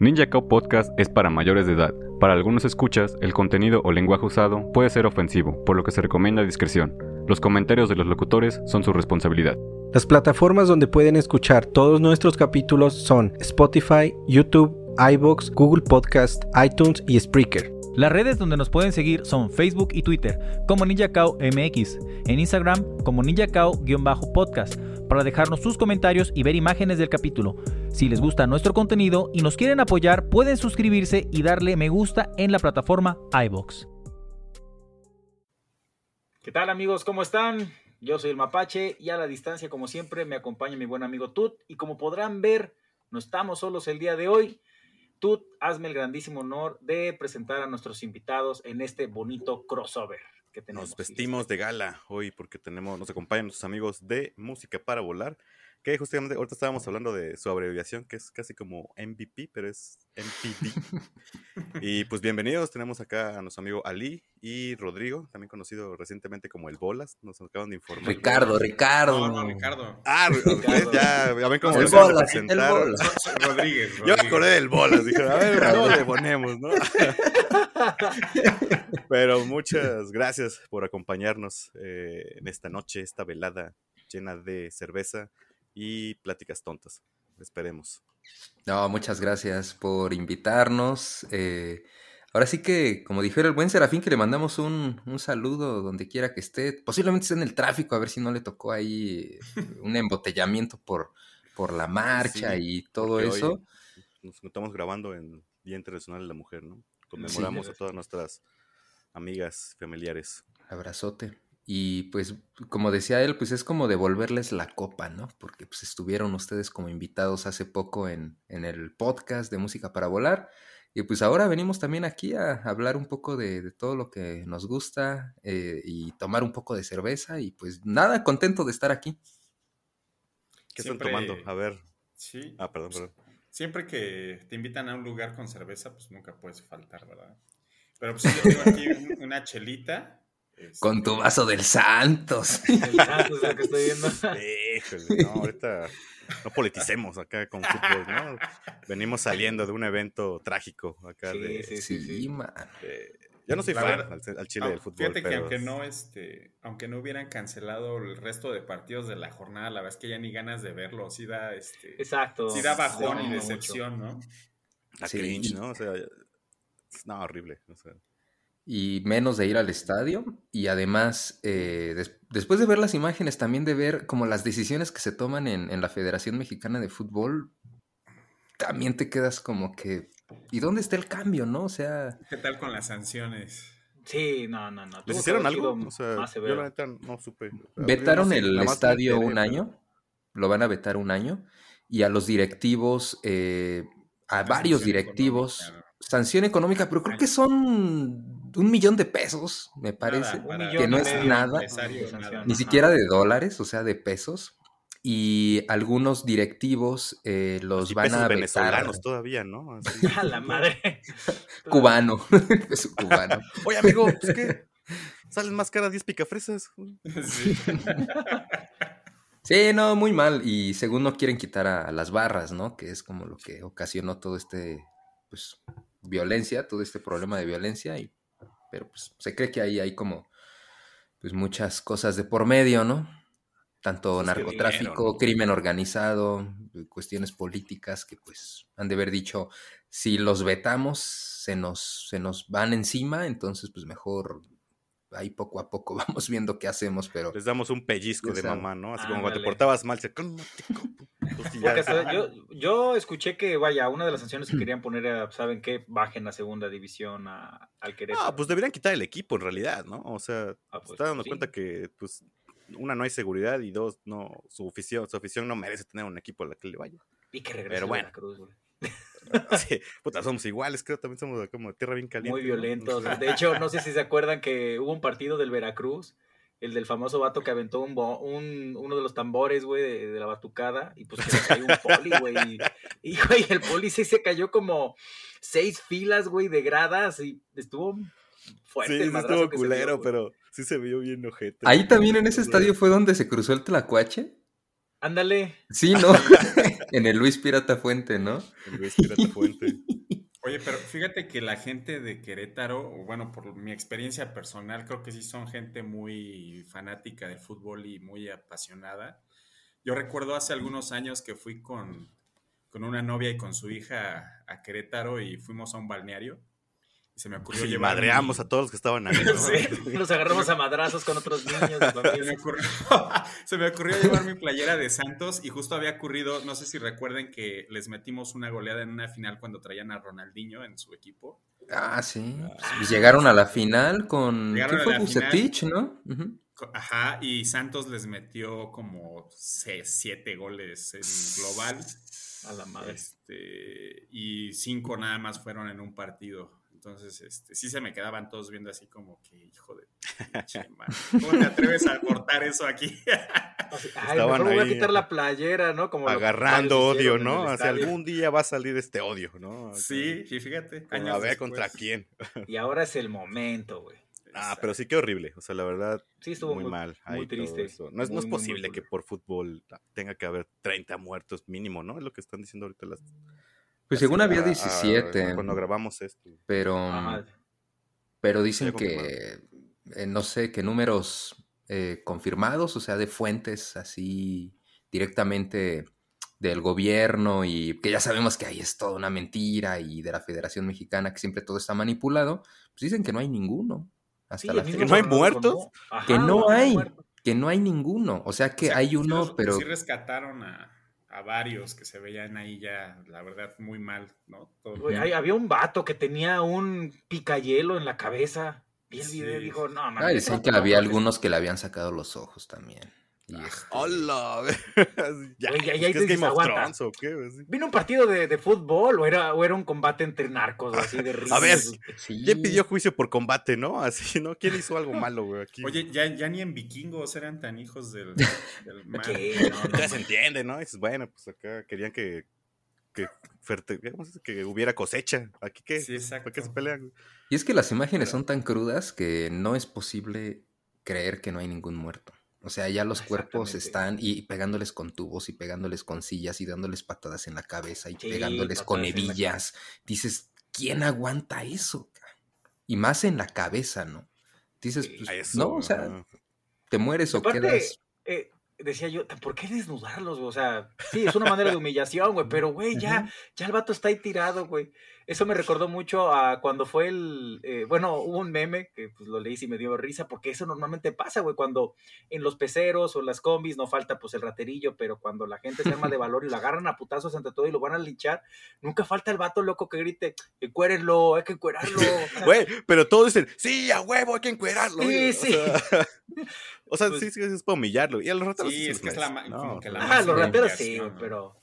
Ninja Cow Podcast es para mayores de edad. Para algunos escuchas, el contenido o lenguaje usado puede ser ofensivo, por lo que se recomienda discreción. Los comentarios de los locutores son su responsabilidad. Las plataformas donde pueden escuchar todos nuestros capítulos son Spotify, YouTube, iBox, Google Podcast, iTunes y Spreaker. Las redes donde nos pueden seguir son Facebook y Twitter como NinjaCao MX, en Instagram como NinjaCao-podcast para dejarnos sus comentarios y ver imágenes del capítulo. Si les gusta nuestro contenido y nos quieren apoyar, pueden suscribirse y darle me gusta en la plataforma iBox. ¿Qué tal amigos? ¿Cómo están? Yo soy el Mapache y a la distancia, como siempre, me acompaña mi buen amigo Tut. Y como podrán ver, no estamos solos el día de hoy. Tut, hazme el grandísimo honor de presentar a nuestros invitados en este bonito crossover que tenemos. Nos vestimos de gala hoy porque tenemos, nos acompañan nuestros amigos de Música para Volar, que justamente ahorita estábamos hablando de su abreviación, que es casi como MVP, pero es MPD. y pues bienvenidos, tenemos acá a nuestro amigo Ali y Rodrigo, también conocido recientemente como el Bolas, nos acaban de informar. Ricardo, Ricardo. No, no, Ricardo. Ah, ustedes ya, ya ven cómo El Bolas, el. Bolas. Rodríguez. Yo me acordé del Bolas, dije, a ver, ¿cómo le ponemos, no? Pero muchas gracias por acompañarnos eh, en esta noche, esta velada llena de cerveza y pláticas tontas. Esperemos. No, muchas gracias por invitarnos. eh, ahora sí que, como dijera el buen Serafín, que le mandamos un, un saludo donde quiera que esté. Posiblemente esté en el tráfico, a ver si no le tocó ahí un embotellamiento por, por la marcha Sí, y todo hoy eso. Nos estamos grabando en Día Internacional de la Mujer, ¿no? Conmemoramos a todas nuestras amigas familiares. Abrazote. Y pues, como decía él, pues es como devolverles la copa, ¿no? Porque pues estuvieron ustedes como invitados hace poco en, en el podcast de Música para Volar. Y pues ahora venimos también aquí a hablar un poco de, de todo lo que nos gusta eh, y tomar un poco de cerveza. Y pues nada, contento de estar aquí. ¿Qué Siempre- están tomando? A ver. Sí. Ah, perdón, perdón. Siempre que te invitan a un lugar con cerveza, pues nunca puedes faltar, ¿verdad? Pero pues yo tengo aquí un- una chelita. Este, Con tu vaso del Santos. El Santos, lo que estoy viendo. Híjole, no, ahorita no politicemos acá con fútbol, ¿no? Venimos saliendo de un evento trágico acá Sí, de, sí, sí, Sí, sí. man. de- Yo no soy La fan verdad- al, al chile del fútbol, Fíjate que pero aunque no, este, aunque no hubieran cancelado el resto de partidos de la jornada, la verdad es que ya ni ganas de verlo, sí da, este, Exacto. sí da bajón y decepción, ¿no? a Sí. cringe, ¿no? O sea, no, horrible. o sea, y menos de ir al estadio y además eh, des- después de ver las imágenes también de ver como las decisiones que se toman en, en la Federación Mexicana de Fútbol también te quedas como que ¿y dónde está el cambio, no? O sea, ¿Qué tal con las sanciones? Sí, no, no, no. ¿Les hicieron algo? O sea, yo la neta no supe. Vetaron no sé, el estadio un pero- año, lo van a vetar un año y a los directivos a Una varios directivos económica, sanción económica, pero creo que son un millón de pesos, me parece. Nada, para- que no es medio nada. Ni siquiera de dólares, o sea, de pesos. Y algunos directivos eh, los van pesos a vetar. venezolanos todavía, ¿no? Así. A la madre. Cubano, peso cubano. Oye, amigo, pues qué. Salen más caras 10 picafresas. Sí. Sí, no, muy mal. Y según no quieren quitar a, a las barras, ¿no? Que es como lo que ocasionó todo este, pues, violencia, todo este problema de violencia. Y, pero pues se cree que ahí hay como, pues, muchas cosas de por medio, ¿no? tanto Pues es narcotráfico, dinero, ¿no? crimen organizado, eh, cuestiones políticas que pues han de haber dicho, si los vetamos se nos, se nos van encima, entonces pues mejor ahí poco a poco vamos viendo qué hacemos, pero Les damos un pellizco de mamá, ¿no? Así como cuando te portabas mal, se Pues, Porque hasta yo, yo escuché que, vaya, una de las sanciones que querían poner era, ¿saben qué? Bajen la segunda división a- al Querétaro. Ah, pues deberían quitar el equipo en realidad, ¿no? O sea, Ah, se pues, está dando sí. cuenta que, pues, una, no hay seguridad y dos, no, su afición, su afición no merece tener un equipo a la que le vaya. Y que regrese pero a bueno. Veracruz, güey. Sí, puta, somos iguales, creo, también somos como de tierra bien caliente. Muy ¿no? violentos. De hecho, no sé si se acuerdan que hubo un partido del Veracruz, el del famoso vato que aventó un, bo- un- uno de los tambores, güey, de, de la batucada, y pues que le cayó un poli, güey. Y, güey, el poli sí se cayó como seis filas, güey, de gradas, y estuvo fuerte Sí, el madrazo estuvo culero, pero sí se vio bien ojete. ahí también en ese estadio fue donde se cruzó el Tlacuache. Ándale. Sí, ¿no? en el Luis Pirata Fuente, ¿no? El Luis Pirata Fuente. Oye, pero fíjate que la gente de Querétaro, bueno, por mi experiencia personal, creo que sí son gente muy fanática del fútbol y muy apasionada. Yo recuerdo hace algunos años que fui con, con una novia y con su hija a Querétaro y fuimos a un balneario. Se me ocurrió llevar madreamos mi- a todos los que estaban ahí. ¿no? Sí. Nos agarramos a madrazos con otros niños. Se me, ocurrió, se me ocurrió llevar mi playera de Santos y justo había ocurrido, no sé si recuerden que les metimos una goleada en una final cuando traían a Ronaldinho en su equipo. Ah, sí. Pues llegaron a la final con... Llegaron ¿Qué fue? Bucetich, ¿no? Ajá, y Santos les metió como seis, siete goles en global. A la madre. Este, y cinco nada más fueron en un partido. Entonces, este, sí se me quedaban todos viendo así como que, hijo de pinche ¿Cómo te atreves a cortar eso aquí? Ay, Estaban mejor me voy a ahí, quitar la playera, ¿no? Como Agarrando odio, ¿no? Hacia algún día va a salir este odio, ¿no? sí, y fíjate. Años a ver después. contra quién. Y ahora es el momento, güey. Ah, pero sí que horrible. O sea, la verdad, Sí, estuvo muy, muy, mal. muy ahí triste. eso. No es, no es muy, muy posible que por fútbol tenga que haber 30 muertos mínimo, ¿no? Es lo que están diciendo ahorita las. Pues así según había a- a- 17, cuando grabamos esto. pero, Ajá. pero dicen que, eh, no sé, que números eh, confirmados, o sea, de fuentes así directamente del gobierno y que ya sabemos que ahí es toda una mentira y de la Federación Mexicana que siempre todo está manipulado, pues dicen que no hay ninguno. Hasta Sí, la fecha. ¿No hay muertos? Ajá, Que no hay hay. muertos. Que no hay ninguno. O sea que O sea, hay uno, pero Sí rescataron a, a varios que se veían ahí ya, la verdad, muy mal, ¿no? Todo- había un vato que tenía un picayelo en la cabeza. Vi el video y Sí. dijo, no, Ah, que había algunos que le habían sacado los ojos también. Y Ah, este, ¡Hola! ya, ya- pues, ya ¿qué es Game of aguanta. Thrones o qué? Así. ¿Vino un partido de, de fútbol o era, o era un combate entre narcos así de risa? A ver, sí. ¿Quién pidió juicio por combate, no? Así, ¿no? ¿Quién hizo algo malo, güey? Aquí. Oye, ya, ya ni en vikingos eran tan hijos del, del. ¿Qué? No, no, ya se entiende, ¿no? Dices, bueno, pues acá querían que. Que, que hubiera cosecha. ¿Aquí qué? Sí, exacto. ¿Por qué se pelean? Y es que las imágenes son tan crudas que no es posible creer que no hay ningún muerto. O sea, ya los cuerpos están y pegándoles con tubos y pegándoles con sillas y dándoles patadas en la cabeza y Sí, pegándoles con hebillas. Dices, ¿quién aguanta eso? Y más en la cabeza, ¿no? Dices, pues, eso, no, o sea, te mueres o quedas. eh, decía yo, ¿por qué desnudarlos, güey? O sea, sí, es una manera de humillación, güey, pero, güey, ya, ya el vato está ahí tirado, güey. Eso me recordó mucho a cuando fue el, eh, bueno, hubo un meme que pues lo leí y me dio risa, porque eso normalmente pasa, güey, cuando en los peceros o las combis no falta pues el raterillo, pero cuando la gente se arma de valor y lo agarran a putazos ante todo y lo van a linchar, nunca falta el vato loco que grite, encuérenlo, hay que encuerarlo. Güey, pero todos dicen, sí, a huevo, hay que encuerarlo. Sí, güey". sí. O sea, o sea, Pues- sí, sí, es para humillarlo. Y a los rateros Sí, sí es que es la no, como que la Ah, los rateros sí, pero,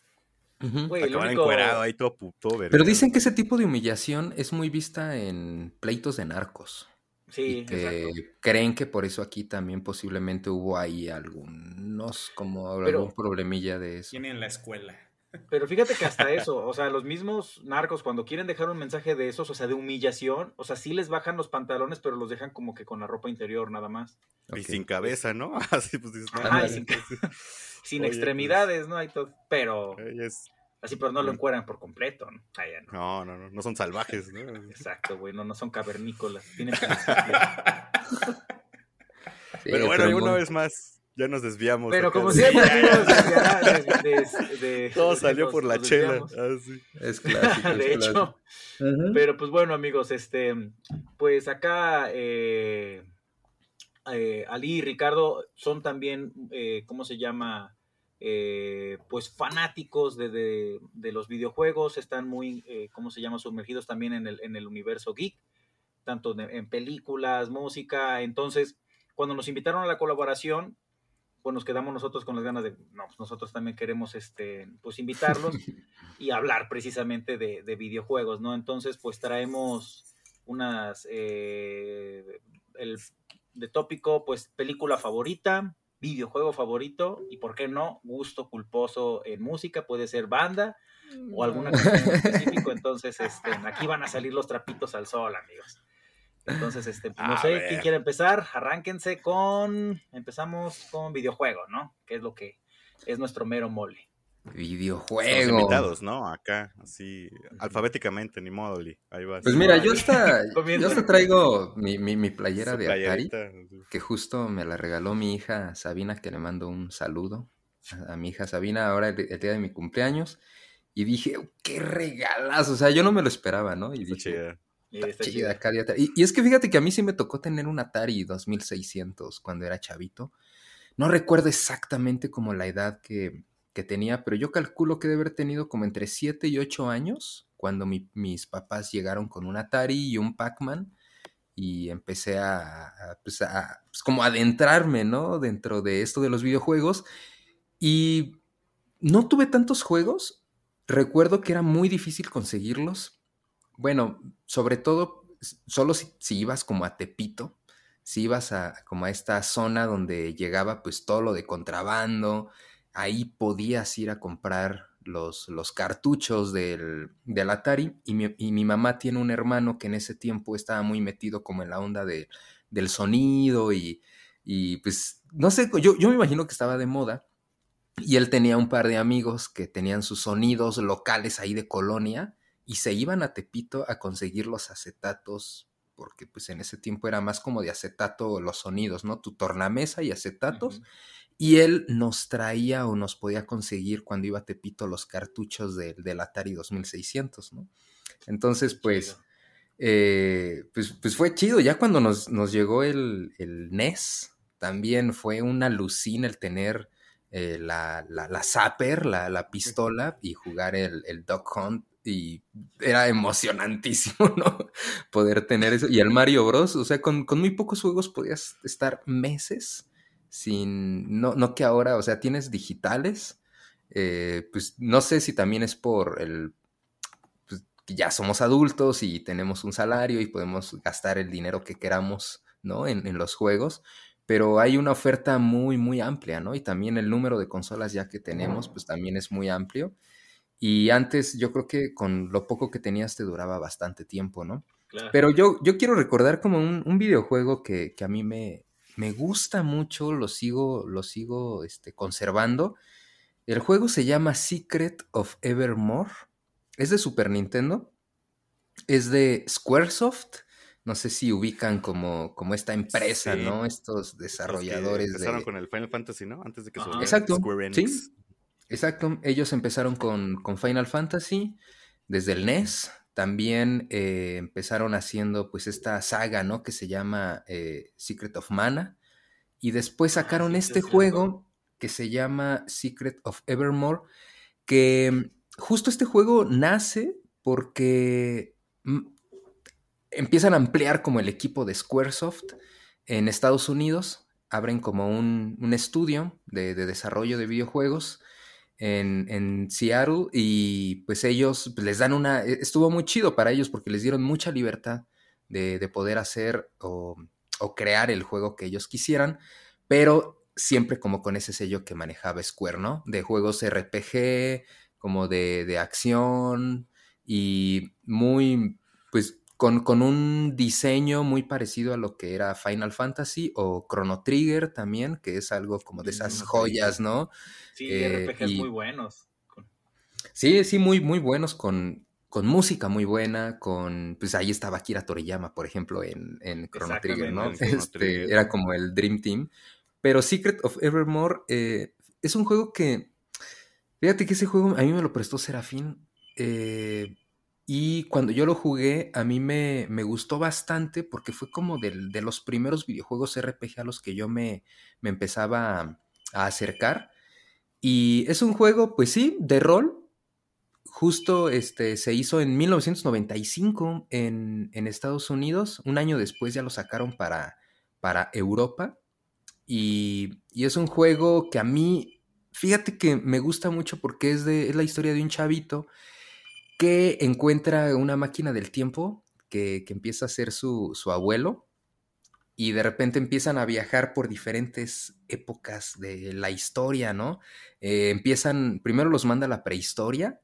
Acabar único... encuerado ahí todo puto, verga. Pero dicen que ese tipo de humillación es muy vista en pleitos de narcos. Sí, y que exacto. creen que por eso aquí también posiblemente hubo ahí algunos, como Pero- algún problemilla de eso. Tienen la escuela. Pero fíjate que hasta eso, o sea, los mismos narcos cuando quieren dejar un mensaje de esos, o sea, de humillación, o sea, sí les bajan los pantalones, pero los dejan como que con la ropa interior nada más. Y sin cabeza, ¿no? Así pues dices, Ajá, y sin pues, Sin Oye, extremidades, ¿no? Hay todo, pero es- así, pero no lo encueran por completo, ¿no? Ah, ya no. No, no, no, no son salvajes, ¿no? Exacto, güey, no, no son cavernícolas. Tienen Sí, Pero bueno, y una vez más, Ya nos desviamos. Pero acá como siempre, de- de- de- Todo de- salió nos- por la nos chela. Ah, sí. Es clásico. es de clásico. hecho. Pero pues bueno, amigos, este, pues acá eh, eh, Ali y Ricardo son también, eh, ¿cómo se llama? Eh, pues fanáticos de, de- de los videojuegos, están muy, eh, ¿cómo se llama? Sumergidos también en el, en el universo geek, tanto en películas, música. Entonces, cuando nos invitaron a la colaboración, pues nos quedamos nosotros con las ganas de, no, pues nosotros también queremos, este, pues invitarlos y hablar precisamente de, de videojuegos, ¿no? Entonces, pues traemos unas, eh, el de tópico, pues película favorita, videojuego favorito y, ¿por qué no? Gusto culposo en música, puede ser banda o alguna canción en específico, entonces, este, aquí van a salir los trapitos al sol, amigos. Entonces, este, pues, no A sé ver. quién quiere empezar, arránquense con, empezamos con videojuego, ¿no? Que es lo que es nuestro mero mole. Los Videojuego. invitados, ¿no? Acá, así, alfabéticamente, ni modo, Li. Ahí va. Pues mira, yo hasta, yo hasta traigo mi, mi, mi playera Su de Atari, playerita. que justo me la regaló mi hija Sabina, que le mando un saludo a, a mi hija Sabina ahora el, el día de mi cumpleaños. Y dije, "Oh, qué regalazo, o sea, yo no me lo esperaba, ¿no? Y dije, "Está está chida chido. acá de Atari". Y, y es que fíjate que a mí sí me tocó tener un Atari 2600 cuando era chavito. No recuerdo exactamente como la edad que, que tenía, pero yo calculo que debe haber tenido como entre 7 y 8 años cuando mi- mis papás llegaron con un Atari y un Pac-Man y empecé a, a, pues, a, pues, como adentrarme, ¿no? Dentro de esto de los videojuegos y no tuve tantos juegos. Recuerdo que era muy difícil conseguirlos. Bueno, sobre todo solo si, si ibas como a Tepito, si ibas a como a esta zona donde llegaba pues todo lo de contrabando, ahí podías ir a comprar los, los cartuchos del, del Atari y mi, y mi mamá tiene un hermano que en ese tiempo estaba muy metido como en la onda de, del sonido y, y pues no sé, yo, yo me imagino que estaba de moda y él tenía un par de amigos que tenían sus sonidos locales ahí de colonia y se iban a Tepito a conseguir los acetatos, porque pues en ese tiempo era más como de acetato los sonidos, ¿no? Tu tornamesa y acetatos. Y él nos traía o nos podía conseguir cuando iba a Tepito los cartuchos del, del Atari 2600, ¿no? Entonces, pues, eh, pues, pues fue chido. Ya cuando nos, nos llegó el, el NES, también fue una lucina el tener eh, la, la, la Zapper, la, la pistola, y jugar el, el Duck Hunt. Y era emocionantísimo, ¿no? Poder tener eso. Y el Mario Bros. O sea, con, con muy pocos juegos podías estar meses sin. No, no que ahora, o sea, tienes digitales. eh, pues no sé si también es por el pues, ya somos adultos y tenemos un salario y podemos gastar el dinero que queramos, ¿no? En, en los juegos, pero hay una oferta muy, muy amplia, ¿no? Y también el número de consolas ya que tenemos, pues también es muy amplio. Y antes yo creo que con lo poco que tenías te duraba bastante tiempo, ¿no? Claro. Pero yo, yo quiero recordar como un, un videojuego que, que a mí me, me gusta mucho, lo sigo, lo sigo este, conservando. El juego se llama Secret of Evermore. Es de Super Nintendo. Es de Squaresoft. No sé si ubican como, como esta empresa, Sí. ¿no? Estos Los que desarrolladores Empezaron de... con el Final Fantasy, ¿no? Antes de que se Exacto, Square sí. Exacto, ellos empezaron con, con Final Fantasy desde el NES. También eh, empezaron haciendo pues esta saga, ¿no? Que se llama eh, Secret of Mana. Y después sacaron sí, sí, este juego que se llama Secret of Evermore. Que justo este juego nace porque mm, empiezan a ampliar como el equipo de Squaresoft en Estados Unidos. Abren como un, un estudio de, de desarrollo de videojuegos en, en Seattle y pues ellos pues, les dan una, e- estuvo muy chido para ellos porque les dieron mucha libertad de, de poder hacer o, o crear el juego que ellos quisieran, pero siempre como con ese sello que manejaba Square, ¿no? De juegos RPG, como de, de acción y muy, pues con, con un diseño muy parecido a lo que era Final Fantasy o Chrono Trigger también, que es algo como de esas joyas. ¿no? Sí, eh, RPGs y- muy buenos. Sí, sí, muy, muy buenos con, con música muy buena, con, pues ahí estaba Akira Toriyama, por ejemplo, en, en Chrono Trigger, ¿no? Chrono Este, Trigger. era como el Dream Team, Pero Secret of Evermore eh, es un juego que, fíjate que ese juego a mí me lo prestó Serafín. Eh, y cuando yo lo jugué, a mí me, me gustó bastante porque fue como de los primeros videojuegos RPG a los que yo me, me empezaba a, a acercar. Y es un juego, pues sí, de rol, justo este, se hizo en 1995 en, en, Estados Unidos. Un año después ya lo sacaron para, para Europa. Y, y, es un juego que a mí, fíjate que me gusta mucho porque es, de, es la historia de un chavito que encuentra una máquina del tiempo que, que empieza a ser su, su abuelo y de repente empiezan a viajar por diferentes épocas de la historia, ¿no? Eh, empiezan, primero los manda a la prehistoria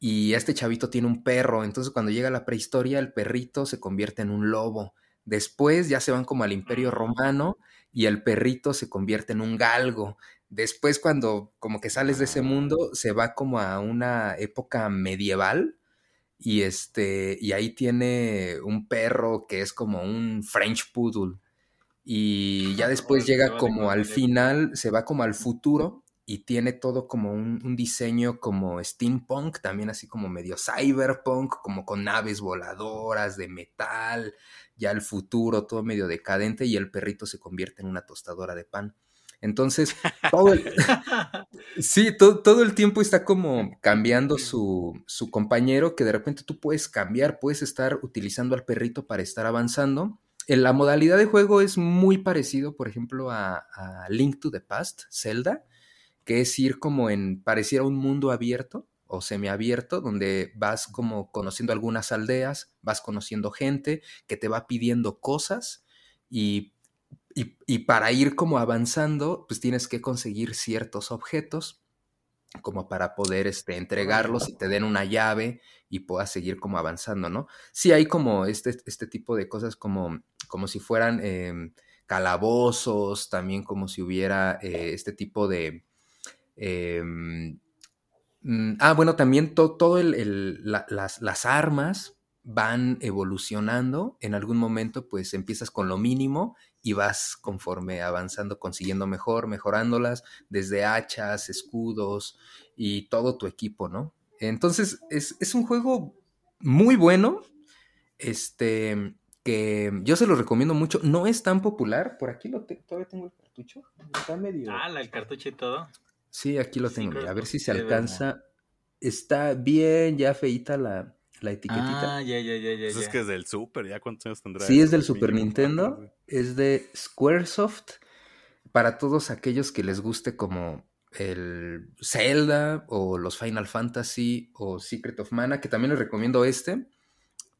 y este chavito tiene un perro, entonces cuando llega a la prehistoria el perrito se convierte en un lobo. Después ya se van como al imperio romano y el perrito se convierte en un galgo. Después cuando como que sales de ese mundo se va como a una época medieval y este y ahí tiene un perro que es como un French poodle y ya después llega como al final, se va como al futuro y tiene todo como un, un, diseño como steampunk, también así como medio cyberpunk, como con naves voladoras de metal, ya el futuro, todo medio decadente y el perrito se convierte en una tostadora de pan. Entonces, todo el, sí, todo, todo, el tiempo está como cambiando su, su compañero, que de repente tú puedes cambiar, puedes estar utilizando al perrito para estar avanzando. En la modalidad de juego es muy parecido, por ejemplo, a, a Link to the Past, Zelda, que es ir como en, pareciera un mundo abierto o semiabierto, donde vas como conociendo algunas aldeas, vas conociendo gente que te va pidiendo cosas y, y, y, para ir como avanzando, pues tienes que conseguir ciertos objetos como para poder este, entregarlos y te den una llave y puedas seguir como avanzando, ¿no? Sí hay como este, este tipo de cosas como, como si fueran eh, calabozos, también como si hubiera eh, este tipo de eh, ah, bueno, también to, todo el, el, la, las, las, armas van evolucionando. En algún momento, pues empiezas con lo mínimo y vas conforme avanzando, consiguiendo mejor, mejorándolas, desde hachas, escudos y todo tu equipo, ¿no? Entonces, es, es un juego muy bueno. Este, que yo se lo recomiendo mucho. No es tan popular. Por aquí lo te todavía tengo el cartucho. Está medio. Ah, el cartucho y todo. Sí, aquí lo tengo. A ver si se alcanza. Está bien, ya feita la, la etiquetita. Ah, ya, ya, ya, ya. Pues es que es del Super, ¿ya cuántos años tendrá? Sí, es del Super Nintendo. Es de Squaresoft. Para todos aquellos que les guste como el Zelda o los Final Fantasy o Secret of Mana, que también les recomiendo este.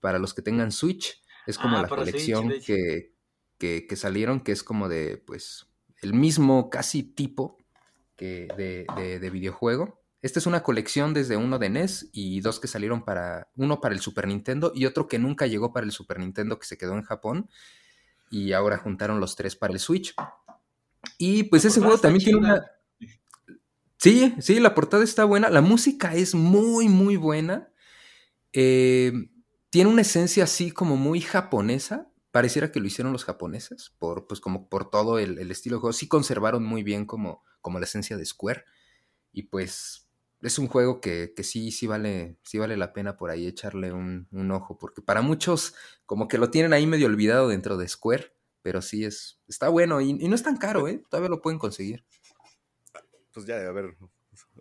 Para los que tengan Switch. Es como Ah, la colección Switch, que, que, que salieron, que es como de, pues, el mismo casi tipo que de, de, de, videojuego. Esta es una colección desde uno de NES y dos que salieron para, uno para el Super Nintendo y otro que nunca llegó para el Super Nintendo que se quedó en Japón y ahora juntaron los tres para el Switch. Y pues ese juego también tiene una... Sí, sí, la portada está buena, la música es muy, muy buena. Eh, tiene una esencia así como muy japonesa, pareciera que lo hicieron los japoneses, por, pues como por todo el, el, estilo de juego. Sí conservaron muy bien como, como la esencia de Square. Y pues es un juego que, que sí, sí vale, sí vale la pena por ahí echarle un, un, ojo, porque para muchos como que lo tienen ahí medio olvidado dentro de Square, pero sí es, está bueno y, y no es tan caro, ¿eh? Todavía lo pueden conseguir. Pues ya debe haber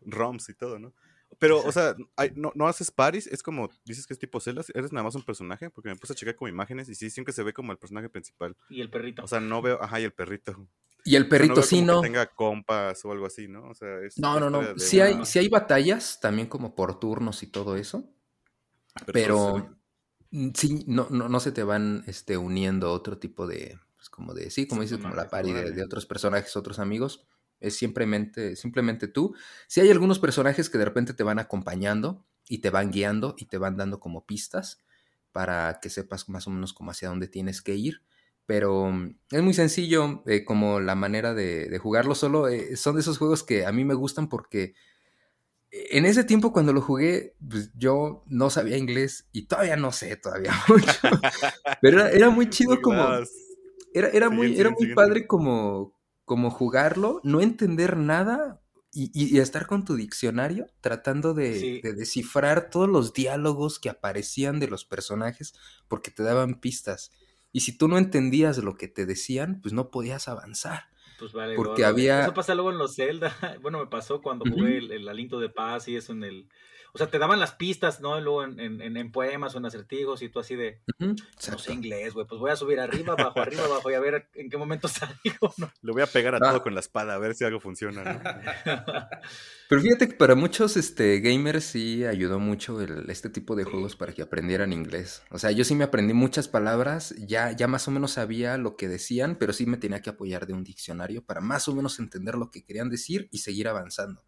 ROMs y todo, ¿no? Pero, o sea, hay, no, no, haces paris, es como, dices que es tipo celas, eres nada más un personaje, porque me puse a checar como imágenes y sí, siempre se ve como el personaje principal. Y el perrito. O sea, no veo, ajá, y el perrito. Y el perrito o sea, no sí, no. Que tenga compas o algo así, ¿no? O sea, es no, no, no. Sí hay, sí hay batallas, también como por turnos y todo eso. Pero, pero sí, no, no, no se te van este, uniendo otro tipo de, pues como de, sí, como dices, como la pari de, de otros personajes, otros amigos es simplemente, simplemente tú. Si sí hay algunos personajes que de repente te van acompañando y te van guiando y te van dando como pistas para que sepas más o menos como hacia dónde tienes que ir. Pero mm, es muy sencillo eh, como la manera de, de jugarlo solo. Eh, son de esos juegos que a mí me gustan porque en ese tiempo cuando lo jugué, pues yo no sabía inglés y todavía no sé todavía mucho. Pero era, era muy chido como... Era, era muy, era muy padre como, como jugarlo, no entender nada y, y- y estar con tu diccionario tratando de, Sí. de descifrar todos los diálogos que aparecían de los personajes porque te daban pistas. Y si tú no entendías lo que te decían, pues no podías avanzar. Pues vale, Porque había- Eso pasa luego en los Zelda. Bueno, me pasó cuando Ujú. jugué el, el Aliento de Paz y eso en el. O sea, te daban las pistas, ¿no? Luego en, en, en- poemas o en acertijos y tú así de. Ujú, No exacto. sé inglés, güey. Pues voy a subir arriba, abajo, arriba, abajo y a ver en qué momento salgo, ¿no? Le voy a pegar a Ah. todo con la espada a ver si algo funciona, ¿no? Pero fíjate que para muchos este, gamers sí ayudó mucho el- este tipo de juegos para que aprendieran inglés. O sea, yo sí me aprendí muchas palabras, ya, ya más o menos sabía lo que decían, pero sí me tenía que apoyar de un diccionario para más o menos entender lo que querían decir y seguir avanzando.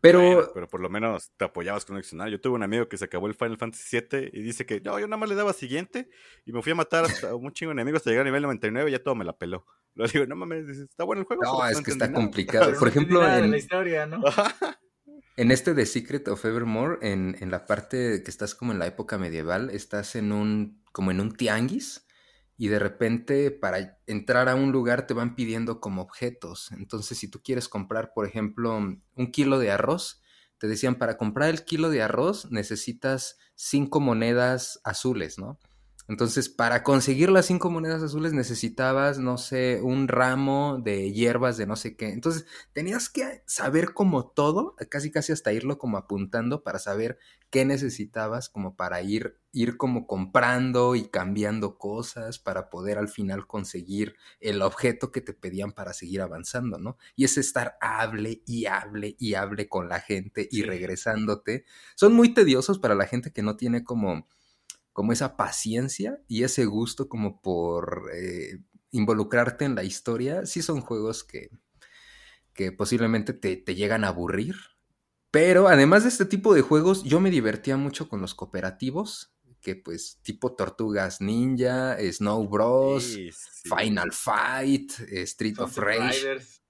Pero Bueno, pero por lo menos te apoyabas con un diccionario. Yo tuve un amigo que se acabó el Final Fantasy VII y dice que no, yo nada más le daba siguiente y me fui a matar hasta un chingo de enemigos hasta llegar a nivel 99 y ya todo me la peló. Le digo, no mames, está bueno el juego. no, es que está entendí nada". complicado. Por ejemplo, en, la historia, ¿no? En este de Secret of Evermore, en, en la parte que estás como en la época medieval, estás en un, como en un tianguis, y de repente para entrar a un lugar te van pidiendo como objetos. Entonces, si tú quieres comprar, por ejemplo, un kilo de arroz, te decían, para comprar el kilo de arroz necesitas cinco monedas azules, ¿no? Entonces, para conseguir las cinco monedas azules necesitabas, no sé, un ramo de hierbas de no sé qué. Entonces, tenías que saber como todo, casi casi hasta irlo como apuntando para saber qué necesitabas como para ir, ir como comprando y cambiando cosas para poder al final conseguir el objeto que te pedían para seguir avanzando, ¿no? Y es estar hable y hable y hable con la gente y regresándote. Son muy tediosos para la gente que no tiene como como esa paciencia y ese gusto como por eh, involucrarte en la historia, sí son juegos que, que posiblemente te, te llegan a aburrir. Pero además de este tipo de juegos, yo me divertía mucho con los cooperativos, que pues tipo Tortugas Ninja, Snow Bros, Sí, sí. Final Fight, eh, Street of Rage. Riders.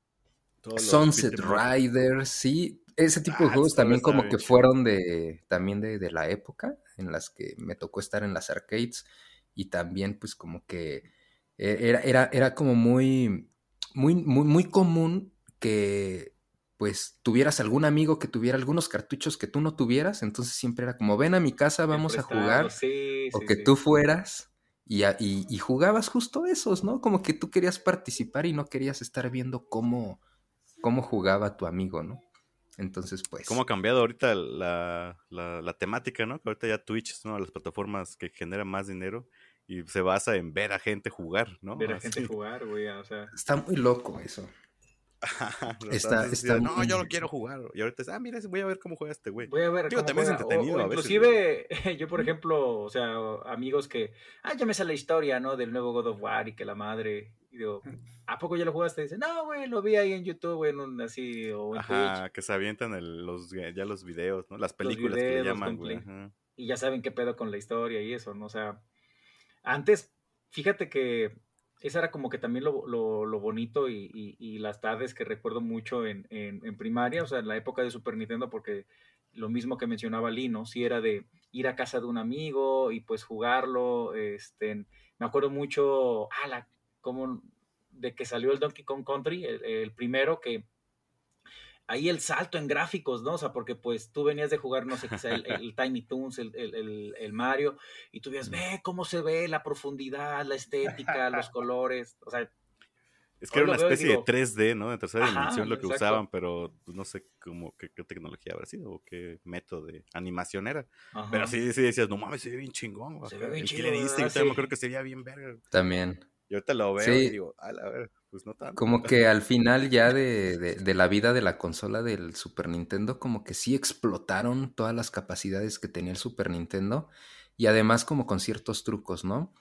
Sunset. Riders, sí. Ese tipo de Ah, juegos también como que fueron de también de, de la época en las que me tocó estar en las arcades y también pues como que e- era, era, era como muy, muy, muy, muy común que pues tuvieras algún amigo que tuviera algunos cartuchos que tú no tuvieras, entonces siempre era como ven a mi casa, vamos a jugar Sí, o sí, que sí. tú fueras y, y- y jugabas justo esos, ¿no? Como que tú querías participar y no querías estar viendo cómo, cómo jugaba tu amigo, ¿no? Entonces, pues... ¿Cómo ha cambiado ahorita la, la, la temática, no? Que ahorita ya Twitch es una de las plataformas que genera más dinero y se basa en ver a gente jugar, ¿no? Ver a Así. gente jugar, güey, o sea. Está muy loco eso. Está- está no, muy- yo lo quiero jugar. Y ahorita es, ah, mira, voy a ver cómo juega este güey. Voy a ver Digo, cómo también juega. O- entretenido o a veces, inclusive, yo por ejemplo, o sea, amigos que, ah, ya me sale la historia, ¿no? Del nuevo God of War y que la madre, y digo, ¿a poco ya lo jugaste? dice, no, güey, lo vi ahí en YouTube, güey, en un así, o en Twitch, Ajá, que se avientan el- los, ya los videos, ¿no? Las películas que le llaman, güey. y ya saben qué pedo con la historia y eso, ¿no? O sea, antes, fíjate que esa era como que también lo, lo- lo bonito y, y- y las tardes que recuerdo mucho en, en- en primaria, o sea, en la época de Super Nintendo, porque lo mismo que mencionaba Lino, sí era de ir a casa de un amigo y pues jugarlo, este, me acuerdo mucho, ah, la, como de que salió el Donkey Kong Country, el, el primero que ahí el salto en gráficos, ¿no? O sea, porque pues tú venías de jugar, no sé, quizá el, el Tiny Toons, el, el- el- el Mario, y tú veías, ve cómo se ve la profundidad, la estética, los colores, o sea, Es que era una especie digo, de 3D, ¿no? De tercera Ajá, dimensión lo que exacto. usaban, pero pues, no sé cómo, qué, qué tecnología habrá sido o qué método de animación era. ajá. Pero sí, sí decías, no mames, se ve bien chingón. Se ve bien chido, también me Sí. acuerdo que se veía bien verga. También. Y ahorita lo veo Sí. y digo, a la ver, pues no tanto. Como que al final ya de, de- de la vida de la consola del Super Nintendo, como que sí explotaron todas las capacidades que tenía el Super Nintendo y además como con ciertos trucos, ¿no?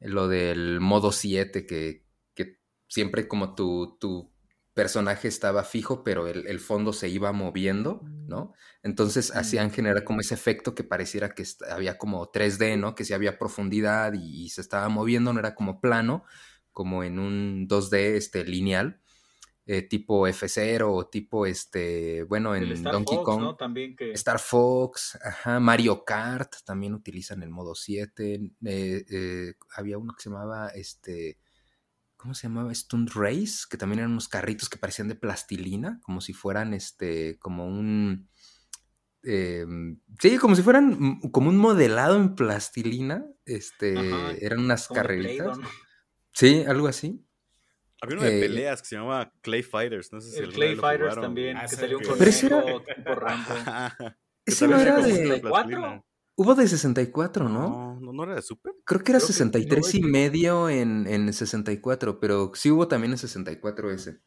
Lo del modo 7, que, que siempre como tu, tu personaje estaba fijo, pero el, el fondo se iba moviendo, ¿no? Entonces hacían generar como ese efecto que pareciera que había como 3D, ¿no? Que sí había profundidad y, y se estaba moviendo, no era como plano, como en un 2D este, lineal, eh, tipo F0 o tipo, este, bueno, en Star Donkey Fox, Kong. ¿no? También que... Star Fox, ajá, Mario Kart también utilizan el modo 7. eh, eh, había uno que se llamaba este. ¿Cómo se llamaba? Stunt Race, que también eran unos carritos que parecían de plastilina, como si fueran este, como un... eh, sí, como si fueran como un modelado en plastilina. Este, Ajá, eran unas carreritas. Sí, algo así. Había uno de Eh, peleas que se llamaba Clay Fighters. No sé si El Clay Fighters jugaron, también, Ah, que salió un conejo ese era- tipo Rambo. Ajá. Que Ese no era de... de 64. plastilina. Hubo de 64, ¿no? No, no, no era de Super. Creo que era Creo que- 63 no, y que- medio en, en 64, pero sí hubo también en 64 ese.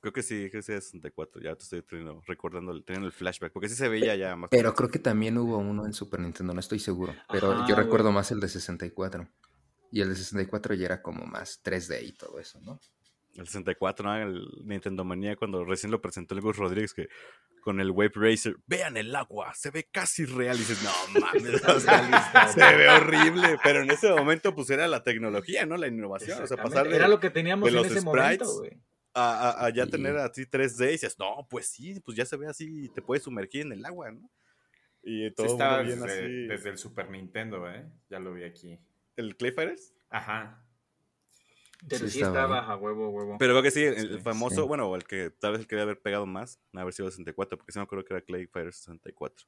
Creo que sí, que sí era 64. Ya te estoy teniendo, recordando, teniendo el flashback. Porque sí se veía ya más. Pero creo que también hubo uno en Super Nintendo, no estoy seguro. Pero Ajá, yo recuerdo más el de 64. Y el de 64 ya era como más 3D y todo eso, ¿no? El 64, ¿no? El Nintendo Manía cuando recién lo presentó el Gus Rodríguez que con el Wave Racer, vean el agua, se ve casi real. Y dices, no mames, o sea, realista, se ve horrible. Pero en ese momento, pues era la tecnología, ¿no? La innovación. O sea, pasar de, Era lo que teníamos de en los ese sprites momento, güey. a, a- a ya Sí. tener así 3D y dices, no, pues sí, pues ya se ve así y te puedes sumergir en el agua, ¿no? Y Sí todo estaba muy bien desde, así. desde el Super Nintendo, ¿eh? Ya lo vi aquí. ¿El Clay Fighters? Ajá. Pero Sí sí, estaba a huevo, huevo. Pero creo que sí, el Sí, famoso, sí. bueno, el que tal vez el que debe haber pegado más, haber sido 64, porque sí me acuerdo que era Clay Fighters 64.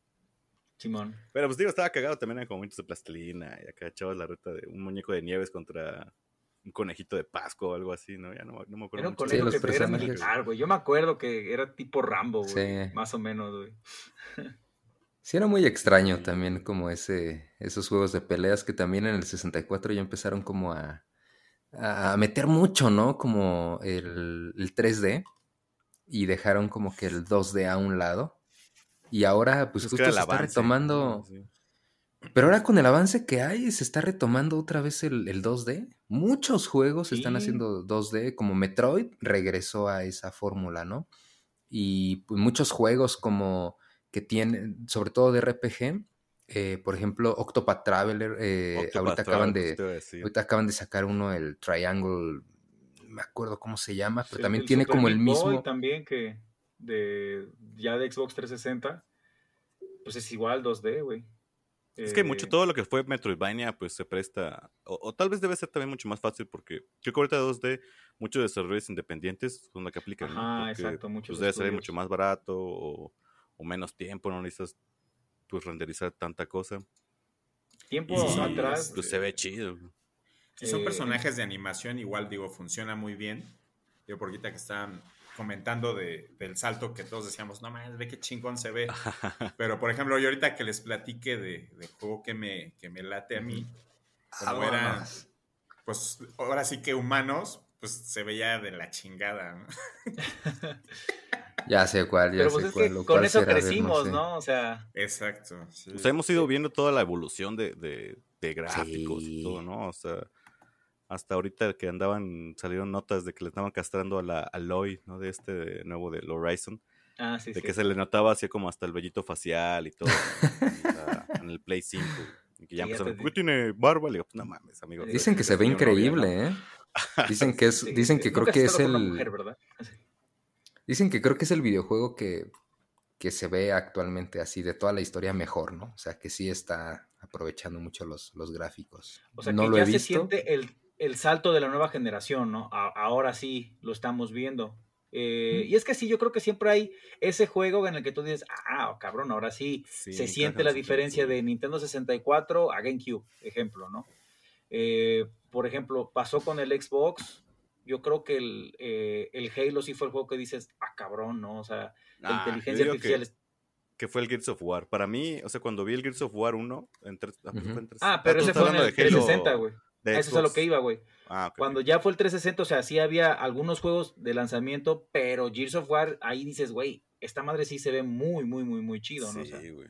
Simón. Pero pues digo, estaba cagado también en como momentos de plastilina y acá echabas la ruta de un muñeco de nieves contra un conejito de Pascua o algo así, ¿no? Ya no, no me acuerdo Era un mucho. Sí, conejo los que era personajes. militar, güey. Yo me acuerdo que era tipo Rambo, güey. Sí. Más o menos, güey. Sí, era muy extraño Sí. también como ese, esos juegos de peleas que también en el 64 ya empezaron como a, a meter mucho, ¿no? Como el, el 3D y dejaron como que el 2D a un lado. Y ahora pues Es que justo se está retomando... Pero ahora con el avance que hay, se está retomando otra vez el, el 2D. Muchos juegos están haciendo 2D, como Metroid regresó a esa fórmula, ¿no? Y pues, muchos juegos como que tienen, sobre todo de RPG, eh, por ejemplo, Octopath Traveler, eh, Octopath ahorita acaban de, ahorita acaban de sacar uno, el Triangle, no me acuerdo cómo se llama, pero Sí, también tiene Super como el Meat Boy mismo... también que de ya de Xbox 360. Pues es igual 2D, güey. Es que mucho Eh, todo lo que fue Metroidvania pues se presta, o, o tal vez debe ser también mucho más fácil porque creo que ahorita 2D muchos desarrolladores independientes son los que aplican, ¿no? Ajá, Porque, exacto, muchos pues debe salir estudios. mucho más barato o, o menos tiempo, no necesitas pues renderizar tanta cosa. Tiempo Y- atrás. Pues se ve chido. Si son Eh, personajes de animación, igual digo, funciona muy bien. Yo por ahorita que estaban comentando de- del salto que todos decíamos, no mames, ve qué chingón se ve. Pero por ejemplo, yo ahorita que les platique de, del juego que me, que me late a mí, como eran, Vámonos. pues ahora sí que humanos, pues se veía de la chingada. ¿no? Ya sé cuál, ya Pero sé pues es cuál. que lo con cual eso crecimos, sé. ¿no? O sea, Exacto. sí. O sea, hemos ido viendo toda la evolución de, de- de gráficos Sí. y todo, ¿no? O sea, hasta ahorita que andaban, salieron notas de que le estaban castrando a la Aloy, ¿no? De este de nuevo del Horizon. ah, sí, de sí. que se le notaba así como hasta el vellito facial y todo ¿no? en, el Play 5. Y que ya Sí, ya empezaron, te ¿por qué tiene barba? Le digo, pues no mames, amigo. Dicen que se ve increíble, ¿eh? Dicen que es, dicen que creo que es el, dicen que creo que es el videojuego que, que se ve actualmente así de toda la historia mejor, ¿no? O sea, que sí está aprovechando mucho los, los gráficos. O sea, no que lo ya he se siente el, el salto de la nueva generación, ¿no? A- ahora sí lo estamos viendo. Eh, y es que sí, yo creo que siempre hay ese juego en el que tú dices, ah, cabrón, ahora sí, Sí, se siente la diferencia de Nintendo 64 a GameCube, ejemplo, ¿no? Eh, por ejemplo, pasó con el Xbox. Yo creo que el, eh, el Halo sí fue el juego que dices, ah, cabrón, ¿no? O sea, la inteligencia artificial. Que, es- que fue el Gears of War. Para mí, o sea, cuando vi el Gears of War 1, en tres- ah, pero ese fue en hablando el de Halo 360, güey. Eso es a lo que iba, güey. Ah, ok, Cuando ya fue el 360, o sea, sí había algunos juegos de lanzamiento, pero Gears of War, ahí dices, güey, esta madre sí se ve muy, muy, muy, muy chido, ¿no? O sea, Sí, güey.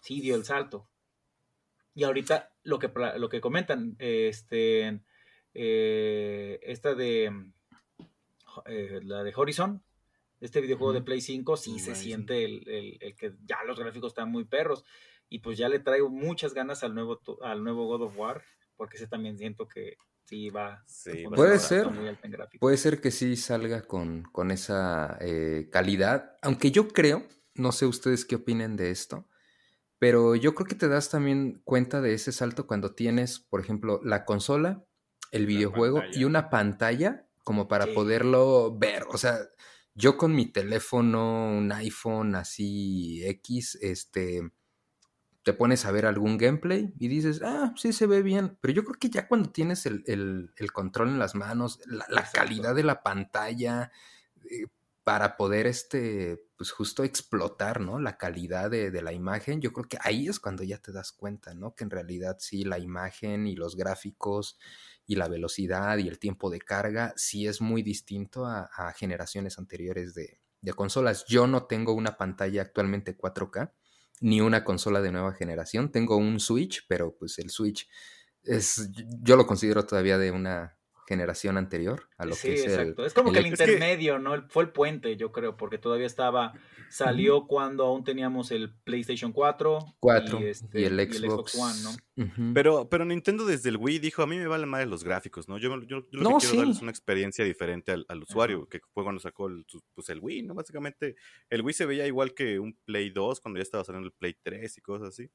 sí dio el salto. Y ahorita lo que, lo que comentan, este, eh, esta de, eh, la de Horizon, este videojuego de. Play 5, sí se siente el, el- el que ya los gráficos están muy perros. Y pues ya le traigo muchas ganas al nuevo, al nuevo God of War, porque ese también siento que sí va. Sí, Puede ser. salto muy alto en gráficos. Puede ser que sí salga con, con esa eh, calidad, aunque yo creo, no sé ustedes qué opinen de esto, pero yo creo que te das también cuenta de ese salto cuando tienes, por ejemplo, la consola el videojuego y una pantalla como para Sí. poderlo ver. O sea, yo con mi teléfono, un iPhone así X, este, te pones a ver algún gameplay y dices, ah, sí se ve bien. Pero yo creo que ya cuando tienes el, el- el control en las manos, la, la calidad de la pantalla, eh, para poder, este, pues justo explotar, ¿no? La calidad de, la imagen, yo creo que ahí es cuando ya te das cuenta, ¿no? Que en realidad sí, la imagen y los gráficos y la velocidad y el tiempo de carga sí es muy distinto a, a generaciones anteriores de, de consolas. Yo no tengo una pantalla actualmente 4K ni una consola de nueva generación. Tengo un Switch, pero pues el Switch es, yo lo considero todavía de una generación anterior a lo sí, que es el, exacto. es como que el que- intermedio, ¿no? El- fue el puente, yo creo, porque todavía estaba, salió cuando aún teníamos el PlayStation 4, 4 y, este, el Xbox, One, ¿no? Pero, pero Nintendo desde el Wii dijo, a mí me valen más los gráficos, ¿no? Yo, yo, yo lo No, que quiero sí. darles una experiencia diferente al, al usuario, que fue cuando sacó el, pues el Wii, ¿no? Básicamente, el Wii se veía igual que un Play 2 cuando ya estaba saliendo el Play 3 y cosas así.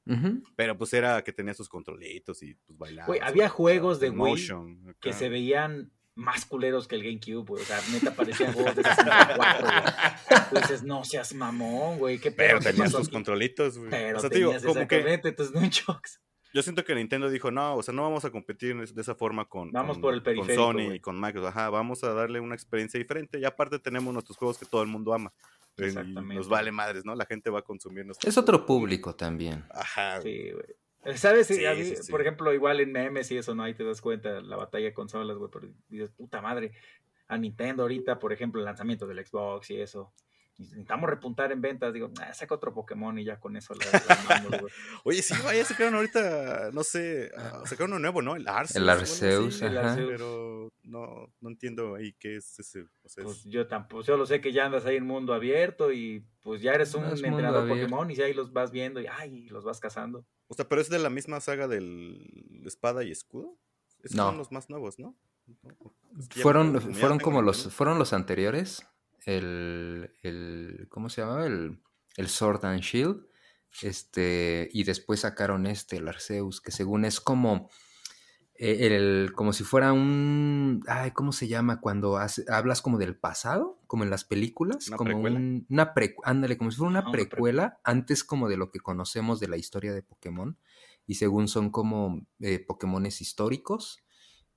Pero pues era que tenía sus controlitos y pues bailaba. Güey, había juegos de Wii que se veían más culeros que el GameCube, güey. O sea, neta parecían juegos de 64, güey. Tú dices, no seas mamón, güey. ¿Qué Pero tenías tus aquí? controlitos, güey. Pero o sea, digo, tenías como que tus nunchucks. yo siento que Nintendo dijo, no, o sea, no vamos a competir de esa forma con, Vamos con- por el con Sony y con Microsoft. Ajá, vamos a darle una experiencia diferente. Y aparte tenemos nuestros juegos que todo el mundo ama. Y Exactamente. Nos vale madres, ¿no? La gente va a consumir nuestros Es otro juegos. público también. Ajá. Sí, güey. ¿Sabes? Sí, A mí, sí, sí. Por ejemplo, igual en memes y eso, ¿no? Ahí te das cuenta la batalla de consolas, güey. Pero dices, puta madre, a Nintendo ahorita, por ejemplo, el lanzamiento del Xbox y eso. Y Necesitamos repuntar en ventas. Digo, ah, saca otro Pokémon y ya con eso la, la güey. Oye, sí, vaya, sacaron ahorita, no sé, ah, sacaron uno nuevo, ¿no? El Arceus. El Arceus, El. Arceus. Pero no, no entiendo ahí qué es ese. O sea, es- Pues yo tampoco, yo lo sé que ya andas ahí en mundo abierto y pues ya eres un No entrenador. Pokémon y si ahí los vas viendo y ay, los vas cazando. o sea, pero es de la misma saga del espada y escudo. Esos No. son los más nuevos, ¿no? Ya Fueron, ya fueron como los, fueron los anteriores. El, el, ¿cómo se llamaba? El, el Sword and Shield. Este, y después sacaron este, el Arceus, que según es como, eh, el, como si fuera un, ay, ¿cómo se llama? Cuando hace- hablas como del pasado, como en las películas, ¿Una como precuela? un- una pre, ándale, como si fuera una pre- precuela, antes como de lo que conocemos de la historia de Pokémon, y según son como eh, Pokémones históricos,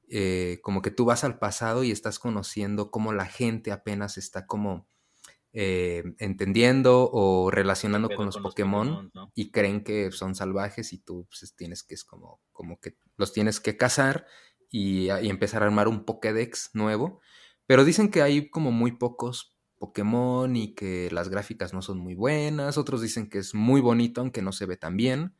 eh, como que tú vas al pasado y estás conociendo cómo la gente apenas está como eh, entendiendo o relacionando con los Pokémon Pokémon, ¿no? y creen que son salvajes y tú pues, tienes que es como, como que los tienes que cazar y, a- y empezar a armar un Pokédex nuevo. Pero dicen que hay como muy pocos Pokémon y que las gráficas no son muy buenas. Otros dicen que es muy bonito aunque no se ve tan bien.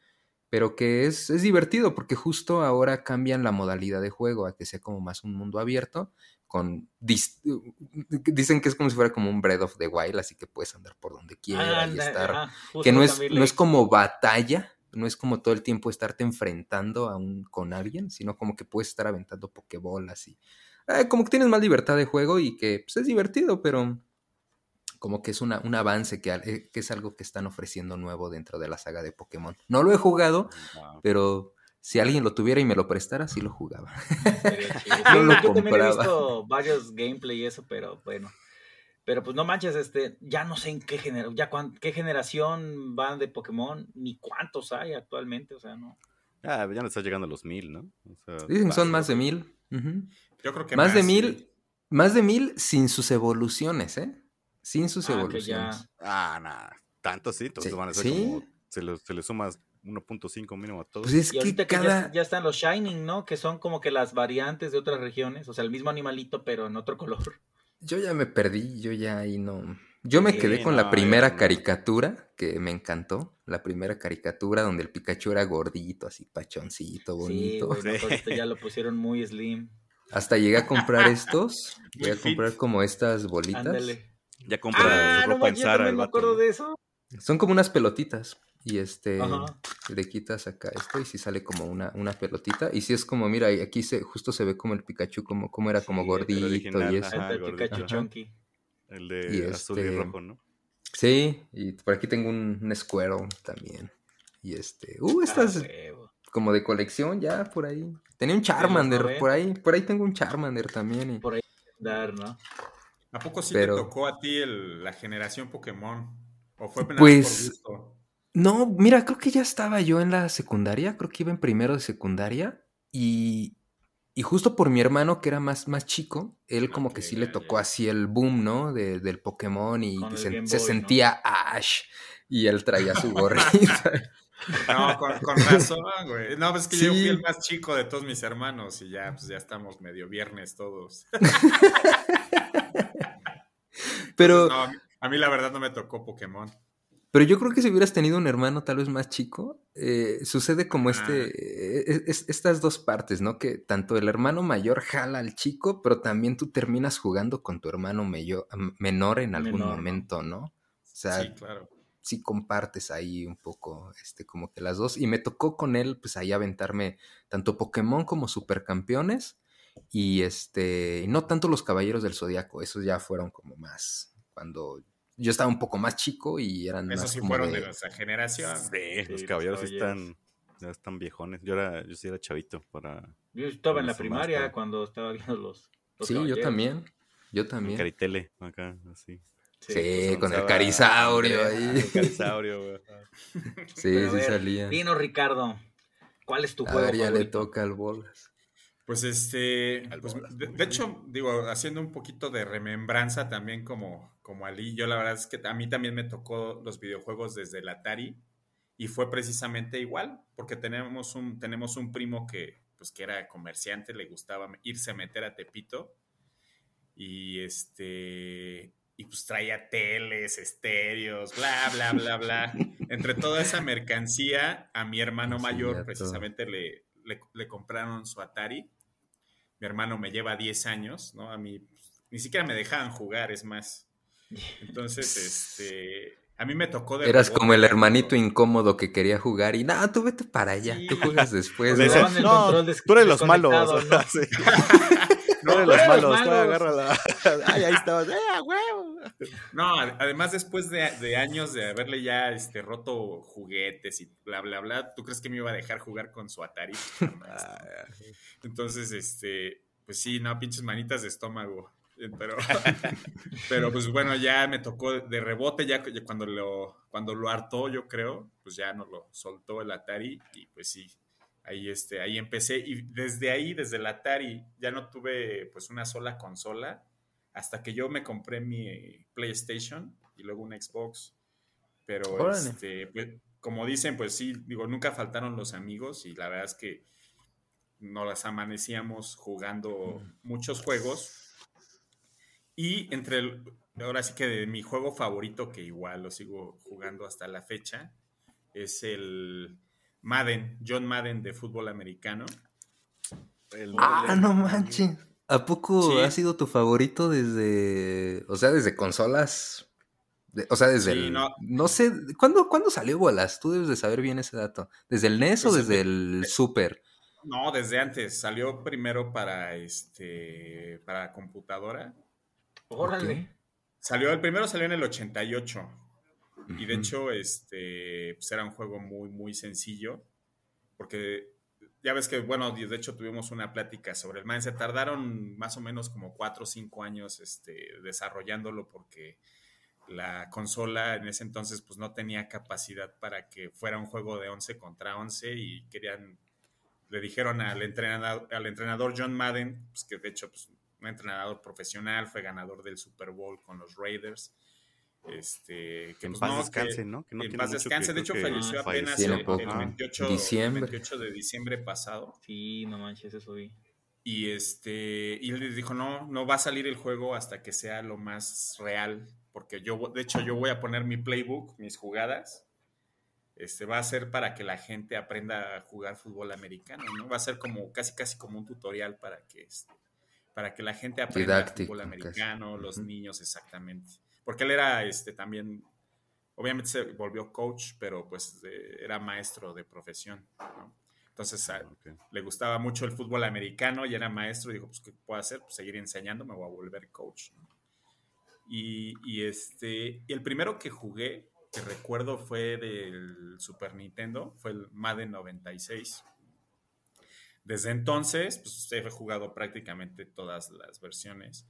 Pero que es, es divertido porque justo ahora cambian la modalidad de juego a que sea como más un mundo abierto. Con dicen que es como si fuera como un Breath of the Wild, así que puedes andar por donde quieras y estar que no es, no es como batalla, no es como todo el tiempo estarte enfrentando a un, con alguien, sino como que puedes estar aventando pokebolas y eh, como que tienes más libertad de juego y que pues, es divertido, pero como que es una, un avance que, al- eh, que es algo que están ofreciendo nuevo dentro de la saga de Pokémon. No lo he jugado, pero si alguien lo tuviera y me lo prestara, sí lo jugaba. Sí, lo yo también he visto varios gameplay y eso, pero bueno. Pero pues no manches, este, ya no sé en qué genera, ya cuán- qué generación van de Pokémon, ni cuántos hay actualmente, o sea, no. ah, ya no está llegando a los mil, ¿no? O sea, Dicen que son más de mil. Yo creo que Más de sí. mil, más de mil sin sus evoluciones, ¿eh? Sin sus Ah, evoluciones. Ah, nada. Tanto sí, entonces Sí, van a ser sí. como. Se le, se le sumas 1.5 mínimo a todos. Pues es Y que ahorita que ya, cada... ya están los Shining, ¿no? Que son como que las variantes de otras regiones, o sea, el mismo animalito, pero en otro color. Yo ya me perdí, yo ya ahí no... Yo me Sí, quedé con no, la primera no. caricatura que me encantó. La primera caricatura donde el Pikachu era gordito, así pachoncito, bonito. Sí. ahorita ya lo pusieron muy slim. Hasta llegué a comprar estos. Voy a comprar como estas bolitas. Ándale. Ya compra Ah, su no ropa en yo también el me vato. acuerdo ¿no? de eso. Son como unas pelotitas. Y este, Ajá. le quitas acá esto y si sale como una, una pelotita. Y si es como, mira, y aquí se, justo se ve como el Pikachu, como, como era como Sí, el gordito original, y eso. ajá. El gordito. Pikachu Ajá. Chunky. El de Y azul y este- rojo, ¿no? Sí, y por aquí tengo un, un Squirtle también. Y este, uh, Ah, estas como de colección ya por ahí. Tenía un Charmander, 90. por ahí, por ahí tengo un Charmander también. y- Por ahí dar, ¿no? ¿A poco sí Pero- te tocó a ti el- la generación Pokémon? ¿O fue apenas Pues- por gusto? No, mira, creo que ya estaba yo en la secundaria, creo que iba en primero de secundaria y, y justo por mi hermano que era más, más chico, él como que sí le tocó así el boom, ¿no? De- del Pokémon y que se, sentía Ash y él traía su gorrita. No, con, con razón, güey. No, pues es que yo fui Sí. el más chico de todos mis hermanos y ya, pues ya estamos medio viernes todos. Pero, No, a mí- la verdad no me tocó Pokémon. pero yo creo que si hubieras tenido un hermano tal vez más chico, eh, sucede como Ah. este, eh, es- estas dos partes, ¿no? Que tanto el hermano mayor jala al chico, pero también tú terminas jugando con tu hermano menor en algún momento, ¿no? O sea, Sí, claro. sí compartes ahí un poco, este, como que las dos. Y me tocó con él, pues ahí aventarme tanto Pokémon como Supercampeones. Y este, no tanto los Caballeros del Zodiaco, esos ya fueron como más cuando yo estaba un poco más chico y eran Esos más sí como fueron de- de nuestra generación. Sí, Sí, los los caballeros sí caballeros. están, ya están viejones. Yo, era, yo sí era chavito para Yo estaba en la primaria cuando estaba viendo los. los Sí, yo también. Yo en también. Caritele, acá, así. Sí, pues, con el carisaurio ahí. El carisaurio, güey. Sí, Pero sí ver, salía. Dinos, Ricardo, ¿cuál es tu A juego ver, ya le toca al bolas. Pues este, pues, de, de hecho, digo, haciendo un poquito de remembranza también como, como Ali, yo la verdad es que a mí también me tocó los videojuegos desde el Atari y fue precisamente igual, porque tenemos un, tenemos un primo que, pues, que era comerciante, le gustaba irse a meter a Tepito y este, y pues traía teles, estéreos, bla, bla, bla, bla. Entre toda esa mercancía, a mi hermano mayor precisamente le, le, le compraron su Atari. Mi hermano me lleva 10 años, ¿no? A mí pues, ni siquiera me dejaban jugar, es más. Entonces, este, a mí me tocó de Eras como el hermanito incómodo que quería jugar y no, tú vete para allá, Sí. tú juegas después. ¿no? no, tú eres los malos. ¿no? No, Tú eres tú los eres los malos, tú malos. agárrala. Ay, ahí estabas. ¡Eh, a huevo! No, ad- además después de, de años de haberle ya este, roto juguetes y bla, bla, bla, ¿tú crees que me iba a dejar jugar con su Atari? Entonces, este, pues sí, no, pinches manitas de estómago. Eh, Pero, pero pues bueno, ya me tocó de rebote, ya ya cuando lo, cuando lo hartó, yo creo, pues ya nos lo soltó el Atari y pues sí, ahí, este, ahí empecé. Y desde ahí, desde el Atari, ya no tuve pues una sola consola hasta que yo me compré mi PlayStation y luego un Xbox. Pero Órale. este, pues, como dicen, pues sí, digo, nunca faltaron los amigos y la verdad es que nos las amanecíamos jugando muchos juegos. Y entre el, ahora sí que de mi juego favorito, que igual lo sigo jugando hasta la fecha, es el Madden, John Madden de fútbol americano. el- Ah, no manches. ¿A poco Sí. ha sido tu favorito desde, o sea, desde consolas? De- o sea, desde Sí, el, no. no. sé, ¿cuándo, ¿cuándo salió Bolas? Tú debes de saber bien ese dato. ¿Desde el NES o desde de- el Super? No, desde antes. Salió primero para este para computadora. Órale. Salió, el primero salió en el 88. Y de hecho, este, pues era un juego muy, muy sencillo. Porque ya ves que, bueno, de hecho tuvimos una plática sobre el Madden. Se tardaron más o menos como 4 o 5 años este, desarrollándolo porque la consola en ese entonces pues no tenía capacidad para que fuera un juego de 11 contra 11 y querían, le dijeron al entrenador, al entrenador John Madden, pues que de hecho pues, un entrenador profesional, fue ganador del Super Bowl con los Raiders. Este, Que en pues, paz no, descanse, que- ¿no? Que no en tiene paz mucho que descanse. De hecho, falleció Ah, apenas el, el Ajá. 28, Diciembre. 28 de diciembre pasado. Sí, no manches, eso vi. Y este, y él les dijo, no, no va a salir el juego hasta que sea lo más real, porque yo, de hecho, yo voy a poner mi playbook, mis jugadas, este, va a ser para que la gente aprenda a jugar fútbol americano, ¿no? Va a ser como, casi, casi como un tutorial para que, este, para que la gente aprenda Didáctico, fútbol casi. americano, los niños, exactamente. Porque él era, este, también, obviamente se volvió coach, pero pues eh, era maestro de profesión, ¿no? Entonces, a- Ok. le gustaba mucho el fútbol americano y era maestro y dijo, pues, ¿qué puedo hacer? Pues seguir enseñando, me voy a volver coach. ¿no? Y, y este, y el primero que jugué, que recuerdo fue del Super Nintendo, fue el Madden 96. desde entonces, pues he jugado prácticamente todas las versiones.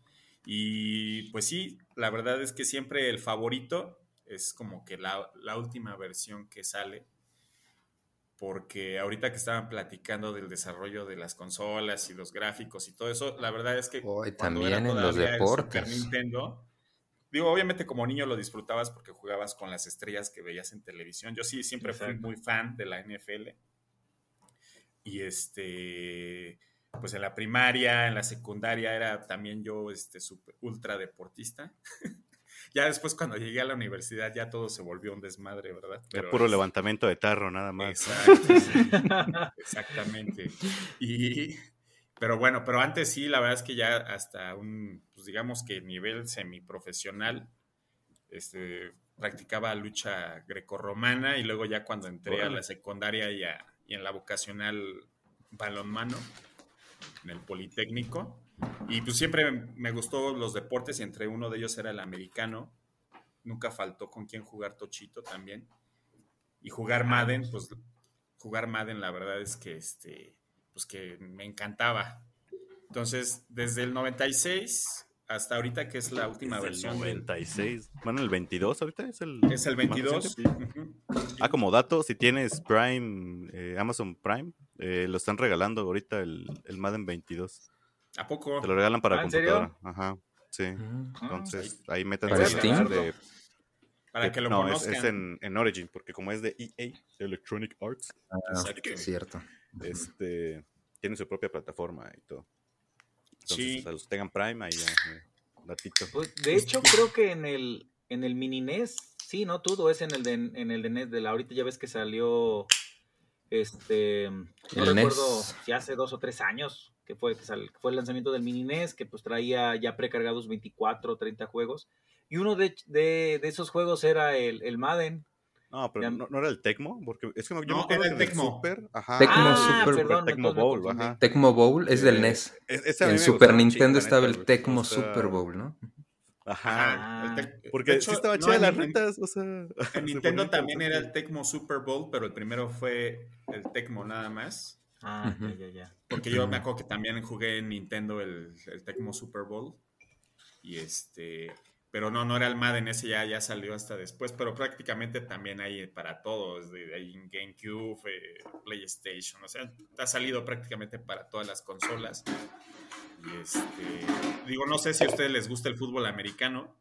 Y pues sí, la verdad es que siempre el favorito es como que la, la última versión que sale porque ahorita que estaban platicando del desarrollo de las consolas y los gráficos y todo eso, la verdad es que también en los deportes. Nintendo, digo, obviamente como niño lo disfrutabas porque jugabas con las estrellas que veías en televisión. Yo sí siempre fui muy fan de la NFL. Y este, pues en la primaria, en la secundaria era también yo este super ultra deportista. Ya después cuando llegué a la universidad ya todo se volvió un desmadre, ¿verdad? Pero puro levantamiento de tarro, nada más. exactamente. Y, pero bueno, pero antes sí, la verdad es que ya hasta un, pues digamos que nivel semiprofesional, este, practicaba lucha grecorromana y luego ya cuando entré a la secundaria y, y en la vocacional balonmano, en el Politécnico, y pues siempre me gustó los deportes y entre uno de ellos era el americano. Nunca faltó con quién jugar Tochito también. Y jugar Madden, pues jugar Madden la verdad es que este pues que me encantaba. Entonces, desde el 96 hasta ahorita que es la última versión. El 96. Bueno, el 22 ahorita es el. Es el 22. Ah, como dato, si tienes Prime, eh, Amazon Prime, eh, lo están regalando ahorita el, el Madden 22. ¿A poco? Te lo regalan para ¿Ah, computadora. Ajá. Sí. Mm. Entonces, ahí meten el de, para que lo no, Es, es en, en, Origin, porque como es de EA, Electronic Arts. Ah, es cierto. Este, tiene su propia plataforma y todo. Entonces, a los que tengan Prime, ahí ya, Pues, de hecho, creo que en el, en el mini NES, sí, ¿no? Todo es en el de, en el de NES de la ahorita ya ves que salió este no el recuerdo NES. si hace dos o tres años que fue, que fue el lanzamiento del mini NES, que pues traía ya precargados 24 o 30 juegos. Y uno de, de, de esos juegos era el, el Madden. No, pero no, era el Tecmo, porque es que yo no, era el Tecmo. Super, ajá. Tecmo ah, Super perdón, Tecmo Bowl, ajá. Tecmo Bowl es del NES. en Super Nintendo estaba el Tecmo Super Bowl, ¿no? Ajá. Ah. Porque hecho, sí estaba chida las rentas, o sea. En Nintendo también era el Tecmo Super Bowl, pero el primero fue el Tecmo nada más. Ah, ya, ya, ya. Porque yo me acuerdo que también jugué en Nintendo el, el Tecmo Super Bowl. Y este. Pero no, no era el Madden, ese ya, ya salió hasta después, pero prácticamente también hay para todos, en GameCube, eh, PlayStation, o sea, ha salido prácticamente para todas las consolas. Y este, digo, no sé si a ustedes les gusta el fútbol americano,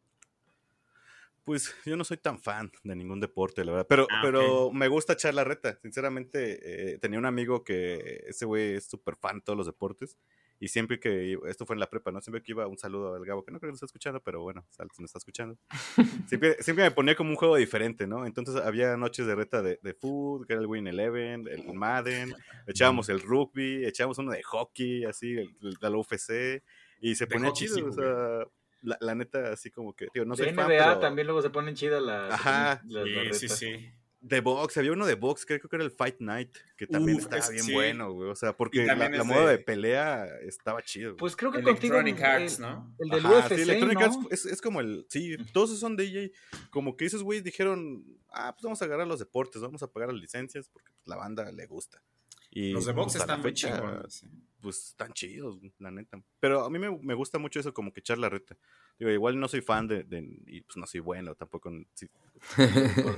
pues yo no soy tan fan de ningún deporte, la verdad. Pero, ah, pero me gusta echar la reta. Sinceramente, eh, tenía un amigo que ese güey es súper fan de todos los deportes. Y siempre que, esto fue en la prepa, ¿no? Siempre que iba, un saludo al Gabo, que no creo que lo está escuchando, pero bueno, si me está escuchando. Siempre, siempre me ponía como un juego diferente, ¿no? Entonces había noches de reta de, de food, que era el Win Eleven, el Madden, echábamos el rugby, echábamos uno de hockey, así, el, la UFC, y se ponía chido, o sea la, la, neta, así como que, tío, no sé. NBA también luego se ponen chidas las. Ajá. sí, sí, De box, había uno de box, creo que era el Fight Night, que también estaba bien bueno, güey. O sea, porque la, la moda de... pelea estaba chido. Pues creo que Electronic contigo. Arts, ¿no? El del UFC. Sí, Electronic ¿no? Arts es, es, como el. Sí, todos esos son DJ. Como que esos güeyes dijeron, ah, pues vamos a agarrar los deportes, vamos a pagar las licencias, porque pues, la banda le gusta. Y, los de box pues, están muy chidos. Pues están chidos, la neta. Pero a mí me, me, gusta mucho eso, como que echar la reta. Digo, igual no soy fan de, de y pues no soy bueno tampoco. Sí,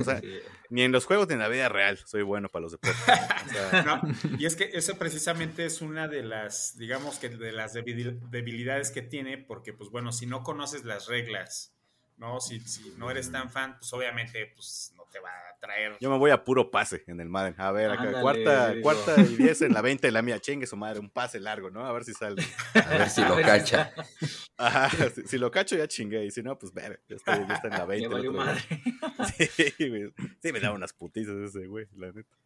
o sea, ni en los juegos ni en la vida real soy bueno para los deportes. O sea, no, y es que eso precisamente es una de las, digamos que de las debilidades que tiene, porque pues bueno, si no conoces las reglas, ¿no? Si, si no eres tan fan, pues obviamente pues no te va a traer. Yo me voy a puro pase en el Madden. A ver, acá, cuarta, cuarta y diez en la 20 de la mía. Chingue su madre, un pase largo, ¿no? A ver si sale. A ver si lo cacha. Ajá, si, si, lo cacho ya chingué. Y si no, pues ver, ya está en la 20. valió madre. Sí, güey. Sí, me da unas putizas ese güey, la neta.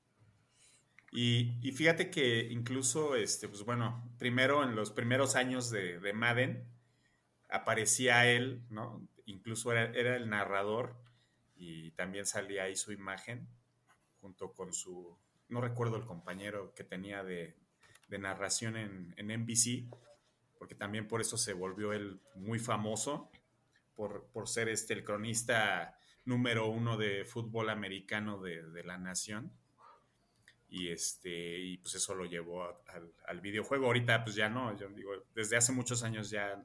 Y, y, fíjate que incluso, este, pues bueno, primero en los primeros años de, de Madden, aparecía él, ¿no? Incluso era, el narrador y también salía ahí su imagen junto con su, no recuerdo el compañero que tenía de, narración en, NBC, porque también por eso se volvió él muy famoso, por, por ser este, el cronista número uno de fútbol americano de, la nación. y este y pues eso lo llevó al videojuego ahorita pues ya no yo digo desde hace muchos años ya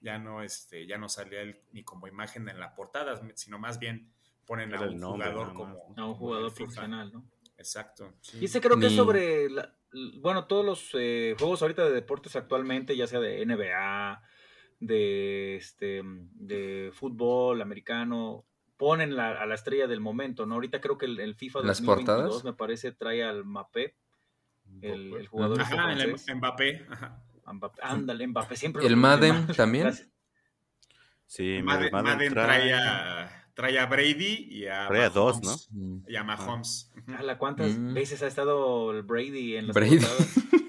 ya no este ya no salía él ni como imagen en la portada sino más bien ponen a el un nombre, jugador como A un como jugador en profesional, ¿no? exacto sí. Y ese creo que es sobre, la- bueno, todos los eh, juegos ahorita de deportes actualmente, ya sea de NBA, de, este, de fútbol americano, ponen la- a la estrella del momento, ¿no? Ahorita creo que el, el FIFA ¿Las 2022 portadas? me parece trae al Mbappé, el, el jugador este Ajá, el francés. Em- Mbappé ajá. Mbappé, ándale, Mbappé siempre. ¿El Madden mal. también? Gracias. Sí, Madden, Madden Madden trae, a, trae a Brady y a Trae a dos. Mm. y a Mahomes. Ala, ¿Cuántas Mm. veces ha estado el Brady en las Brady.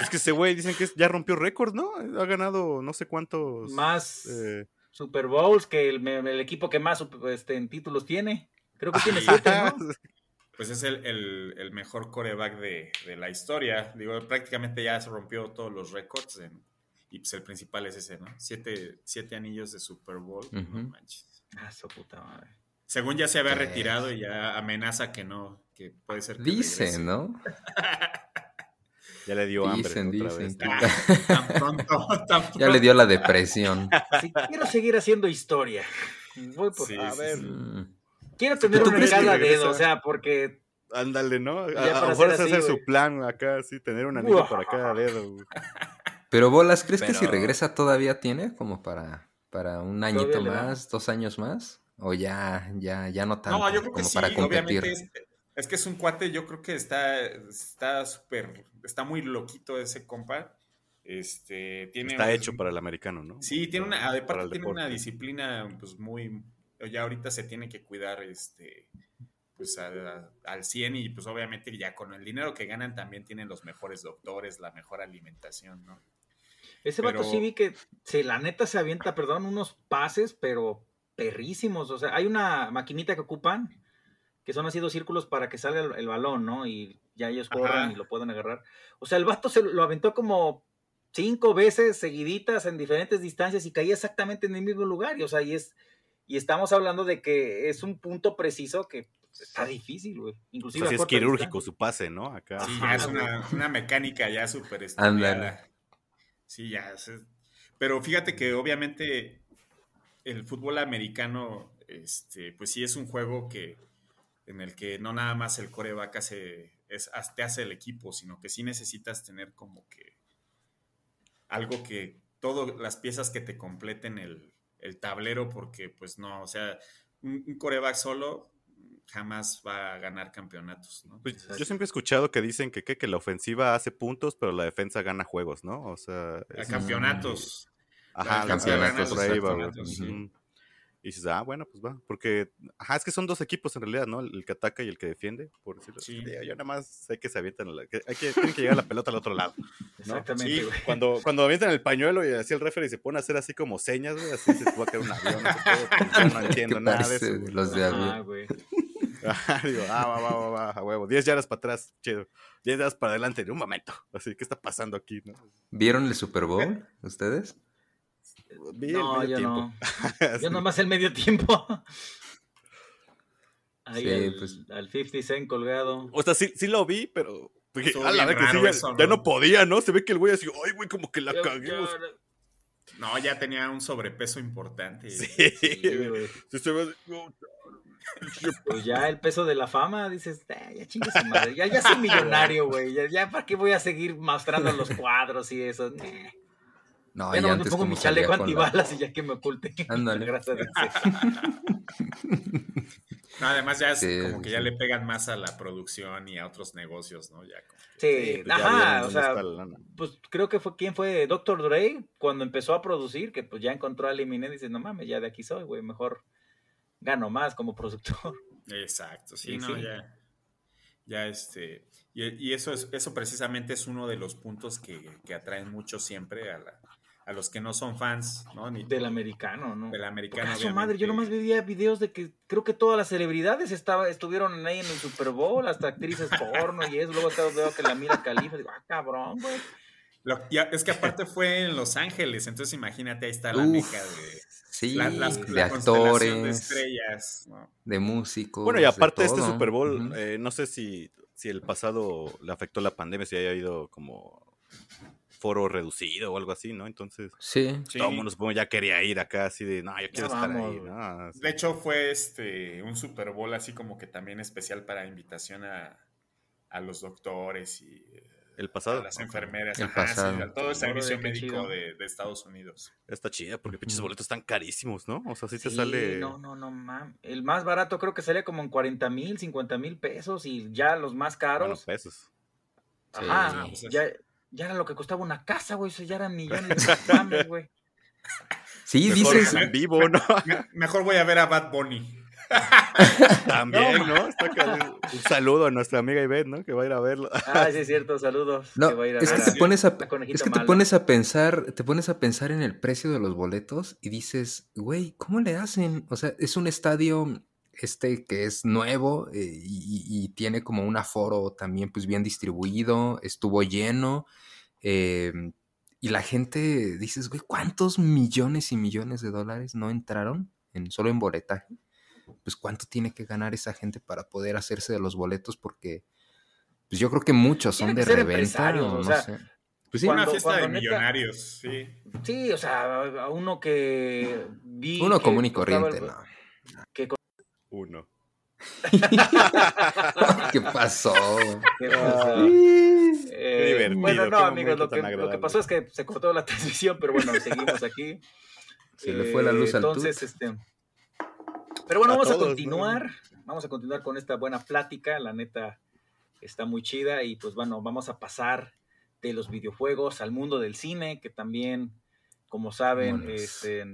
Es que ese güey dicen que ya rompió récord, ¿no? Ha ganado no sé cuántos. Más eh, Super Bowls que el, el equipo que más este, en títulos tiene. Creo que tiene siete, ¿no? Pues es el, el- el mejor coreback de, de la historia. Digo, prácticamente ya se rompió todos los récords. en- y pues el principal es ese, ¿no? Siete, siete anillos de Super Bowl. no Ujú. manches. Ah, su puta madre. Según ya se había retirado y ya amenaza que no, que puede ser que Dicen, regrese. ¿no? Ya le dio hambre Dicen, otra dicen. vez. Ah, tan pronto, tan Ya le pronto. dio la depresión. Si quiero seguir haciendo historia. Voy por, Sí, a sí, ver. sí. Quiero tener ¿Tú una en que cada dedo, o sea, porque Ándale, ¿no? A, lo mejor ese güey. su plan acá, sí, tener un anillo Uah. para cada dedo. güey. Pero Bolas, ¿crees que si regresa todavía tiene como para, para un añito más, dos años más? ¿O ya, ya, ya no tanto No, yo creo que como sí, para competir? obviamente es, es que es un cuate, yo creo que está está súper, está muy loquito ese compa. Este, tiene Está hecho para el americano, ¿no? Sí, tiene una, aparte tiene una disciplina pues muy, ya ahorita se tiene que cuidar este pues a- al 100 y pues obviamente ya con el dinero que ganan también tienen los mejores doctores, la mejor alimentación, ¿no? ese vato Pero- sí vi que se, la neta se avienta, perdón, unos pases, pero perrísimos. O sea, hay una maquinita que ocupan, que son así dos círculos para que salga el, el balón, ¿no? Y ya ellos corran Ajá. y lo pueden agarrar. O sea, el vato se lo aventó como cinco veces seguiditas en diferentes distancias y caía exactamente en el mismo lugar. Y, o sea, y es, y estamos hablando de que es un punto preciso que está difícil, güey. O Inclusive sea, a sí es quirúrgico distancia. su pase, ¿no? Acá. Sí, ya es una, una mecánica ya súper estudiada. Sí, ya. es- Pero fíjate que obviamente el fútbol americano, este, pues sí es un juego que en el que no nada más el coreback hace, es, te hace el equipo, sino que sí necesitas tener como que algo que todas las piezas que te completen el, el tablero, porque pues no, o sea, un, un coreback solo jamás va a ganar campeonatos, ¿no? Pues, yo siempre he escuchado que dicen que, que, que la ofensiva hace puntos, pero la defensa gana juegos, ¿no? O sea, A campeonatos. Ajá, La gana campeonatos los sí. Y dices, ah, bueno, pues va. Porque, ajá, es que son dos equipos en realidad, ¿no? El, el que ataca y el que defiende, por decirlo así. Yo nada más sé que se avientan, a la- que hay que, tienen que llegar la pelota al otro lado. Exactamente, Sí, güey. cuando, cuando avientan el pañuelo y así el referee se pone a hacer así como señas, güey, así se va a caer un avión. No, no entiendo nada parece de güey. los de Ah, avión. güey. Ajá, digo, ah, va, va, va, va, a huevo. 10 yardas para atrás, chido. 10 yardas para adelante, un momento. Así, ¿qué está pasando aquí? No? ¿Vieron el Super Bowl ustedes? Vi el No, medio yo tiempo. no. Yo nomás el medio tiempo. Ahí Sí, al, pues. al 50 Cent colgado. O sea, sí, sí lo vi, pero. A la vez que sí, ya, eso, ya ¿no? podía, ¿no? Se ve que el güey así, ay, güey, como que la Yo- yo- No, ya tenía un sobrepeso importante. Sí, Sí, güey. güey. Sí, se ve así, no, Pues ya el peso de la fama, dices, "Ah, ya chingue su madre, ya, ya soy millonario, güey, ya, ya para qué voy a seguir mostrando los cuadros y eso. Nah. No, Ya y no me antes pongo mi chaleco la- antibalas y ya que me oculte. Ándale. Gracias. No, además ya es Sí, como sí, que ya le pegan más a la producción y a otros negocios, ¿no? Ya como- Sí, pues ya ajá, o sea, pues creo que fue quien fue Dr. Dre cuando empezó a producir, que pues ya encontró a Eminem y dice, no mames, ya de aquí soy, güey, mejor gano más como productor. Exacto, sí, Sí, no, sí. ya. Ya este. Y, y eso es, eso precisamente es uno de los puntos que, que atraen mucho siempre a, la- a los que no son fans, ¿no? Ni Del americano, ¿no? del americano. su madre, yo nomás veía videos de que creo que todas las celebridades estaba, estuvieron ahí en el Super Bowl, hasta actrices porno y eso. Luego veo que la mira Califa, digo, ah, cabrón, güey. Es que aparte fue en Los Ángeles, entonces imagínate, ahí está la Uf, meca de, Sí, la, las- de la constelación de actores, estrellas, ¿no? de músicos. Bueno, y aparte de este. Super Bowl, eh, no sé si si el pasado le afectó la pandemia, si haya habido como foro reducido o algo así, ¿no? Entonces, Sí, Sí. todo el mundo supongo ya quería ir acá así de, no, yo quiero estar vamos, ahí. De hecho, fue este un Super Bowl así como que también especial para invitación a, a los doctores y eh, El a pasado las enfermeras, El ajá, sí, pasado. a todo el servicio médico de, de Estados Unidos. está chida porque pinches boletos están carísimos, ¿no? O sea, sí te Sí, sale... No, no, no, mam. El más barato creo que salía como en 40 mil, 50 mil pesos y ya los más Bueno, caros. pesos. Sí. Ajá, pues es- ya, ya era lo que costaba una casa, güey. Eso ya eran millones de mames, güey. sí, Mejor dices, en vivo, ¿no? Me- mejor voy a ver a Bad Bunny. También, ¿no? Un saludo a nuestra amiga Ivette, ¿no? Que va a ir a verlo. Ah, sí, es cierto, saludos. No, que va a ir a es que te pones a, la conejita es que te mala. pones a pensar, te pones a pensar en el precio de los boletos y dices, güey, ¿cómo le hacen? O sea, es un estadio este que es nuevo eh, y, tiene como un aforo también pues bien distribuido, estuvo lleno eh, y la gente dices, güey, ¿cuántos millones y millones de dólares no entraron en solo en boletaje? Pues cuánto tiene que ganar esa gente para poder hacerse de los boletos porque pues yo creo que muchos son de reventa o no sea, sé. Pues sí, cuando- Una fiesta de neta- millonarios, sí. Sí, o sea, a uno que vi. uno que común y corriente, el- ¿no? que Uno. ¿Qué pasó? pasó. Eh, bueno, no, qué amigos, lo que, lo que pasó es que se cortó la transmisión, pero bueno, seguimos aquí. Se le fue la luz al Entonces, tut. este. Pero bueno, A vamos a continuar. Vamos a continuar con esta buena plática. La neta está muy chida. Y pues bueno, vamos a pasar de los videojuegos al mundo del cine, que también, como saben, este,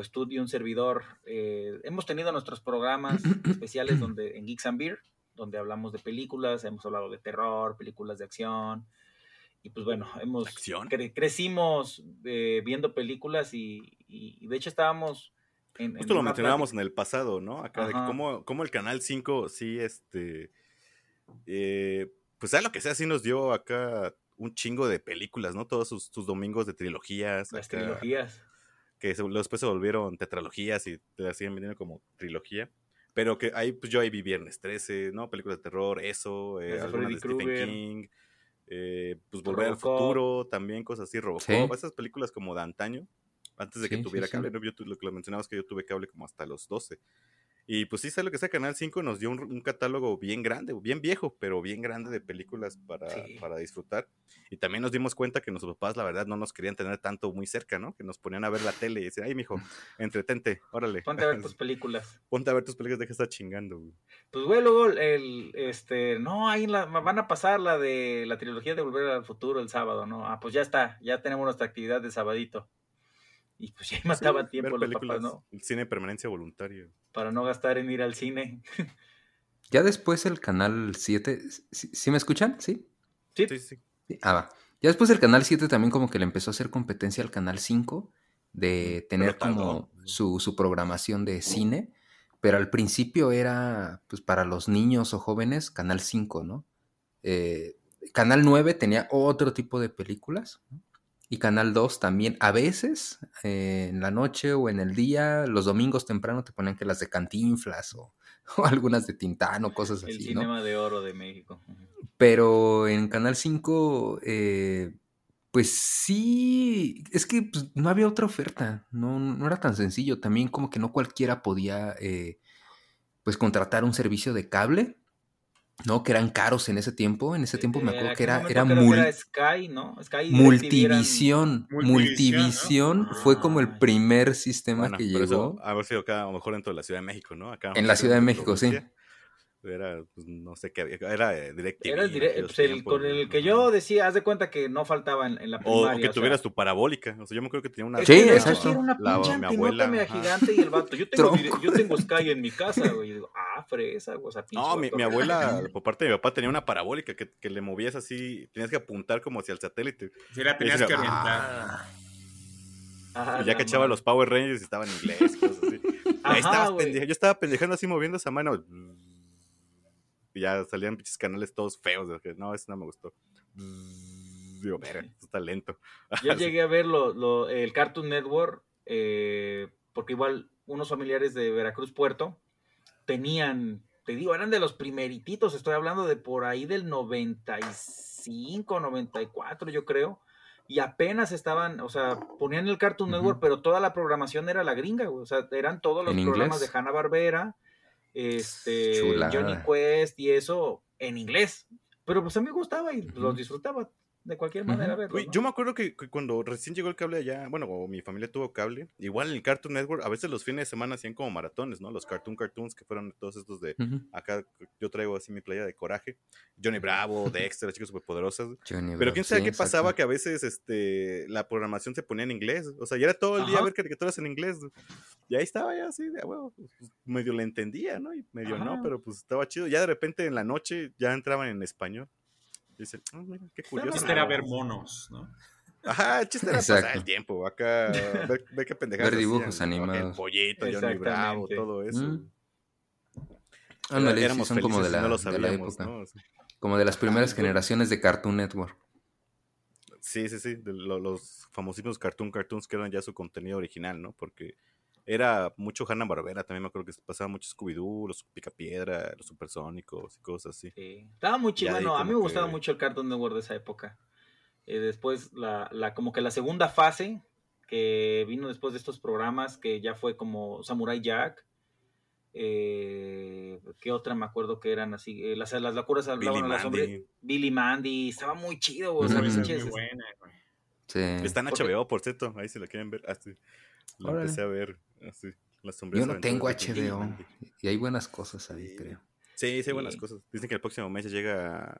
pues tú y un servidor, eh, hemos tenido nuestros programas especiales donde, en Geeks and Beer, donde hablamos de películas, hemos hablado de terror, películas de acción. Y pues bueno, hemos cre- crecimos eh, viendo películas y, y- y de hecho estábamos en, en Justo lo una mencionábamos en el pasado, ¿no? Acá, de cómo, cómo el Canal 5 sí, este... eh, pues sea lo que sea, sí nos dio acá un chingo de películas, ¿no? Todos sus, sus domingos de trilogías. las acá, trilogías. Que después se volvieron tetralogías y te las siguen vendiendo como trilogía. Pero que ahí, pues yo ahí vi Viernes 13, ¿no? Películas de terror, eso, eh, Las de algunas Freddy de Stephen. King, eh, pues Volver al. Futuro, también cosas así, Robocop, Sí. esas películas como de antaño, antes de que Sí, tuviera sí. cable, ¿no? Yo tu- lo que lo mencionabas que yo tuve cable como hasta los 12. Y pues sí, sé lo que sea, Canal 5 nos dio un, un catálogo bien grande, bien viejo, pero bien grande de películas para, Sí. para disfrutar. Y también nos dimos cuenta que nuestros papás, la verdad, no nos querían tener tanto muy cerca, ¿no? Que nos ponían a ver la tele y decían, ay, mijo, entretente, órale. Ponte a ver tus películas. Ponte a ver tus películas, deja de estar chingando, güey. Pues güey, luego el, este, no, ahí la, van a pasar la de la trilogía de Volver al Futuro el sábado, ¿no? Ah, pues ya está, ya tenemos nuestra actividad de sabadito. Y pues ya ahí mataban Sí, tiempo los papás, ¿no? el Cine de permanencia voluntaria. Para no gastar en ir al cine. Ya después el canal 7, ¿sí, sí me escuchan? ¿Sí? Sí, Sí, sí. Sí. Ah, va. Ya después el canal 7 también como que le empezó a hacer competencia al canal 5 de tener tardó. como su, su programación de cine, pero al principio era pues para los niños o jóvenes canal 5, ¿no? Eh, canal 9 tenía otro tipo de películas ¿no? Y canal 2 también a veces eh, en la noche o en el día, los domingos temprano te ponían que las de Cantinflas o, o algunas de Tintán o cosas el así, ¿no? cinema de oro de México. Pero en Canal 5, eh, pues sí, es que pues, no había otra oferta, no, no era tan sencillo. También como que no cualquiera podía, eh, pues, contratar un servicio de cable, ¿no? Que eran caros en ese tiempo. En ese tiempo me Eh, acuerdo que era, era creo que mul- era Sky, ¿no? Sky y DirecTV eran- multivisión. Multivisión, fue como el Ah, primer sistema Bueno, que llegó. eso haber sido acá, a lo mejor dentro de la Ciudad de México, ¿no? Acá En la Ciudad de México, sí. Era, pues, no sé qué había, era DirecTV. Era el, en dire- aquellos pues, el- con el que yo decía, haz de cuenta que no faltaba en, en la primaria. o que sea, tuvieras tu parabólica. O sea, yo me acuerdo que tenía una. Sí, exacto. era una La- pinche mi antenota abuela, mega ajá. gigante y el vato. Yo tengo, yo tengo Sky en mi casa, güey. Y digo, ah, fresa, güey, o sea, pinche No, mi, abuela, por parte de mi papá, tenía una parabólica que, que le movías así, tenías que apuntar como hacia el satélite. Sí, la tenías que orientar. ah, Ah, y ya no que echaba mames. los Power Rangers y estaba en inglés, cosas así. Ajá, Ahí estabas pendeja- Yo estaba pendejando así moviendo esa mano. Y ya salían pinches canales todos feos. de que, no, eso no me gustó. Digo, verga, esto está lento. Yo llegué a ver lo, lo- el Cartoon Network, eh, porque igual unos familiares de Veracruz Puerto tenían, te digo, eran de los primerititos, estoy hablando de por ahí del 95, 94, yo creo. Y apenas estaban, o sea, ponían el Cartoon Network, pero toda la programación era la gringa, güey. O sea, eran todos los ¿En programas inglés? de Hanna Barbera, este, Chulada. Johnny Quest y eso en inglés. Pero pues a mí me gustaba y los disfrutaba de cualquier manera. ¿no? yo me acuerdo que, que cuando recién llegó el cable allá, bueno, o mi familia tuvo cable, igual en el Cartoon Network, a veces los fines de semana hacían como maratones, ¿no? Los Cartoon Cartoons, que fueron todos estos de, acá yo traigo así mi playa de coraje, Johnny Bravo, Dexter, las chicas superpoderosas. Johnny Pero Bravo, quién sabe sí, qué exacto. pasaba que a veces este, la programación se ponía en inglés. O sea, ya era todo el día Ajá. ver caricaturas en inglés. Y ahí estaba ya así, de, a huevo, pues, medio le entendía, ¿no? Y medio no, pero pues estaba chido. Ya de repente en la noche ya entraban en español. Y dicen, "Ah, mira, qué curioso. Este era ver monos, ¿no? Ajá, el chiste era pasar el tiempo. Acá, ver, ver qué pendejadas Ver dibujos hacían, ¿no? Que El animados. pollito, Johnny Bravo, todo eso. Mm. Ándale, sí, Éramos son como de la, no lo de la sabíamos, época. ¿no? Como de las primeras generaciones de Cartoon Network. Sí, sí, sí, de lo- los famosísimos Cartoon Cartoons que eran ya su contenido original, ¿no? Porque era mucho Hanna Barbera, también me acuerdo que pasaba mucho Scooby-Doo, los Picapiedra, los Supersónicos y cosas así. Sí. Estaba muy chido. Bueno, a mí me gustaba mucho el Cartoon Network de esa época. Eh, después, la, la, como que la segunda fase que vino después de estos programas, que ya fue como Samurai Jack. Eh, ¿Qué otra me acuerdo que eran así? Eh, las, las locuras Billy hablaban a la sombra. Billy Mandy. Estaba muy chido. O sea, muy buena, güey. Sí. Está en HBO, por cierto, ahí si la quieren ver. Así, lo Órale. empecé a ver. Así, las Yo no tengo HBO. Y hay buenas cosas ahí, Sí. creo. Sí, sí, hay buenas Sí. cosas. Dicen que el próximo mes ya llega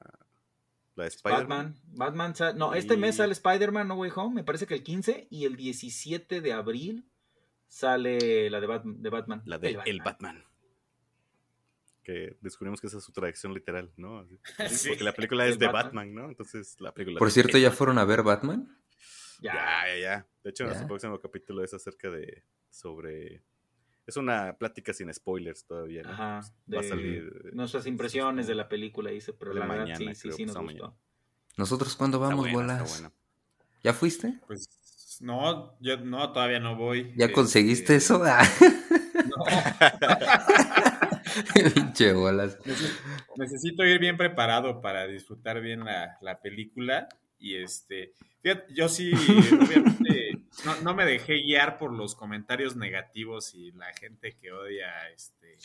la de Spider-Man. Batman. No, este mes sale Spider-Man No Way Home. Me parece que el 15 y el 17 de abril sale la de, Bat- de Batman. La de El Batman. Que descubrimos que esa es su traducción literal, ¿no? Así. Sí. Porque la película El es de Batman. Batman, ¿no? Entonces la película. Por cierto, ¿ya fueron a ver Batman? Ya. Ya, ya. De hecho, Ya. nuestro próximo capítulo es acerca de. sobre. Es una plática sin spoilers todavía, ¿no? Ajá, Pues, va a salir. nuestras impresiones de la película, dice, pero de la verdad mañana, sí, sí, creo, sí nos pasado gustó. mañana. ¿Nosotros cuándo vamos, buena, bolas? ¿Ya fuiste? Pues no, yo no, todavía no voy. ¿Ya Este, conseguiste eso? Ah. Pinche bolas. Neces- Necesito ir bien preparado para disfrutar bien la, la película. Y este, fíjate, yo sí, obviamente, no, no me dejé guiar por los comentarios negativos y la gente que odia este,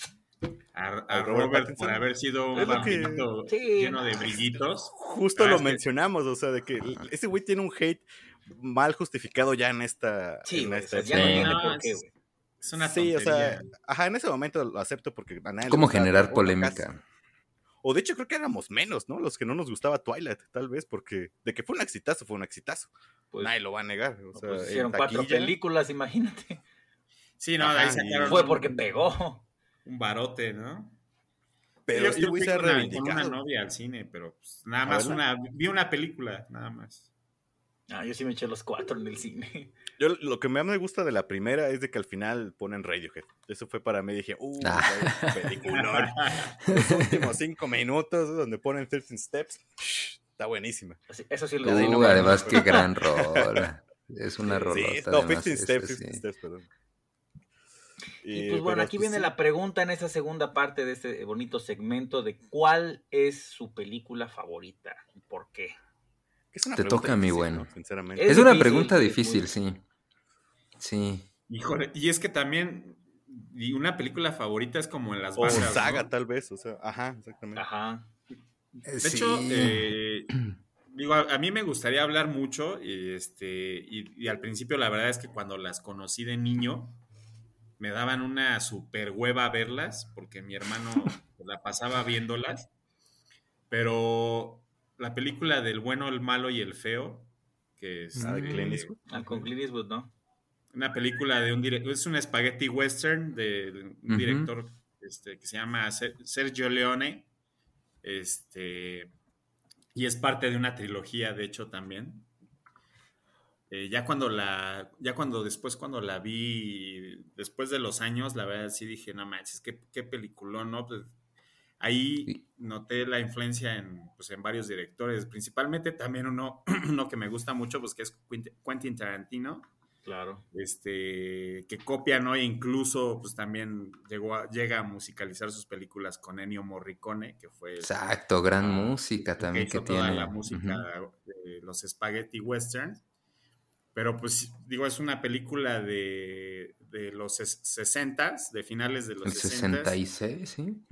a, a ¿A Robert Pattinson? por haber sido un que- Sí, lleno de brillitos. Justo lo mencionamos, o sea, de que ese güey tiene un hate mal justificado ya en esta. Sí, en o esta sea, ya no Sí. tiene No, por qué, es- güey. Es una Sí, o sea, ajá, en ese momento lo acepto porque a nadie ¿Cómo generar polémica? O de hecho creo que éramos menos, ¿no? Los que no nos gustaba Twilight, tal vez, porque de que fue un exitazo, fue un exitazo. Pues, Nadie lo va a negar. O sea, pues hicieron cuatro películas, imagínate. Sí, no, ahí Ajá, y- sacaron Fue porque pegó. un barote, ¿no? Pero yo, este güey se ha una, con una reivindicado. novia al cine, pero pues, nada ¿A más una, vi una película, nada más. Ah, yo sí me eché los cuatro en el cine. Yo lo que más me gusta de la primera es de que al final ponen Radiohead. Eso fue para mí, dije, uh, Ah. vaya peliculón. Los últimos cinco minutos donde ponen 13 Steps, está buenísima. Eso sí lo no Uh, además, qué gran rola. Es una Sí, rolota. no, además, 15 esa, Steps, sí. 15 Steps, perdón. Y pues bueno, aquí pues, viene sí. la pregunta en esa segunda parte de este bonito segmento de cuál es su película favorita y por qué. Es una Te pregunta toca, mi difícil, bueno. ¿no? Sinceramente. Es Es una pregunta muy difícil, sí. Sí. Híjole, y es que también, y una película favorita es como en las O bandas, ¿no? saga, tal vez, o sea, ajá, exactamente. Ajá. De hecho, eh, digo, a, a mí me gustaría hablar mucho, y, este, y, y al principio la verdad es que cuando las conocí de niño, me daban una super hueva verlas, porque mi hermano la pasaba viéndolas, pero la película del bueno, el malo y el feo, que es Ah, de Mm. Clint Eastwood. Ah, con Clint Eastwood, ¿no? una película de un director, es un spaghetti western de un director este, que se llama Ser- Sergio Leone, este, y es parte de una trilogía, de hecho, también. Eh, ya cuando la, ya cuando después cuando la vi, después de los años, la verdad sí dije, no manches, qué, qué peliculón, ¿no? Pues, ahí Sí. noté la influencia en, pues, en varios directores, principalmente también uno, uno que me gusta mucho, pues que es Quentin Tarantino. Claro. Este, que copia, ¿no? E incluso, pues también llegó a- llega a musicalizar sus películas con Ennio Morricone, que fue el Exacto, gran Ah, música que también que toda tiene. la música de los spaghetti westerns. Pero pues digo, es una película de, de los 60 de finales de los El 60 66, sí.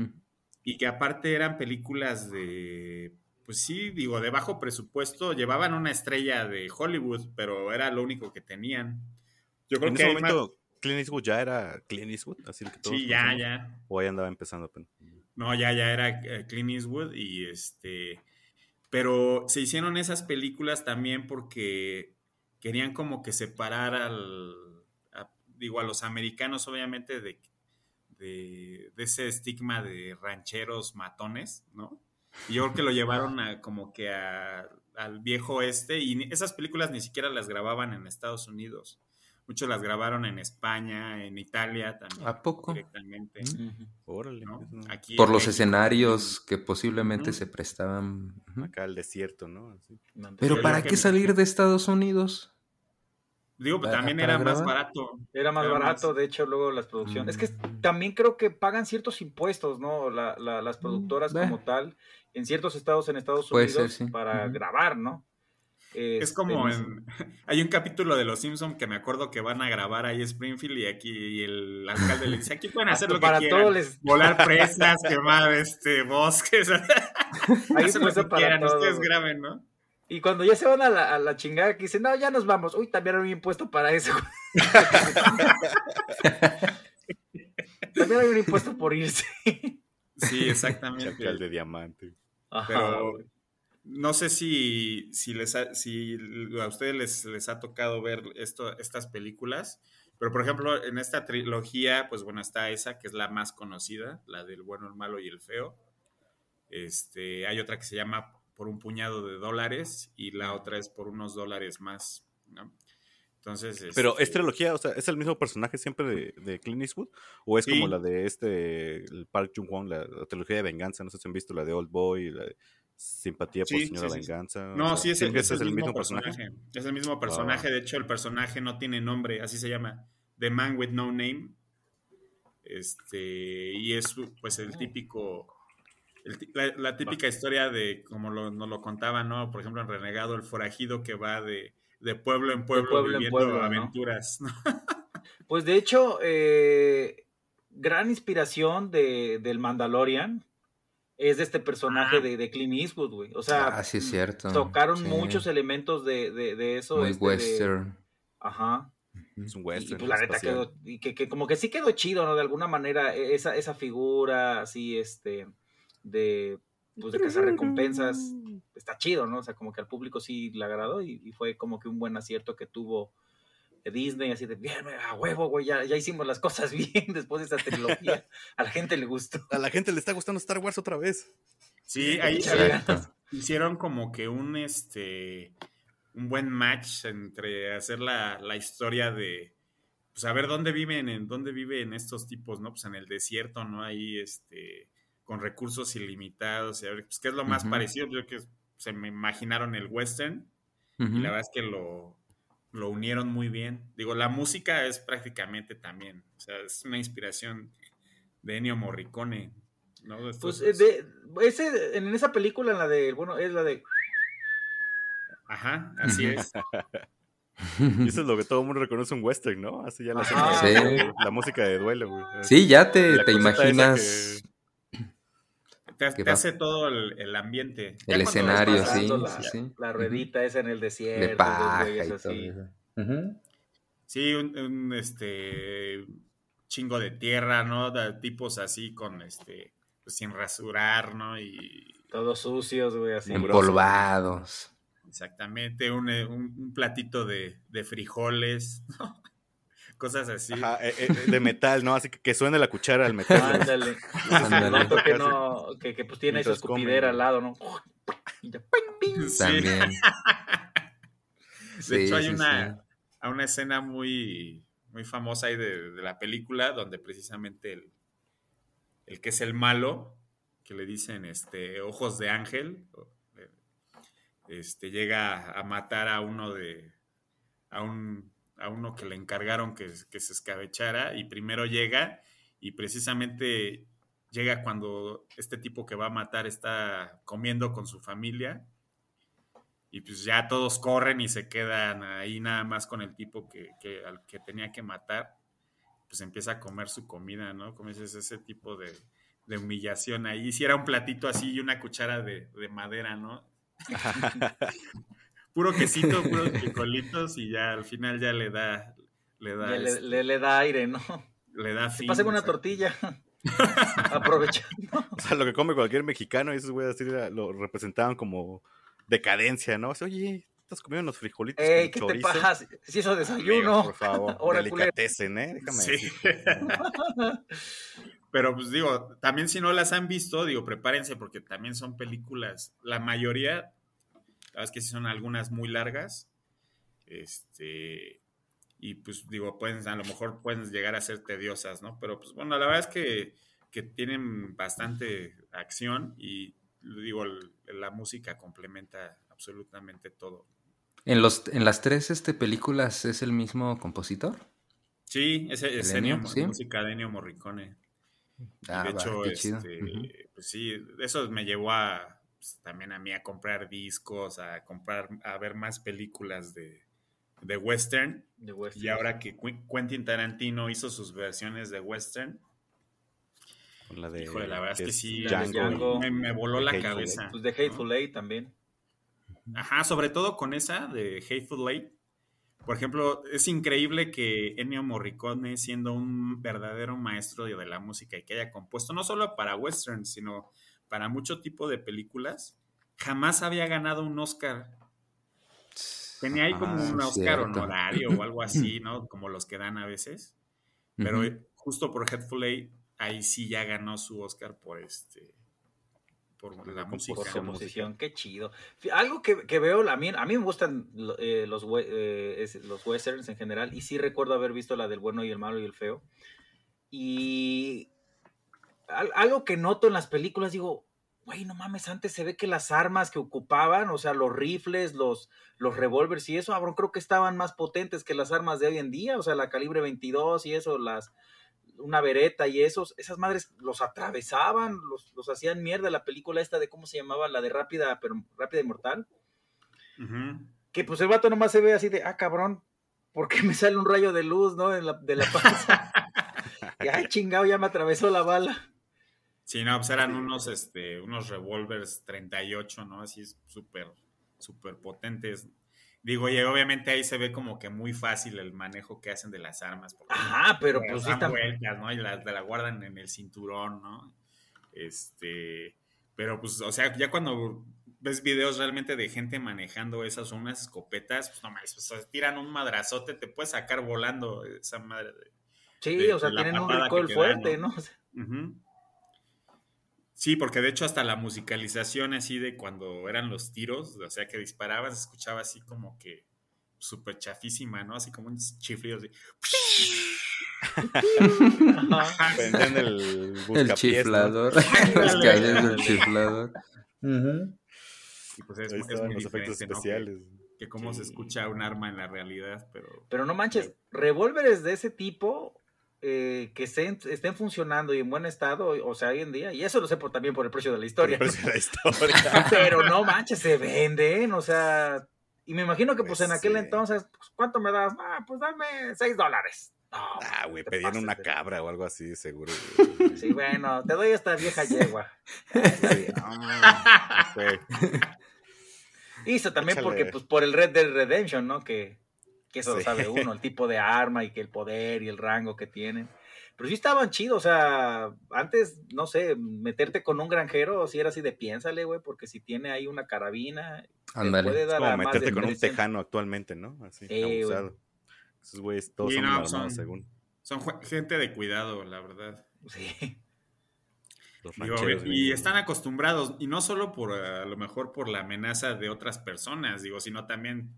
Y que aparte eran películas de, pues sí, digo, de bajo presupuesto, llevaban una estrella de Hollywood, pero era lo único que tenían. Yo creo En que ese hay más- momento, Clint Eastwood ya era Clint Eastwood, así que todos sí, ya, ya. O ahí andaba empezando. No, ya, ya era eh, Clint Eastwood y este. Pero se hicieron esas películas también porque querían como que separar al. a- digo, a los americanos, obviamente, de, de, de ese estigma de rancheros matones, ¿no? Y yo creo que lo llevaron a, como que a- al viejo oeste y esas películas ni siquiera las grababan en Estados Unidos. Muchos las grabaron en España, en Italia también. ¿A poco? Directamente. Aquí Por los México escenarios que posiblemente se prestaban. Acá el desierto, ¿no? Así. Pero ¿para qué salir de Estados Unidos? Digo, pues ¿Para- también era más barato. Era más Era barato, más- de hecho, luego las producciones. Es que Mm. también creo que pagan ciertos impuestos, ¿no? La- la- las productoras ve. como tal, en ciertos estados en Estados Unidos ser, sí. para grabar, ¿no? Es Este, como sé. en... Hay un capítulo de Los Simpson que me acuerdo que van a grabar ahí Springfield y aquí y el alcalde le dice, aquí pueden hacer lo que para quieran. todo les Volar presas, quemar este bosques. Hacer lo que para quieran, todo. ustedes graben, ¿no? Y cuando ya se van a la, a la chingada, que dicen, no, ya nos vamos. Uy, también hay un impuesto para eso. también hay un impuesto por irse. Sí, exactamente. Chacal de diamante. Ajá, Pero no sé si, si, les ha- si a ustedes les, les ha tocado ver esto, estas películas, pero por ejemplo, en esta trilogía, pues bueno, está esa que es la más conocida, la del bueno, el malo y el feo. Este, hay otra que se llama Por un puñado de dólares y la otra es por unos dólares más, ¿no? Entonces, Pero este, es trilogía, o sea, ¿es el mismo personaje siempre de, de Clint Eastwood? ¿O es como la de este, el Park Chung-won, la, la trilogía de venganza? No sé si han visto la de Old Boy, la de Simpatía por Señora sí. Venganza. o No, sea, sí, es, ¿siempre el, es el mismo personaje. Es el mismo personaje. De hecho, el personaje no tiene nombre, así se llama. The Man with No Name. Este, y es pues el típico. El la, la típica historia de como lo, nos lo contaban, ¿no? Por ejemplo, en Renegado, el forajido que va de, de pueblo en pueblo, pueblo en viviendo aventuras, ¿no? Pues de hecho, eh, gran inspiración de, del Mandalorian es de este personaje Ah. de, de Clint Eastwood, güey. O sea, ah, sí, es cierto. tocaron Sí. muchos elementos de, de, de eso. Muy este, de- western. ajá. Es un Y- western. y, pues la neta quedó, y que, que como que sí quedó chido, ¿no? De alguna manera, e- esa, esa figura así, este, de, pues de cazar recompensas, está chido, ¿no? O sea, como que al público sí le agradó y, y fue como que un buen acierto que tuvo Disney, así de, bien, a huevo, güey, ya, ya hicimos las cosas bien después de esa trilogía. A la gente le gustó. A la gente le está gustando Star Wars otra vez. Sí, ahí hicieron como que un este un buen match entre hacer la, la historia de pues a ver dónde viven en dónde viven estos tipos no pues en el desierto no ahí este con recursos ilimitados y a ver pues, qué es lo más parecido yo creo que se me imaginaron el western y la verdad es que lo lo unieron muy bien digo la música es prácticamente también o sea es una inspiración de Ennio Morricone ¿no? Pues eh, de, ese, en esa película, en la de, bueno, es la de, ajá así es Y eso es lo que todo el mundo reconoce un western, ¿no? Así ya la. Sí. la música de duelo, güey. Sí, ya te, te imaginas. Que te hace todo el, el ambiente. Ya El escenario, sí, la, sí, sí. la ruedita esa en el desierto. De paja y todo así. eso. Sí, un, un, este chingo de tierra, ¿no? De tipos así con este pues, sin rasurar, ¿no? Y Todos sucios, güey, así. Empolvados. exactamente un, eh, un- un platito de, de frijoles, ¿no? Cosas así. Ajá, eh, eh, de metal, ¿no? Así que, que suene la cuchara al metal. Ándale. Ándale. El vato que no, que, que pues tiene su Mientras comen, escupidera güey. al lado, ¿no? Y ya, ping, ping. Sí. También. De Sí, hecho, hay sí, una, a una escena muy, muy famosa ahí de, de la película donde precisamente el, el que es el malo, que le dicen este, ojos de ángel, este, llega a matar a uno de, a un, a uno que le encargaron que, que se escabechara y primero llega y precisamente llega cuando este tipo que va a matar está comiendo con su familia y pues ya todos corren y se quedan ahí nada más con el tipo que, que, al que tenía que matar, pues empieza a comer su comida, ¿no? Como dices, ese tipo de, de humillación ahí. Si era un platito así y una cuchara de, de madera, ¿no? Puro quesito, puros frijolitos y ya al final ya le da... Le da, le, este, le, le da aire, ¿no? le da fin. Pásame una o sea. tortilla. Aprovechando. O sea, lo que come cualquier mexicano, y esos güeyes así lo representaban como decadencia, ¿no? O sea, oye, estás comiendo unos frijolitos Ey, ¿qué con te chorizo. pasa? Si eso Amigo, desayuno. por favor, Ahora, delicatessen, ¿eh? Déjame Sí. Pero pues digo, también si no las han visto, digo, prepárense porque también son películas, la mayoría, la verdad es que sí son algunas muy largas, este, y pues digo, pueden, a lo mejor pueden llegar a ser tediosas, ¿no? Pero pues bueno, la verdad es que, que tienen bastante acción y digo, la música complementa absolutamente todo. En, los, en las tres este, películas es el mismo compositor. Sí, es. Ennio, ¿Sí? música de Ennio Morricone. Ah, de va, hecho, este, pues sí, eso me llevó a pues, también a mí a comprar discos, a comprar, a ver más películas de, de western. De western. Y ahora que Qu- Quentin Tarantino hizo sus versiones de western, Con la de, híjole, la verdad es que sí, Django. me, me voló la Hateful cabeza. Pues de Hateful Eight también. Ajá, sobre todo con esa de Hateful Eight. Por ejemplo, es increíble que Ennio Morricone, siendo un verdadero maestro de la música y que haya compuesto no solo para westerns, sino para mucho tipo de películas, jamás había ganado un Oscar. Tenía ahí como Ah, un sí, Oscar cierto. honorario o algo así, ¿no? Como los que dan a veces. Pero justo por Hateful Eight, ahí sí ya ganó su Oscar por este por Por la la música. Por Música. composición, qué chido. Algo que, que veo, a mí, a mí me gustan eh, los, eh, es- los westerns en general, y sí recuerdo haber visto la del bueno y el malo y el feo. Y algo que noto en las películas, digo, güey, no mames, antes se ve que las armas que ocupaban, o sea, los rifles, los, los revólveres y eso, cabrón, creo que estaban más potentes que las armas de hoy en día, o sea, la calibre 22 y eso, las una vereta y esos, esas madres los atravesaban, los, los hacían mierda. La película esta de cómo se llamaba, la de Rápida, pero Rápida y Mortal, que pues el vato nomás se ve así de, ah, cabrón, ¿por qué me sale un rayo de luz, no? En la, de la panza. y ay, chingado, ya me atravesó la bala. Sí, no, pues eran unos, este, unos revólveres 38, ¿no? Así es súper, súper potentes. Digo, y obviamente ahí se ve como que muy fácil el manejo que hacen de las armas. Porque Ajá, pero las pues sí dan están... vueltas, ¿no? Y la, la guardan en el cinturón, ¿no? Este, pero pues, o sea, ya cuando ves videos realmente de gente manejando esas o unas escopetas, pues no mames, pues, tiran un madrazote, te puedes sacar volando esa madre. de- Sí, de- o sea, tienen un te fuerte, dan, ¿no? ¿no? O sea, Ujú. Sí, porque de hecho hasta la musicalización así de cuando eran los tiros, o sea que disparaban, se escuchaba así como que súper chafísima, ¿no? Así como un chiflido así. Prendían el El buscapiés, ¿no? chiflador. Las calles del chiflador. Y pues es, Ahí es estaban muy los efectos diferente, ¿no? especiales. Que, que cómo se escucha un arma en la realidad, pero... Pero no manches, revólveres de ese tipo eh, que estén, estén funcionando y en buen estado, o sea, hoy en día, y eso lo sé por, también por el precio de la historia. Por eso la historia. Pero no manches, se venden, o sea, y me imagino que pues, Pues en aquel sí. entonces, pues, ¿cuánto me das? Ah, pues dame 6 dólares. No, Ah, güey, pedían pases una cabra o algo así, seguro. Sí, bueno, te doy esta vieja yegua. No, güey. Hizo también Échale. porque, pues, por el Red Dead Redemption, ¿no? Que, que eso lo sabe uno, el tipo de arma y que el poder y el rango que tienen. Pero sí estaban chidos, o sea, antes, no sé, meterte con un granjero, si era así de piénsale, güey, porque si tiene ahí una carabina, te puede Es dar como a más meterte de con un 300. tejano actualmente, ¿no? Así, Sí, güey. abusado. Esos güeyes todos Sí, son no, armados, son- según Son gente de cuidado, la verdad. Sí. los Digo, y están acostumbrados, y no solo por a lo mejor por la amenaza de otras personas, digo, sino también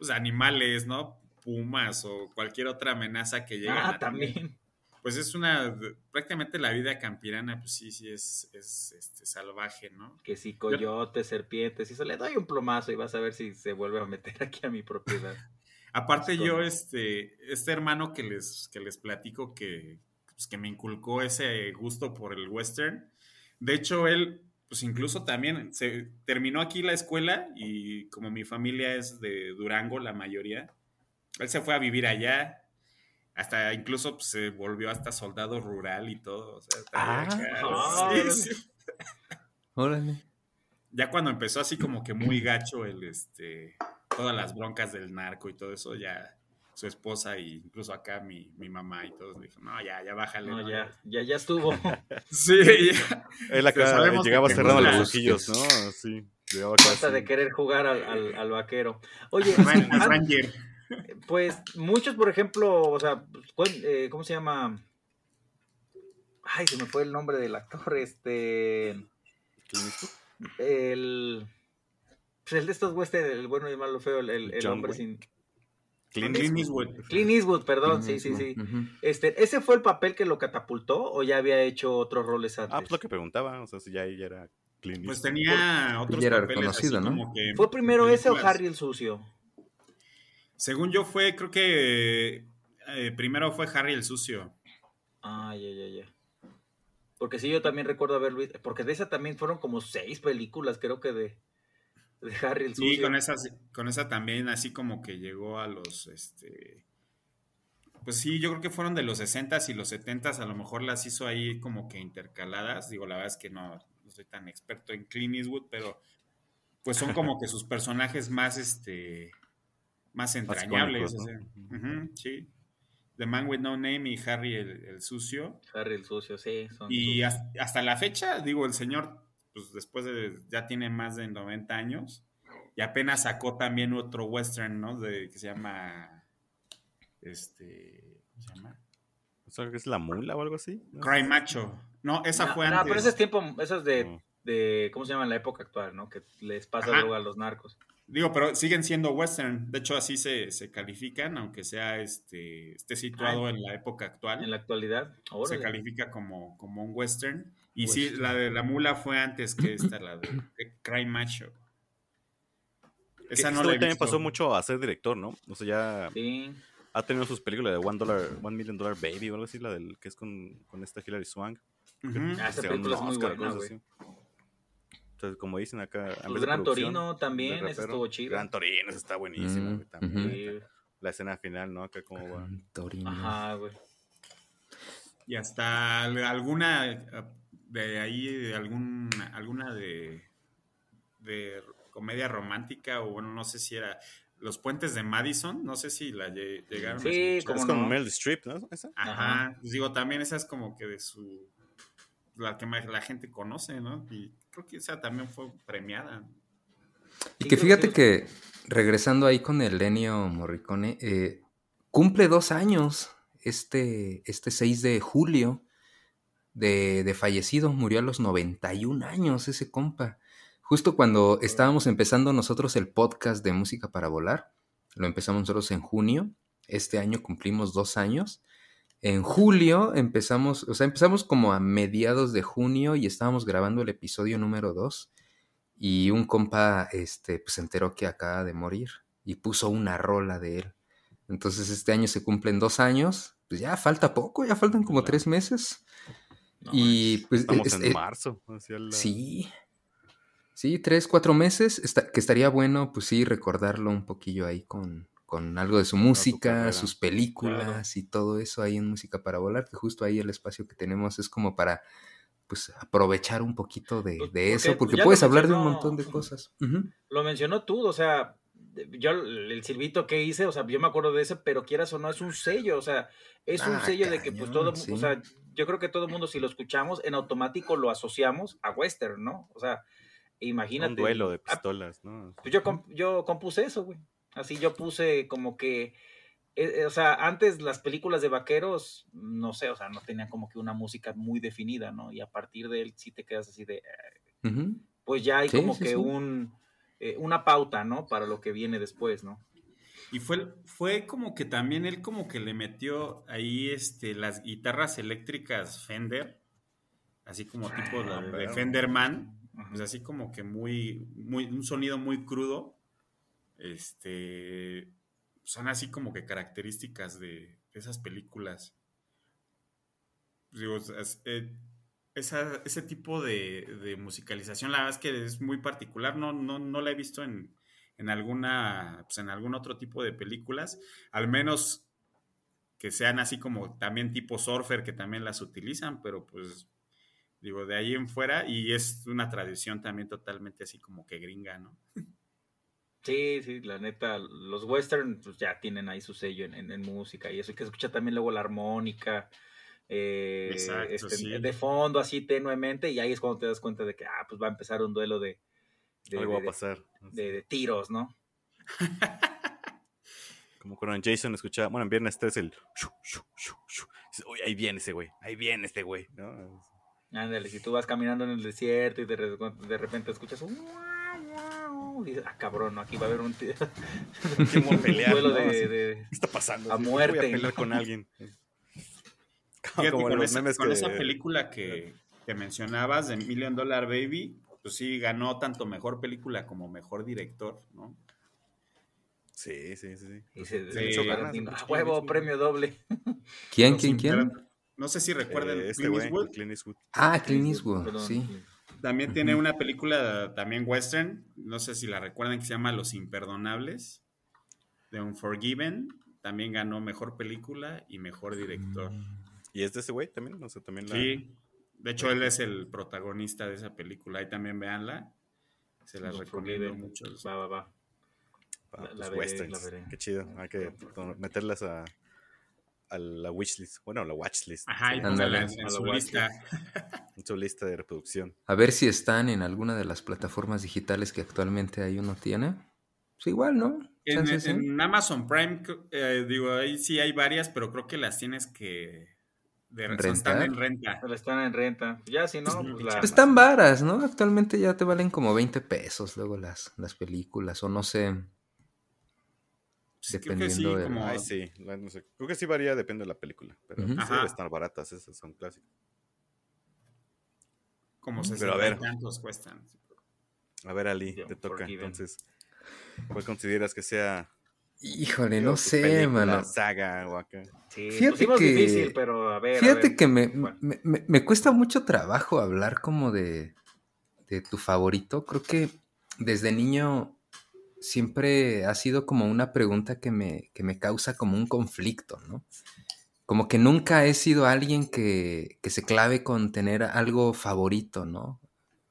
pues animales, ¿no? Pumas o cualquier otra amenaza que llegue. Ah, también. Pues es una, prácticamente la vida campirana, pues sí, sí es, es este, salvaje, ¿no? Que si coyotes, serpientes, y eso le doy un plomazo y vas a ver si se vuelve a meter aquí a mi propiedad. Aparte yo, este, este hermano que les, que les platico que, pues, que me inculcó ese gusto por el western, de hecho él, pues incluso también se terminó aquí la escuela y como mi familia es de Durango, la mayoría, él se fue a vivir allá, hasta incluso pues, se volvió hasta soldado rural y todo. O sea, Ah, acá. Sí, sí. Órale. Ya cuando empezó así como que muy gacho el este todas las broncas del narco y todo eso, ya su esposa e incluso acá mi, mi mamá y todos le dijeron, no, ya, ya bájale. No, ¿no? ya, ya, ya estuvo. Sí, ya. Él Pues acá llegaba cerrando los ojillos, ¿no? Sí. Llegaba casi. de querer jugar al, al- al vaquero. Oye, Ran- an- Ranger. pues muchos, por ejemplo, o sea, ¿cuál- eh, ¿cómo se llama? Ay, se me fue el nombre del actor, este, el, pues el de estos western, el bueno y el malo feo, el, el- hombre Wayne. sin... Clint Clint Eastwood. Eastwood. Clint Eastwood, perdón, sí, sí, sí. Este, ¿ese fue el papel que lo catapultó o ya había hecho otros roles antes? Ah, pues lo que preguntaba, o sea, si ya ella era Clint Pues Eastwood. tenía otros Ya era papeles así reconocido, ¿no? como que- ¿Fue primero ese o. Harry el sucio? Según yo fue, creo que eh, primero fue Harry el sucio. Ah, ya, ya, ya. Porque sí, yo también recuerdo haber visto, porque de esa también fueron como seis películas, creo que de, de Harry el sucio. Sí, con esa, con esa también así como que llegó a los, este, pues sí, yo creo que fueron de los 60s y los 70s, a lo mejor las hizo ahí como que intercaladas, digo, la verdad es que no, no soy tan experto en Clint Eastwood, pero pues son como que sus personajes más, este, más entrañables. icónicos, o sea, ujú, sí. The Man with No Name y Harry el, el sucio. Harry el sucio, sí. Son Y sus- hasta la fecha, digo, el señor, pues después de, ya tiene más de 90 años y apenas sacó también otro western, ¿no? De, que se llama, este, ¿cómo se llama? O sea, que es la mula o algo así. ¿no? Cry Macho. No, esa no, fue no, antes. pero ese es tiempo, eso es de, de, ¿cómo se llama? En la época actual, ¿no? Que les pasa Ajá. droga a los narcos. Digo, pero siguen siendo western. De hecho, así se, se califican, aunque sea este, esté situado en la época actual. En la actualidad, se órale. califica como, como un western. Y sí, Western. la de la mula fue antes que esta, la de Cry Macho. Que Esa no la he también visto. pasó mucho a ser director, ¿no? O sea, ya Sí. ha tenido sus películas de One Dollar, One Million Dollar Baby o algo así, la del que es con, con esta Hilary Swank. Ujú. Ah, esa película es un muy Oscar, buena, cosas güey. así. Entonces, como dicen acá, Pues de Gran Torino también, de rapero, estuvo chida. Gran Torino, esa está buenísima, Mm, güey, también. Sí. La escena final, ¿no? Acá como va. Torino. Ajá, güey. Y hasta al- alguna de ahí, de algún, alguna de, de comedia romántica, o bueno, no sé si era Los Puentes de Madison, no sé si la lle- llegaron a Sí, escuchar. cómo Es con no. Meryl Streep, ¿no? ¿Esa? Ajá, Ajá. pues digo, también esa es como que de su, la que más la gente conoce, ¿no? Y creo que esa también fue premiada. Y que fíjate que- regresando ahí con el Ennio Morricone, eh, cumple dos años este, este 6 de julio de, de fallecido, murió a los 91 años ese compa. Justo cuando estábamos empezando nosotros el podcast de Música para Volar, lo empezamos nosotros en junio, este año cumplimos dos años. En julio empezamos, o sea, empezamos como a mediados de junio y estábamos grabando el episodio número 2 y un compa este, pues, se enteró que acaba de morir y puso una rola de él. Entonces este año se cumplen dos años, pues ya falta poco, ya faltan como tres meses. No y pues Estamos es- en eh, marzo. hacia la- sí, sí, tres, cuatro meses, está- que estaría bueno pues sí recordarlo un poquillo ahí con, con algo de su música, sus películas y todo eso ahí en Música para Volar, que justo ahí el espacio que tenemos es como para pues aprovechar un poquito de, Pues, de eso, porque puedes hablar de un montón de cosas. Lo mencionó tú, o sea, yo el silbito que hice, o sea, yo me acuerdo de ese, pero quieras o no, es un sello, o sea, es un Ah, sello de que pues todo, sí. o sea, yo creo que todo el mundo si lo escuchamos, en automático lo asociamos a western, ¿no? O sea, imagínate. Un duelo de Ah, pistolas, ¿no? pues yo, comp- yo compuse eso, güey. Así yo puse como que, eh, eh, o sea, antes las películas de vaqueros, no sé, o sea, no tenían como que una música muy definida, ¿no? Y a partir de él sí te quedas así de, eh, pues ya hay Sí, como sí, que un, eh, una pauta, ¿no? Para lo que viene después, ¿no? Y fue, fue como que también él como que le metió ahí este, las guitarras eléctricas Fender, así como tipo la de, Fenderman, Ajá. pues así como que muy, muy, un sonido muy crudo. Este, son así como que características de, esas películas. Digo, eh, ese tipo de, musicalización, la verdad es que es muy particular, no, no, no la he visto en, en alguna, pues en algún otro tipo de películas, al menos que sean así como también tipo surfer que también las utilizan, pero pues digo, de ahí en fuera y es una tradición también totalmente así como que gringa, ¿no? Sí, sí, la neta, los western pues, ya tienen ahí su sello en, música y eso, hay que escucha también luego la armónica, eh, este, de fondo así tenuemente y ahí es cuando te das cuenta de que, ah, pues va a empezar un duelo de... Algo va a pasar. De, tiros, ¿no? Como cuando en Jason escuchaba, bueno, en Viernes 3 el... Uy, ahí viene ese güey, ahí viene este güey, ¿no? Ándale, si tú vas caminando en el desierto y de, de repente escuchas un dices, ah, cabrón, aquí va a haber un, duelo de, ¿Qué está pasando? A muerte. Voy a pelear con alguien. Como, con, esa, película que, que, mencionabas de Million Dollar Baby, pues sí, ganó tanto mejor película como mejor director, ¿no? Sí, sí, sí. Y se, huevo, premio doble. ¿Quién, quién, quién? No sé si recuerdan. Eh, este Clint Eastwood. Ah, Clint Eastwood, sí. También tiene una película, también western, no sé si la recuerdan, que se llama Los Imperdonables, de Unforgiven. También ganó Mejor Película y Mejor Director. ¿Y es de ese güey también? No sé, también Sí, de hecho él es el protagonista de esa película. Ahí también véanla. Se las recomiendo mucho. Va, va, va. la, pues westerns. Qué chido. Hay que meterlas a, a la wishlist, bueno, a la watchlist. Ajá, y en, su lista. en su lista de reproducción. A ver si están en alguna de las plataformas digitales que actualmente ahí uno tiene. Pues igual, ¿no? En, Amazon Prime, eh, digo, ahí sí hay varias, pero creo que las tienes que... De, están en renta. Están en renta. Ya si no, pues, pues Están varas, ¿no? Actualmente ya te valen como 20 pesos luego las, las películas, o no sé. Dependiendo de... Como... sí, no sé. Creo que sí varía, depende de la película. Pero uh estar baratas, esas son clásicas. Como se pero a ver, tantos cuestan. A ver, Ali, te toca. Entonces, ¿cuál consideras que sea? Híjole, no sé, mano. saga. Sí, fíjate que, difícil, pero a ver. Fíjate que me, me, me, cuesta mucho trabajo hablar como de, de tu favorito. Creo que desde niño siempre ha sido como una pregunta que me, que me causa como un conflicto, ¿no? Como que nunca he sido alguien que, que se clave con tener algo favorito, ¿no?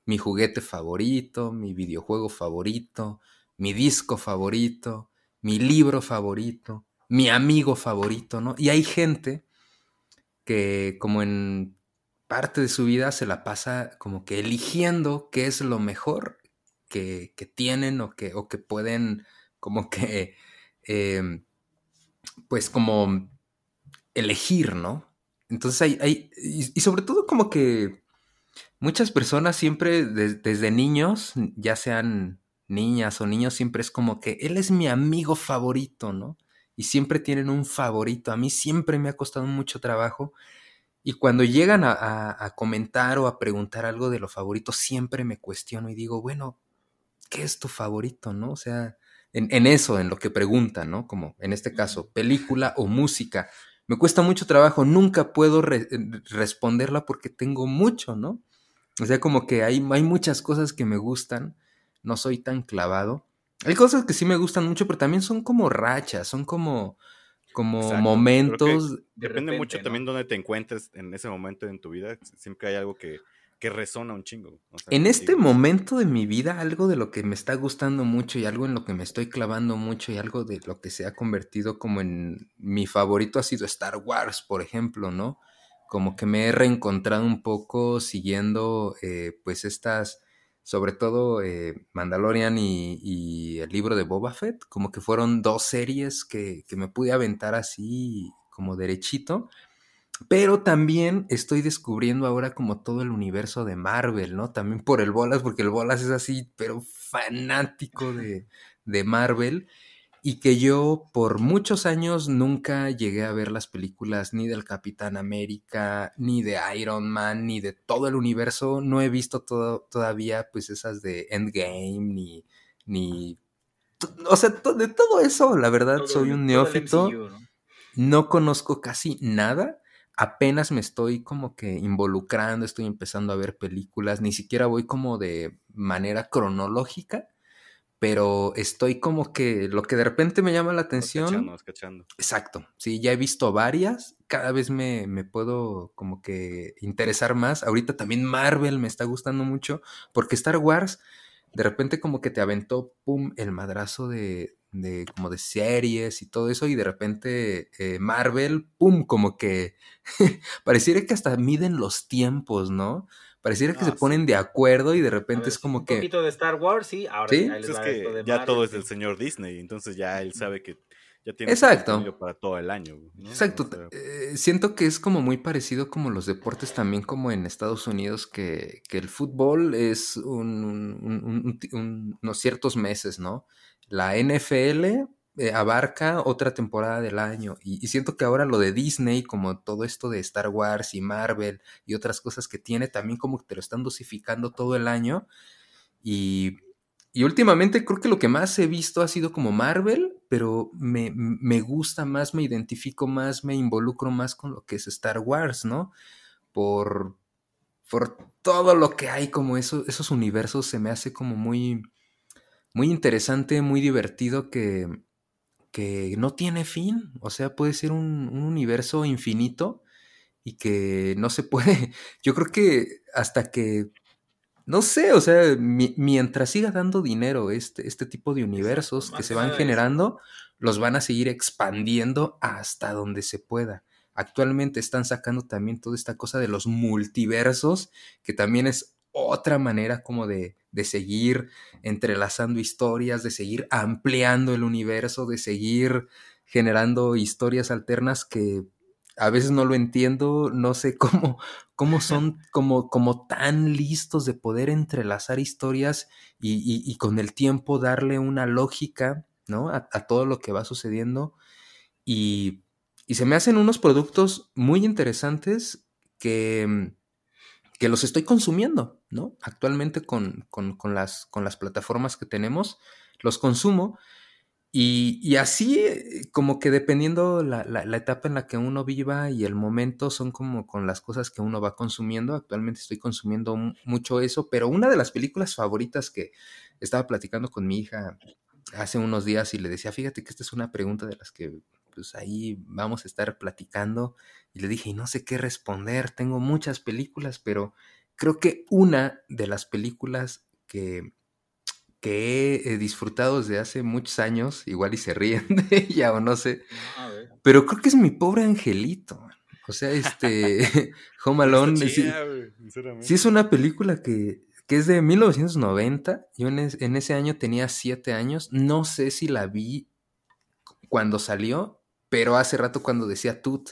Mi juguete favorito, mi videojuego favorito, mi disco favorito, mi libro favorito, mi amigo favorito, ¿no? Y hay gente que como en parte de su vida se la pasa como que eligiendo qué es lo mejor que, tienen o que, o que pueden como que, em, pues como elegir, ¿no? Entonces hay, hay y, sobre todo como que muchas personas siempre desde niños, ya sean niñas o niños, siempre es como que él es mi amigo favorito, ¿no? Y siempre tienen un favorito. A mí siempre me ha costado mucho trabajo. Y cuando llegan a, a comentar o a preguntar algo de lo favorito, siempre me cuestiono y digo, bueno, ¿qué es tu favorito, no? O sea, en, eso, en lo que preguntan, ¿no? Como en este caso, película o música. Me cuesta mucho trabajo, nunca puedo responderla porque tengo mucho, ¿no? O sea, como que hay, hay muchas cosas que me gustan, no soy tan clavado. Hay cosas que sí me gustan mucho, pero también son como rachas, son como, como momentos. Depende mucho también dónde te encuentres en ese momento en tu vida. Siempre hay algo que, que resona un chingo. en este momento de mi vida, algo de lo que me está gustando mucho y algo en lo que me estoy clavando mucho y algo de lo que se ha convertido como en mi favorito ha sido Star Wars, por ejemplo, ¿no? Como que me he reencontrado un poco siguiendo eh, pues estas, sobre todo eh, Mandalorian y, el libro de Boba Fett, como que fueron dos series que, que me pude aventar así como derechito pero también estoy descubriendo ahora como todo el universo de Marvel, ¿no? También por el Bolas, porque el Bolas es así, pero fanático de, de Marvel. Y que yo por muchos años nunca llegué a ver las películas ni del Capitán América, ni de Iron Man, ni de todo el universo. No he visto todo, todavía pues esas de Endgame, ni, ni o sea, de todo eso, la verdad, soy un neófito. ¿no? no conozco casi nada. Apenas me estoy como que involucrando, estoy empezando a ver películas, ni siquiera voy como de manera cronológica, pero estoy como que lo que de repente me llama la atención. Cachando, cachando. Exacto, sí, ya he visto varias, cada vez me, me, puedo como que interesar más. Ahorita también Marvel me está gustando mucho, porque Star Wars de repente como que te aventó, pum, el madrazo de, de como de series y todo eso, y de repente eh, Marvel, pum, como que pareciera que hasta miden los tiempos, ¿no? Pareciera que Ah, se sí. ponen de acuerdo y de repente ver, es como un que... poquito de Star Wars, sí. Ahora ¿Sí? ahí les Pues es que esto de ya Marvel, todo es sí. del señor Disney, entonces ya él sabe que ya tiene Exacto. para todo el año. ¿no? Exacto, O sea, eh, siento que es como muy parecido como los deportes también como en Estados Unidos, que, que el fútbol es un, un- un- un un- unos ciertos meses, ¿no? La NFL eh, abarca otra temporada del año y, siento que ahora lo de Disney, como todo esto de Star Wars y Marvel y otras cosas que tiene, también como que te lo están dosificando todo el año y, y últimamente creo que lo que más he visto ha sido como Marvel, pero me, me gusta más, me identifico más, me involucro más con lo que es Star Wars, ¿no? Por, por todo lo que hay, como eso, esos universos se me hace como muy, muy interesante, muy divertido que, que no tiene fin. O sea, puede ser un, un universo infinito y que no se puede. Yo creo que hasta que no sé, o sea, mi- mientras siga dando dinero este, este tipo de universos que se van generando, los van a seguir expandiendo hasta donde se pueda. Actualmente están sacando también toda esta cosa de los multiversos, que también es otra manera como de, de seguir entrelazando historias, de seguir ampliando el universo, de seguir generando historias alternas que a veces no lo entiendo, no sé cómo, cómo son como, como tan listos de poder entrelazar historias y, y- con el tiempo darle una lógica, ¿no? A, a todo lo que va sucediendo. Y, y se me hacen unos productos muy interesantes que, que los estoy consumiendo, ¿no? Actualmente con, con- con las, con las plataformas que tenemos, los consumo. Y, y así, eh, como que dependiendo la, la- la etapa en la que uno viva y el momento, son como con las cosas que uno va consumiendo. Actualmente estoy consumiendo mu- mucho eso, pero una de las películas favoritas que estaba platicando con mi hija hace unos días y le decía, fíjate que esta es una pregunta de las que pues ahí vamos a estar platicando. Y le dije, y no sé qué responder, tengo muchas películas, pero creo que una de las películas que que he disfrutado desde hace muchos años, igual y se ríen de ella o no sé, A ver. pero creo que es mi pobre angelito. O sea, este Home Alone sí, chida, sinceramente. sí es una película que, que es de 1990. Yo en, es- en ese año tenía siete años. No sé si la vi cuando salió, pero hace rato cuando decía Tut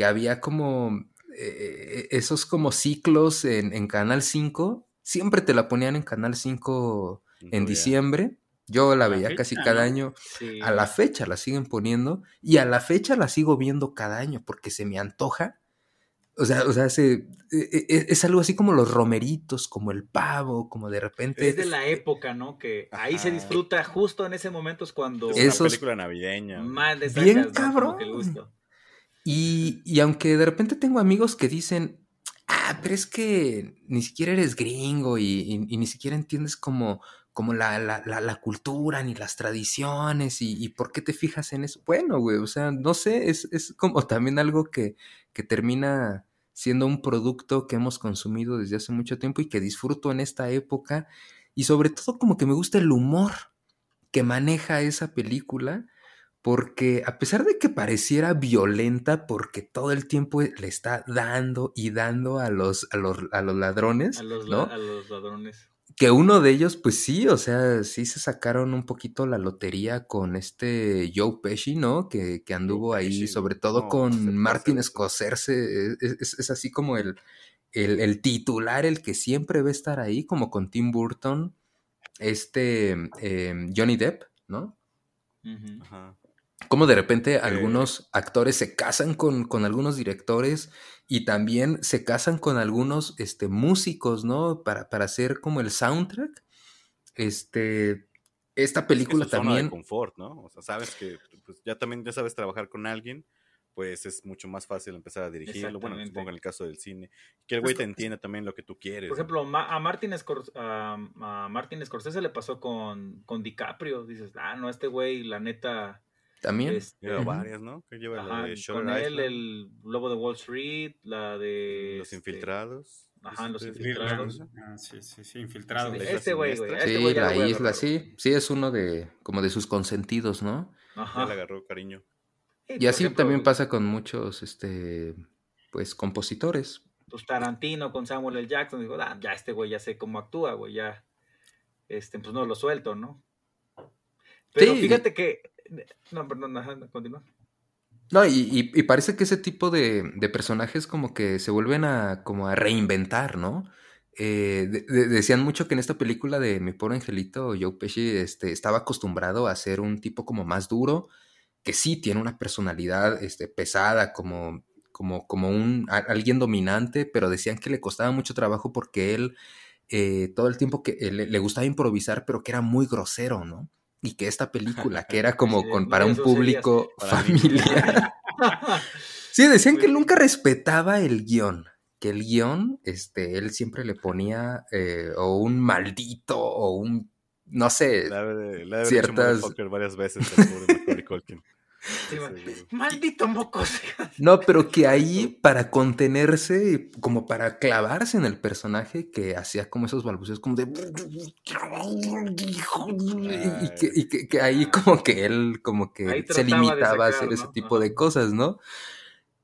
que había como eh, esos como ciclos en, en Canal 5, siempre te la ponían en Canal 5 en diciembre. Yo la veía fecha, casi cada ¿no? año. Sí. A la fecha la siguen poniendo y a la fecha la sigo viendo cada año porque se me antoja. O sea, o sea, se- e- e- es, algo así como los romeritos, como el pavo, como de repente. Es de la época, ¿no? Que ahí se disfruta justo en ese momento es cuando Es Esos- una película navideña. güey. más le Bien sacas, ¿no? Y, y aunque de repente tengo amigos que dicen, ah, pero es que ni siquiera eres gringo y, ni siquiera entiendes como, como la, la, la, la cultura ni las tradiciones y, y por qué te fijas en eso. Bueno, güey, o sea, no sé, es, es como también algo que, que termina siendo un producto que hemos consumido desde hace mucho tiempo y que disfruto en esta época y sobre todo como que me gusta el humor que maneja esa película porque a pesar de que pareciera violenta, porque todo el tiempo le está dando y dando a los, a los, a los ladrones, A los, ¿no? la- a los ladrones. Que uno de ellos, pues sí, o sea, sí se sacaron un poquito la lotería con este Joe Pesci, ¿no? Que, que anduvo ahí, Pesci, sobre todo No, con Martin de eso. Scorsese, es, es- es así como el, el, el titular, el que siempre va a estar ahí, como con Tim Burton, este eh, Johnny Depp, ¿no? Ujú. Ajá. Como de repente algunos actores se casan con, con algunos directores y también se casan con algunos este, músicos, ¿no? Para, para hacer como el soundtrack. Este, esta Es película su zona de también... confort, ¿no? O sea, sabes que pues, ya también ya sabes trabajar con alguien, pues es mucho más fácil empezar a dirigirlo. Bueno, supongo en el caso del cine. Que el güey te entiende también lo que tú quieres. Por ejemplo, a Martin, Scor- a, a Martin Scorsese le pasó con, con DiCaprio. Dices, ah, no, este güey, la neta. También. este, Lleva varias, ¿no? Que lleva la ajá, de con él, el Lobo de Wall Street, la de. Los este, Infiltrados. ajá, Los Este, Infiltrados. Ah, sí, sí, sí, infiltrado. Sí, La isla este güey, güey. este Sí, la isla, sí. Sí, es uno de como de sus consentidos, ¿no? Ajá. Ya le agarró cariño. Y así ejemplo, también pasa con muchos, este, pues, compositores. Pues Tarantino con Samuel L. Jackson. Digo, ah, ya este güey ya sé cómo actúa, güey. Ya. Este, pues no lo suelto, ¿no? Pero Sí. fíjate que. No, perdón, continúa. No, y, y- parece que ese tipo de, de personajes como que se vuelven a, como a reinventar, ¿no? Eh, de- de- decían mucho que en esta película de Mi Pobre Angelito, Joe Pesci este, estaba acostumbrado a ser un tipo como más duro, que sí tiene una personalidad este, pesada, como, como, como un, alguien dominante, pero decían que le costaba mucho trabajo porque él eh, todo el tiempo que eh, le, le gustaba improvisar, pero que era muy grosero, ¿no? Y que esta película, que era como Sí, con, para un público familiar. Sí, decían que nunca respetaba el guion. Que el guion, este, él siempre le ponía eh, o un maldito o un, no sé, de haber Ciertas- dicho motherfucker varias veces al pobre Macaulay Culkin. Sí. Maldito mocos. No, pero que ahí para contenerse, como para clavarse en el personaje, que hacía como esos balbuceos como de... Y que, y que- que ahí como que él como que se limitaba a hacer ese ¿no? tipo de cosas, ¿no?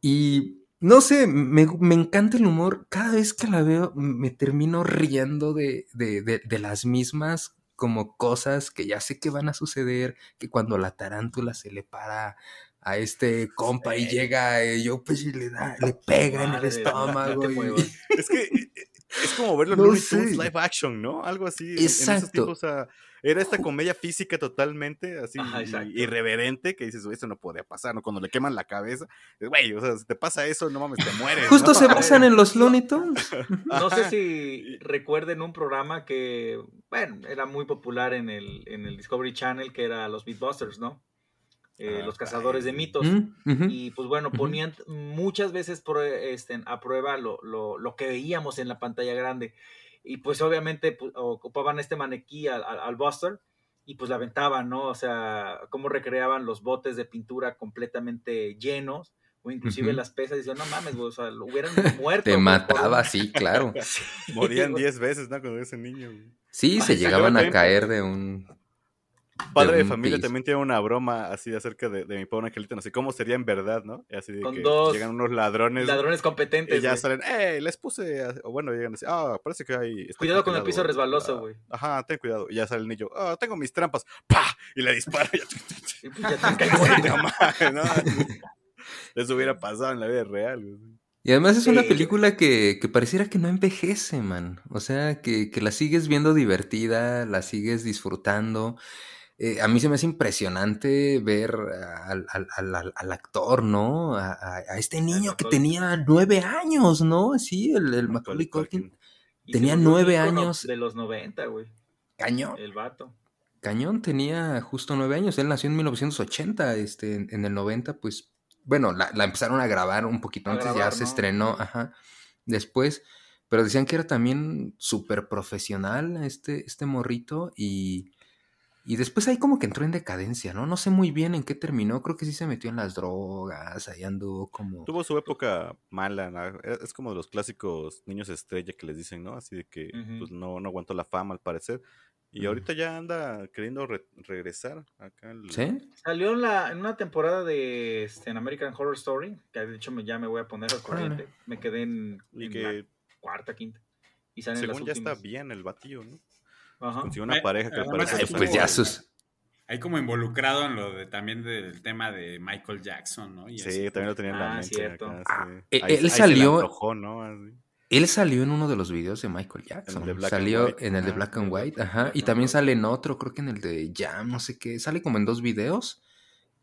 Y no sé, me, me encanta el humor. Cada vez que la veo me termino riendo de, de, de, de las mismas como cosas que ya sé que van a suceder, que cuando la tarántula se le para a este compa y llega eh, yo pues y le da, le pega en el estómago. no y-. Es que eh, es como ver los No Looney sé. Tunes live action, ¿no? Algo así. en- En, esos Exacto. tiempos, o sea, era esta comedia física totalmente así Ajá, irreverente que dices, "Güey, eso no podía pasar, ¿no? Cuando le queman la cabeza, güey, o sea, si te pasa eso, no mames, te mueres. Justo ¿no? se basan en los Looney Tunes. No sé si recuerden un programa que, bueno, era muy popular en el, en el Discovery Channel, que era los Beatbusters, ¿no? Eh, Ah, los cazadores de mitos. Mm. Y pues bueno, ponían muchas veces este, a prueba lo, lo- lo que veíamos en la pantalla grande. Y pues obviamente pu- ocupaban este maniquí al, al- al Buster y pues la aventaban, ¿no? O sea, cómo recreaban los botes de pintura completamente llenos o inclusive las pesas. Y decían, no mames, güey, o sea, lo hubieran muerto. Te por mataba, sí, claro. Sí, Morían güey. 10 veces, ¿no? Cuando ese niño. güey. Sí, se Ay, llegaban a caer de un... Padre de, familia piso. también tiene una broma así acerca de, de mi pobre angelito, no sé cómo sería en verdad, ¿no? Y así de Con que dos llegan unos ladrones, Ladrones competentes. y ya güey. salen, ¡eh! Les puse, a-", o bueno, llegan así, ah, parece que hay... está Cuidado con el piso resbaloso, ah, güey. Ajá, ten cuidado. Y ya sale el niño, ah, tengo mis trampas, ¡pa! Y le dispara. y ya- pues ya te mames, ¿no? Eso hubiera pasado en la vida real. güey. Y además es una Sí. película que, que pareciera que no envejece, man. O sea, que, que la sigues viendo divertida, la sigues disfrutando. Eh, a mí se me hace impresionante ver al, al- al- actor, ¿no? A, a- este niño que tenía nueve años, ¿no? Sí, el, el Macaulay Macaulay Culkin. Tenía nueve años. De los 90, güey. Cañón. El vato. Cañón tenía justo nueve años. Él nació en 1980. Este, en, en el 90, pues, bueno, la, la empezaron a grabar un poquito A antes, ya se estrenó, ajá. Después, pero decían que era también súper profesional este, este morrito y, y después ahí como que entró en decadencia, ¿no? No sé muy bien en qué terminó. Creo que sí se metió en las drogas, ahí anduvo como... Tuvo su época mala, ¿no? Es como de los clásicos niños estrella que les dicen, ¿no? Así de que pues, no, no aguantó la fama al parecer. Y ahorita ya anda queriendo re- regresar acá. al- ¿Sí? Salió en, la, en una temporada de este, en American Horror Story, que de hecho me, ya me voy a poner al corriente. Me quedé en, Y en que la cuarta, quinta. Y salen según las ya está bien el batillo, ¿no? Ajá. Consiguió una pareja que además parece pues ya sus... Ahí como involucrado en lo de también del tema de Michael Jackson, ¿no? Y Sí, así. también lo tenía en la Ah, mente. cierto. acá, Ah, sí. eh, Ahí- él ahí salió- antojó, ¿no? Así. Él salió en uno de los videos de Michael Jackson. de Black and salió White, en el de Black and el White, ajá. Y también sale en otro, creo que en el de Jam, no sé qué. Sale como en dos videos.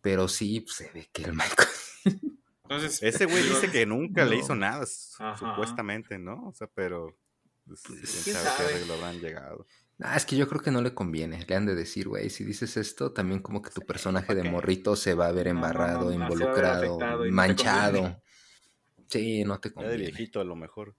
Pero sí, pues, se ve que el Michael. Entonces, Ese güey dice que nunca le hizo nada, Ajá. supuestamente, ¿no? O sea, pero pues, Pues, quién ¿quién sabe qué sabe? arreglo habrán llegado. Ah, es que yo creo que no le conviene. Le han de decir, güey, si dices esto, también como que tu personaje ¿pa' de morrito se va a ver No, no, no, embarrado, no, involucrado, afectado manchado. conviene. Sí, no te Ya de conviene. viejito a lo mejor.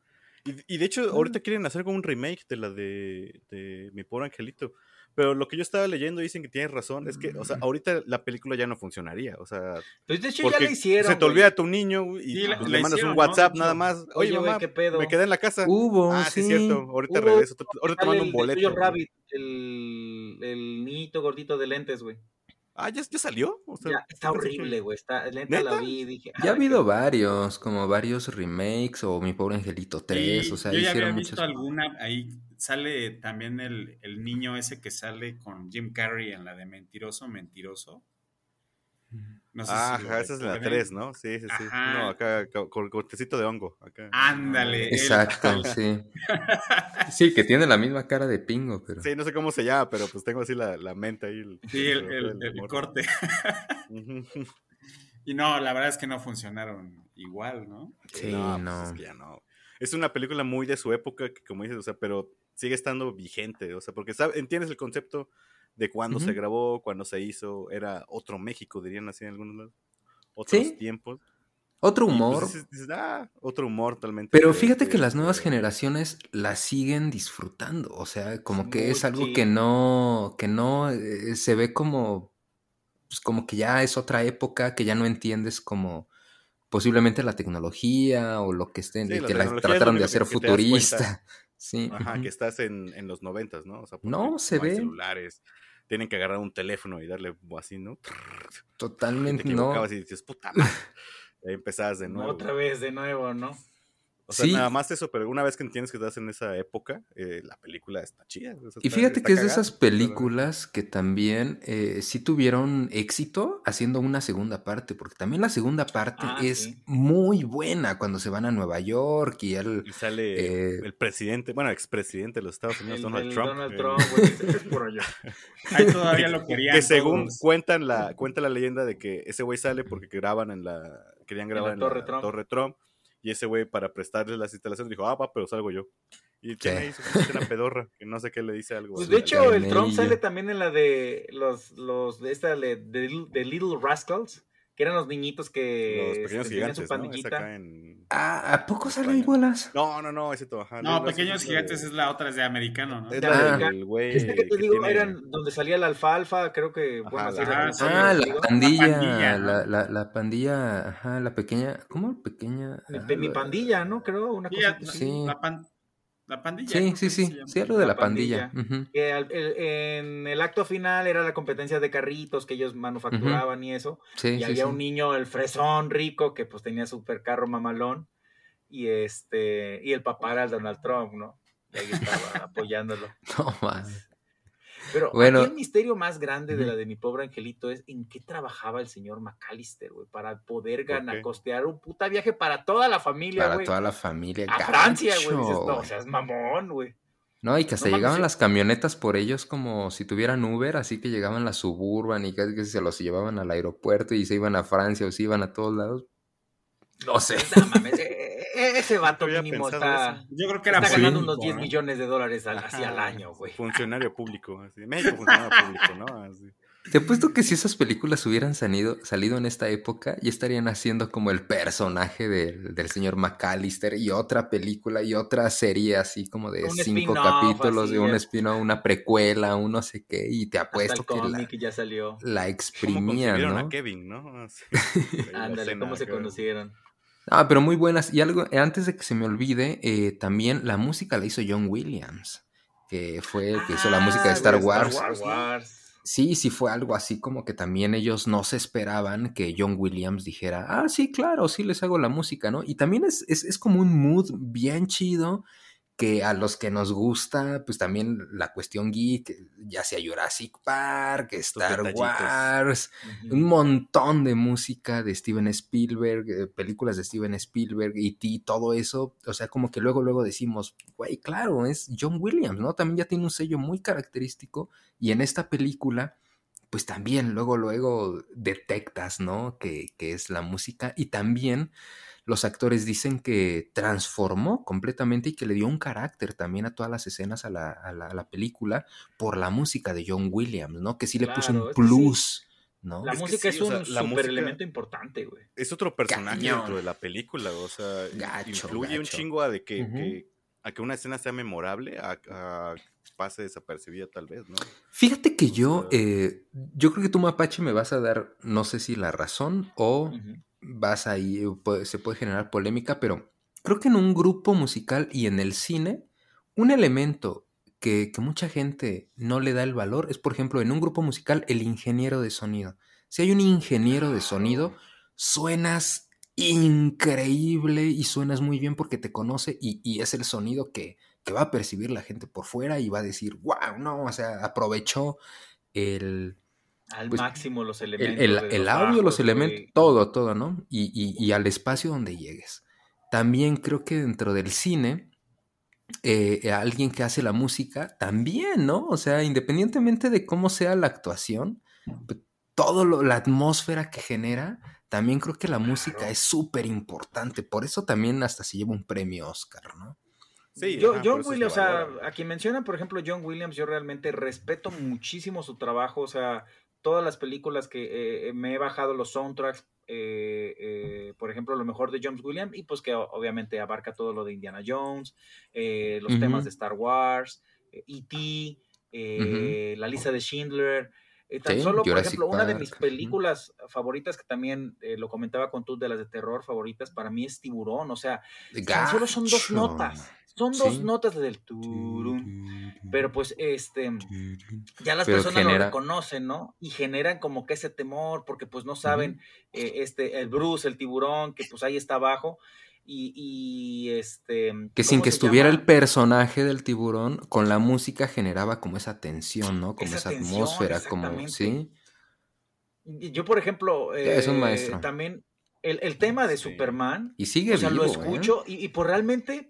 Y, y de hecho, ahorita quieren hacer como un remake de la de, de Mi Pobre Angelito. Pero lo que yo estaba leyendo dicen que tienes razón. Es que, o sea, ahorita la película ya no funcionaría. O sea, Pues de hecho ya la hicieron. se te güey. olvida tu niño y Sí, la- pues, le mandas hicieron, un. WhatsApp nada más. Oye, Oye, güey, mamá, ¿qué pedo? me quedé en la casa. Hubo, ah, sí, sí. cierto. Ahorita Hubo- regreso. Ahorita te mando un boleto. El, el niñito gordito de lentes, güey. Ah, ¿ya, ya salió. O sea, Ya, está horrible, güey. Está, neta la ¿Neta? vi y dije. Ya ha "Ay, habido qué- varios, como varios remakes o Mi Pobre Angelito 3, Sí, o sea, yo ya había hicieron visto muchas... alguna, ahí sale también el, el niño ese que sale con Jim Carrey en la de Mentiroso, Mentiroso. No sé si Ah, ajá, esa es la recuerden. 3, ¿no? Sí, sí, sí. Ajá. No, acá con cortecito de hongo. Acá. Ándale. él. Exacto, sí. Sí, que tiene la misma cara de pingo, pero... Sí, no sé cómo se llama, pero pues tengo así la, la mente ahí. el- Sí, el, el- el- el morro. corte. Y no, la verdad es que no funcionaron igual, ¿no? Sí, no, no. pues es que ya no. Es una película muy de su época, que como dices, o sea, pero sigue estando vigente, o sea, porque sabe- entiendes el concepto de cuándo se grabó, cuándo se hizo, era otro México, dirían así en algunos lados, otros Sí. tiempos. Otro pues, humor, dices- dices, ah, otro humor totalmente. Pero fíjate que las nuevas generaciones la siguen disfrutando, o sea, como que es algo que no, que no eh, se ve como, pues como que ya es otra época, que ya no entiendes como posiblemente la tecnología o lo que estén, Sí, y la que la trataron de hacer futurista. Sí. Ajá, que estás en, en los noventas, ¿no? O sea, No, se ve. celulares, tienen que agarrar un teléfono y darle así, ¿no? Y te Totalmente no. y dices, puta madre. Ahí empezabas de nuevo. Otra vez de nuevo, ¿no? O sea, Sí. nada más eso, pero una vez que entiendes que estás en esa época, eh, la película está chida. o sea, Y fíjate está que es de esas pero- películas que también eh, sí tuvieron éxito haciendo una segunda parte, porque también la segunda parte Ah, es sí. muy buena cuando se van a Nueva York y él... Y sale Eh, el presidente, bueno, expresidente de los Estados Unidos, El, Donald Trump. Donald eh, Trump, güey. Ahí todavía lo querían. que según todos. cuentan la, cuenta la leyenda de que ese güey sale porque graban en la, querían grabar la en Torre la Trump. Torre Trump, y ese güey para prestarle las instalaciones dijo, ah, va, pero salgo yo. Y tiene una pedorra, que no sé qué le dice algo. Pues de hecho, el Trump sale también en la de los, los de esta de, de Little Rascals, que eran los niñitos que los pequeños tenían gigantes, su ¿no? Es pandillita. acá en... Ah, ¿a poco sale España. igualas? No, no, no, ese todo. ajá, No, no, Pequeños esa Gigantes de- es la otra, es de americano, ¿no? Es de la del güey Este que te digo, tiene- eran donde salía la alfalfa, creo que, Ajá, bueno, la- sí, Ah, sí, Ah, la digo. pandilla, pandilla, ¿no? la, la, la pandilla, ajá, la pequeña, ¿cómo? Pequeña. Mi, ah, mi la- pandilla, ¿no? Creo, una Sí, cosa la. Sí. la pan- la pandilla. Sí, sí, sí, sí, algo de La la pandilla. Que al- el- en el acto final era la competencia de carritos que ellos manufacturaban y eso. Sí, y sí, había sí. un niño, el fresón rico, que pues tenía super carro mamalón. Y este, y el papá era el Donald Trump, ¿no? Y ahí estaba apoyándolo. No, mames. Pero Bueno. aquí el misterio más grande de la de mi pobre angelito es en qué trabajaba el señor McAllister, güey, para poder ¿Por ganar, qué? costear un puta viaje para toda la familia, Para güey. toda la familia. A Francia, güey. No, o sea, es mamón, güey. No, y que hasta No llegaban sí. las camionetas por ellos como si tuvieran Uber, así que llegaban las Suburban y casi que se los llevaban al aeropuerto y se iban a Francia o se iban a todos lados. No sé. No mames, ese vato mínimo está, Yo creo que era está ganando unos 10 ¿no? millones de dólares al, así Ajá. al año, güey. Funcionario público, así. México funcionario público, ¿no? Así. Te apuesto que si esas películas hubieran salido, salido en esta época, ya estarían haciendo como el personaje del, del señor McAllister y otra película y otra serie así como de Un cinco spin-off, capítulos de un ya. spin una precuela, un no sé qué, y te Hasta apuesto el que la, ya salió. la ¿Cómo exprimían, consiguieron ¿no? a Kevin, no? Ándale, ¿cómo se conocieron? Ah, pero muy buenas. Y algo, eh, antes de que se me olvide, eh, también la música la hizo John Williams, que fue el que hizo la música de Ah, Star Wars. Star Wars. Sí, sí fue algo así como que también ellos no se esperaban que John Williams dijera, ah, sí, claro, sí les hago la música, ¿no? Y también es, es, es como un mood bien chido que a los que nos gusta, pues también la cuestión geek, ya sea Jurassic Park, Star. Wars, un montón de música de Steven Spielberg, eh, películas de Steven Spielberg y todo eso, o sea, como que luego, luego decimos, güey, claro, es John Williams, ¿no? También ya tiene un sello muy característico y en esta película, pues también luego, luego detectas, ¿no? Que, que es la música y también los actores dicen que transformó completamente y que le dio un carácter también a todas las escenas a la, a la, a la película por la música de John Williams, ¿no? Que sí le puso un plus, ¿no? La Es que música sí, es o sea, un la super música- elemento importante, güey. Es otro personaje Cañón. dentro de la película, o sea, Gacho, influye un chingo a de que, a que una escena sea memorable, a, a pase desapercibida tal vez, ¿no? Fíjate que yo, sea- eh, yo creo que tú, Mapache, me vas a dar, no sé si la razón o. vas ahí, eh, se puede generar polémica, pero creo que en un grupo musical y en el cine, un elemento que, que mucha gente no le da el valor es, por ejemplo, en un grupo musical, el ingeniero de sonido. Si hay un ingeniero de sonido, suenas increíble y suenas muy bien porque te conoce y, y es el sonido que, que va a percibir la gente por fuera y va a decir, wow, no, o sea, aprovechó el, Al Pues, máximo los el, elementos. el- el los audio, los elementos, todo, todo, ¿no? Y, y- y al espacio donde llegues. También creo que dentro del cine, eh, alguien que hace la música, también, ¿no? O sea, independientemente de cómo sea la actuación, pues, todo lo- la atmósfera que genera, también creo que la música Claro. es súper importante. Por eso también hasta se lleva un premio Oscar, ¿no? Sí, Yo- ajá, John Williams, o sea, a quien menciona, por ejemplo, John Williams, yo realmente respeto muchísimo su trabajo, o sea, todas las películas que eh, me he bajado los soundtracks, eh, eh, por ejemplo, lo mejor de John Williams, y pues que obviamente abarca todo lo de Indiana Jones, eh, los temas de Star Wars, eh, E.T., eh, la lista de Schindler. tan Sí, solo, por Jurassic ejemplo, una de mis películas favoritas, que también lo comentaba con tú, de las de terror favoritas, para mí es Tiburón, o sea, Tan solo son dos notas. Son dos Sí. notas del turum. Pero pues este ya las Pero personas genera- lo reconocen, ¿no? Y generan como que ese temor porque pues no saben eh, este el Bruce, el tiburón que pues ahí está abajo y, y, este Que sin ¿cómo que estuviera llama? el personaje del tiburón, con la música generaba como esa tensión, ¿no? Como Esa esa, tensión, atmósfera, como, sí. Yo por ejemplo Es un eh, maestro. también el, el tema de Sí. Superman, Y sigue o sea, vivo, lo ¿eh? escucho y, y pues realmente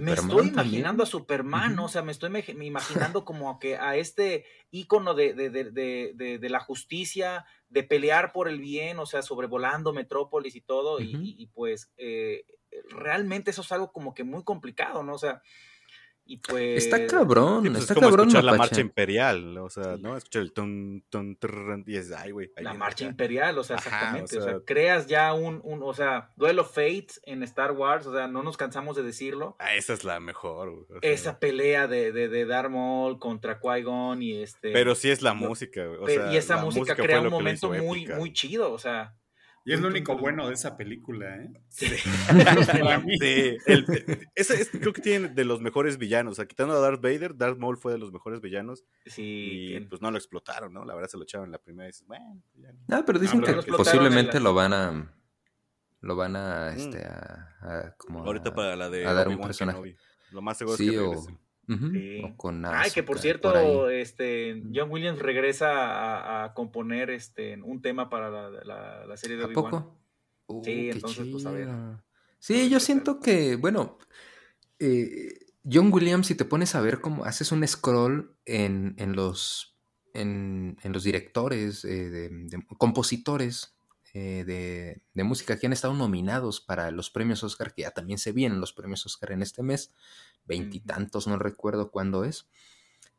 me estoy también. imaginando a Superman, ¿no? O sea, me estoy me imaginando como que a este ícono de, de, de, de, la justicia, de pelear por el bien, o sea, sobrevolando Metrópolis y todo, y, pues eh, realmente eso es algo como que muy complicado, ¿no? O sea, y pues... Está cabrón, Sí, pues, está es como cabrón escuchar la marcha imperial, o sea, Sí. ¿no? Escuchar el ton, ton, y es, ay, güey. La marcha acá. imperial, o sea, Ajá, o exactamente. o, sea, creas ya un, un, o sea, Duel of Fates en Star Wars, o sea, no nos cansamos de decirlo. Ah, esa es la mejor, güey, o sea, Esa pelea de, de, de Darth Maul contra Qui-Gon y este... Pero sí es la música, güey. o Pe- sea, y esa música, crea un momento muy, épica, muy chido, o sea. Y es lo único bueno de esa película, ¿eh? Sí. Para mí. Sí, el- ese es- creo que tiene de los mejores villanos. O sea, quitando a Darth Vader, Darth Maul fue de los mejores villanos. Sí, Y pues no lo explotaron, ¿no? La verdad se lo echaron en la primera dices, bueno, ya no. Ah, pero dicen pero que posiblemente lo van a lo van a Mm. este a, a como Ahorita a- para la de a dar un personaje. Kenobi. Lo más seguro Sí, es que o, regresen. ujú, Sí. o con Ay, que por cierto, por este, John Williams regresa a, a componer este, un tema para la, la- la serie de ¿A Obi-Wan. poco? Uh, Sí, qué entonces, pues, a ver. Sí, yo siento que, bueno, eh, John Williams, si te pones a ver cómo haces un scroll en, en los, en, en los directores, eh, de, de- compositores eh, de, de música que han estado nominados para los premios Oscar, que ya también se vienen los premios Oscar en este mes, veintitantos, no recuerdo cuándo es.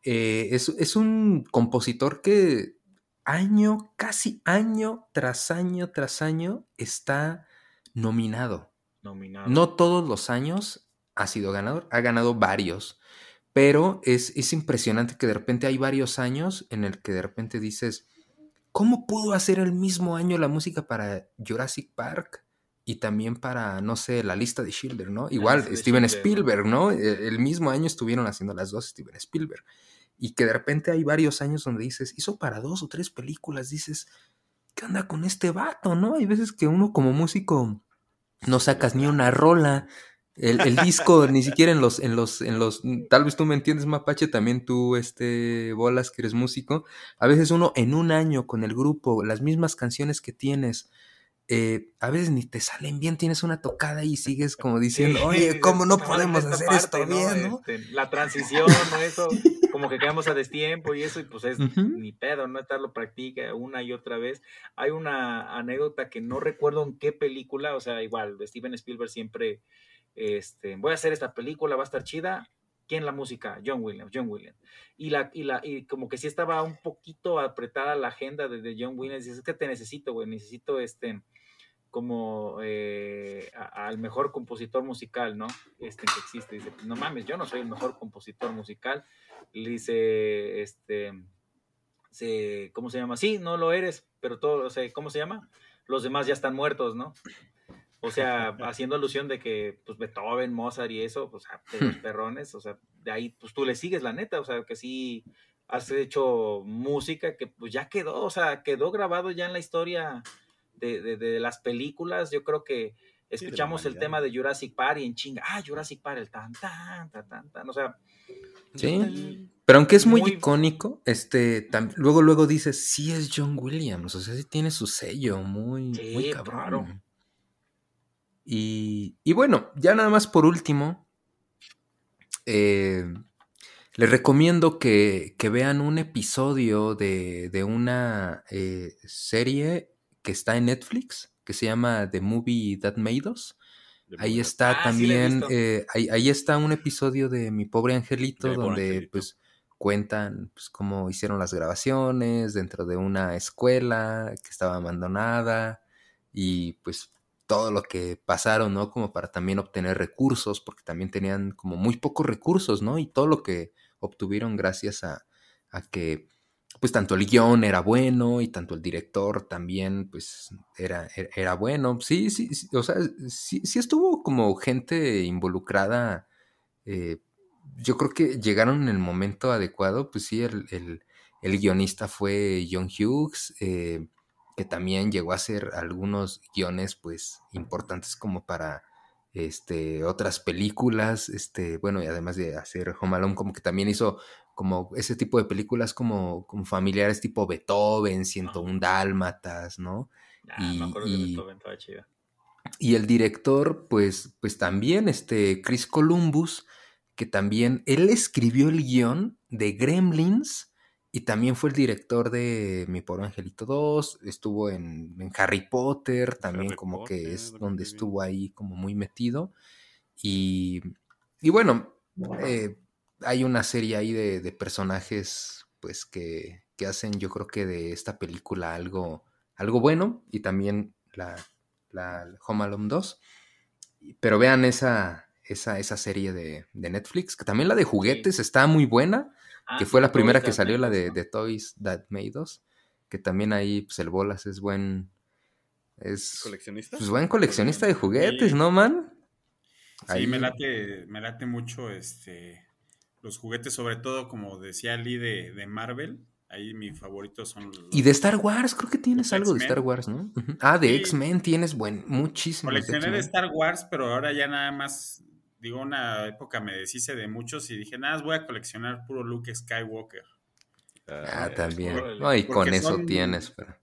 Eh, es. Es un compositor que año, casi año tras año tras año está nominado. Nominado. No todos los años ha sido ganador, ha ganado varios, pero es, es impresionante que de repente hay varios años en el que de repente dices, ¿cómo pudo hacer el mismo año la música para Jurassic Park? Y también para, no sé, la lista de Schindler, ¿no? Igual, Steven. Spielberg, ¿no? E- El mismo año estuvieron haciendo las dos Steven Spielberg. Y que de repente hay varios años donde dices, hizo para dos o tres películas, dices, ¿qué onda con este vato, no? Hay veces que uno como músico no sacas ni una rola. El, el disco, ni siquiera en los, en los, en los, tal vez tú me entiendes, Mapache, también tú, este, Bolas, que eres músico. A veces uno en un año con el grupo, las mismas canciones que tienes, eh, a veces ni te salen bien, tienes una tocada y sigues como diciendo, Sí, oye, ¿cómo no podemos parte, hacer esto bien, no? Este, la transición, ¿no? Eso, como que quedamos a destiempo y eso, y pues es ni pedo, ¿no? Estarlo practica una y otra vez. Hay una anécdota que no recuerdo en qué película, o sea, igual, de Steven Spielberg siempre, este, voy a hacer esta película, va a estar chida. ¿Quién la música? John Williams, John Williams. Y, la, y, la, y como que sí estaba un poquito apretada la agenda de, de John Williams. Dices, es que te necesito, güey, necesito este, como eh, a- al mejor compositor musical, ¿no? Este que existe. Dice, no mames, yo no soy el mejor compositor musical. Le dice, este, se, ¿cómo se llama? Sí, no lo eres, pero todo, o sea, ¿cómo se llama? Los demás ya están muertos, ¿no? O sea, haciendo alusión de que, pues, Beethoven, Mozart y eso, pues, de los perrones, o sea, de ahí, pues, tú le sigues, la neta, o sea, que sí has hecho música que, pues, ya quedó, o sea, quedó grabado ya en la historia de, de- de las películas, yo creo que escuchamos el tema de Jurassic Park y en chinga, ah, Jurassic Park, el tan, tan, tan, tan, tan, o sea, Sí. Pero aunque es muy, Muy- icónico, este, tam- luego, luego dices, sí es John Williams, o sea, sí tiene su sello, muy, Sí, muy cabrón. claro. Y, y bueno, ya nada más por último, eh, les recomiendo que, que vean un episodio de, de una eh, serie que está en Netflix, que se llama The Movie That Made Us. Ahí está Ah, también, eh, ahí, ahí está un episodio de Mi Pobre Angelito, Mi donde Angelito. pues cuentan pues, cómo hicieron las grabaciones dentro de una escuela que estaba abandonada y pues todo lo que pasaron, ¿no? Como para también obtener recursos, porque también tenían como muy pocos recursos, ¿no? Y todo lo que obtuvieron gracias a, a que pues tanto el guion era bueno y tanto el director también pues era, era, era bueno. Sí, sí, sí, o sea, sí, sí estuvo como gente involucrada. eh, yo creo que llegaron en el momento adecuado. Pues sí, el, el- el guionista fue John Hughes, eh, que también llegó a hacer algunos guiones pues importantes como para este, otras películas. Este, bueno, y además de hacer Home Alone, como que también hizo como ese tipo de películas como, como familiares tipo Beethoven, 101 Dálmatas, ¿no? ah, me Y- acuerdo de y- Beethoven, estaba chida. Y el director, pues, pues también, este, Chris Columbus, que también, él escribió el guion de Gremlins y también fue el director de Mi Pobre Angelito 2, estuvo en, en Harry Potter, también Harry como Potter, que es donde estuvo ahí como muy metido. Y, y bueno, eh, hay una serie ahí de, de personajes, pues, que, que hacen, yo creo que de esta película algo, algo bueno y también la, la Home Alone 2. Pero vean esa, esa, esa serie de, de Netflix, que también la de juguetes está muy buena, Ah, que fue la primera que salió, la de, de Toys That Made Us, que también ahí pues, el Bolas es buen... Es ¿Coleccionista? pues, buen coleccionista de juguetes, Sí. ¿no, man? Sí, me late, me late mucho este los juguetes, sobre todo, como decía Lee de, de Marvel. Ahí mis favoritos son los. Y de Star Wars, creo que tienes algo de. Star Wars, ¿no? Ah, de Sí. X-Men tienes buen, muchísimos. de Coleccioné de. Star Wars, pero ahora ya nada más, digo, una época me deshice de muchos y dije, nada, más voy a coleccionar puro Luke Skywalker. Ah, eh, también. No, y con eso son- tienes, pero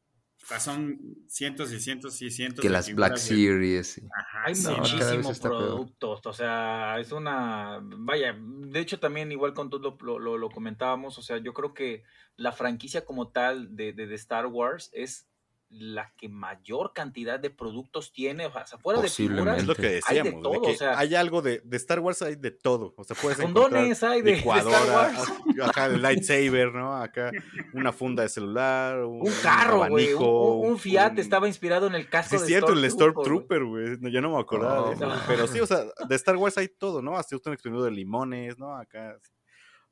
son cientos y cientos y cientos que de las Black de- Series. Ajá, Hay sí, muchísimos peor. productos, o sea, es una, vaya, de hecho también igual con todo lo, lo, lo comentábamos, o sea, yo creo que la franquicia como tal de, de, de Star Wars es la que mayor cantidad de productos tiene, o sea, fuera de Posiblemente. Es lo que Hay de decíamos, de, todo, que o sea- hay algo de, de Star Wars, hay de todo. O sea, puedes encontrar condones hay de, de Star licuadora, Wars. acá el lightsaber, ¿no? Acá una funda de celular, un, Un carro, güey, un, abanico, un- un Fiat un- estaba inspirado en el casco Sí, es de cierto, el Stormtrooper, güey. No, yo no me acordaba de eso. No, Pero sí, o sea, de Star Wars hay todo, ¿no? Hasta un exprimido de limones, ¿no? Acá.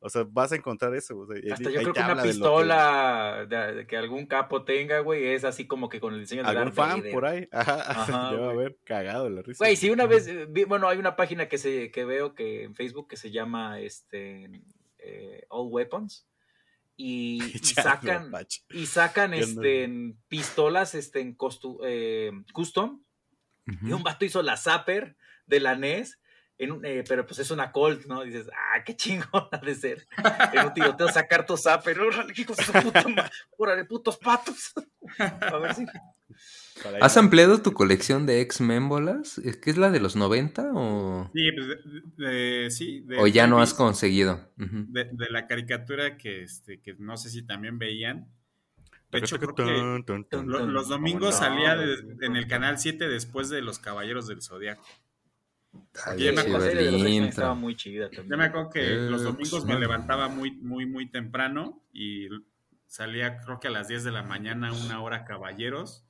O sea, vas a encontrar eso. o sea, y Hasta yo creo que una de que- pistola de, de que algún capo tenga, güey, es así como que con el diseño de Algún Darth fan Vader. por ahí. Ajá, Ajá, a ver cagado la risa. Güey, si una vez, eh, vi- bueno, hay una página que se que veo que en Facebook que se llama este eh, All Weapons y, sacan y sacan no- este pistolas este en costu- eh, custom y un vato hizo la Zapper de la NES en un- eh, pero pues es una Colt, ¿no? Dices, ah, qué chingón ha de ser. En un tiroteo sacar tu Zapper, órale, hijos de su puta madre, órale, putos patos. A ver si. ¿Has ampliado tu colección de X-Men bolas? ¿Es que es la de los 90 o, Sí, pues, de- de- sí. de o ya no has conseguido? De, de la caricatura que, este, que no sé si también veían. De hecho, creo que los domingos salía de- en el canal 7 después de Los Caballeros del Zodiaco. Ay, ya me la acuerdo estaba muy chida también. Yo me acuerdo que los domingos me X-Men. levantaba muy, muy, muy temprano y salía creo que a las 10 de la mañana una hora Caballeros.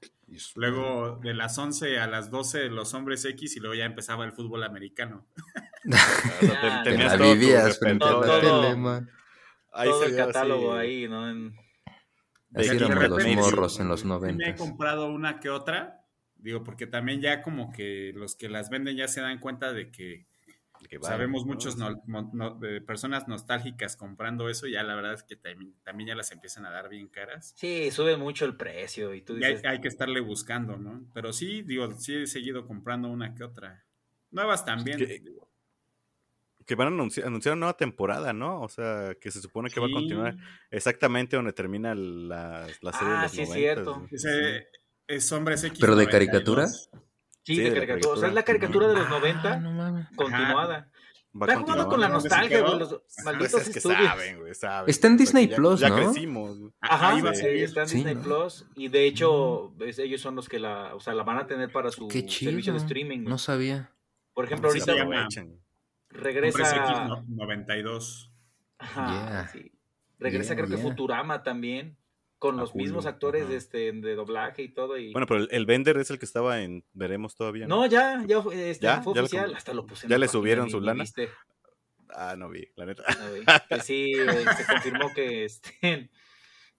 Luego de las 11 a las 12 los hombres X y luego ya empezaba el fútbol americano. Ah, tenías todo vivías frente a la tele, man. Ahí Todo el catálogo así. ahí, ¿no? En- Así De éramos los morros en los Sí Me he 90. comprado una que otra, digo, porque también ya como que los que las venden ya se dan cuenta de que Que vale, sabemos ¿no? muchos no- mo- no- de personas nostálgicas comprando eso, ya la verdad es que también, también ya las empiezan a dar bien caras. Sí, sube mucho el precio y tú Y hay, dices, hay que estarle buscando, ¿no? Pero sí, digo, sí he seguido comprando una que otra. Nuevas también. Que- digo. Que van a anunciar, anunciar una nueva temporada, ¿no? O sea, que se supone que va a Sí. continuar exactamente donde termina la, la serie Ah, de los sí, es 90s, cierto. Ese es Hombres X. ¿Pero de 92. caricatura? sí, sí, de de la caricatura. O sea, es la caricatura. de los Ah, 90 no mames. continuada. Está jugando con la ¿Dónde se nostalgia, güey, los Pues malditos es que estudios. saben, güey, saben. Está en Disney ya- Plus, ya ¿no? crecimos. güey. Ajá, sí, está en Sí. Disney Plus y de hecho es- ellos son los que la, o sea, la van a tener para su servicio de streaming. No sabía. Por ejemplo, ahorita se llama- aprovechan. Hombres X regresa, no- 92. ajá, Yeah. sí. regresa Yeah, creo que. Futurama también con A los mismos Hulu, actores ajá. de este de doblaje y todo y Bueno, pero el, Vender es el que estaba en Veremos todavía. no ya ya fue, este, ¿Ya? fue ¿Ya lo oficial com- hasta lo puse ya le subieron su lana? viste. Ah, no vi, la neta. Ah, güey, que sí eh, se confirmó que este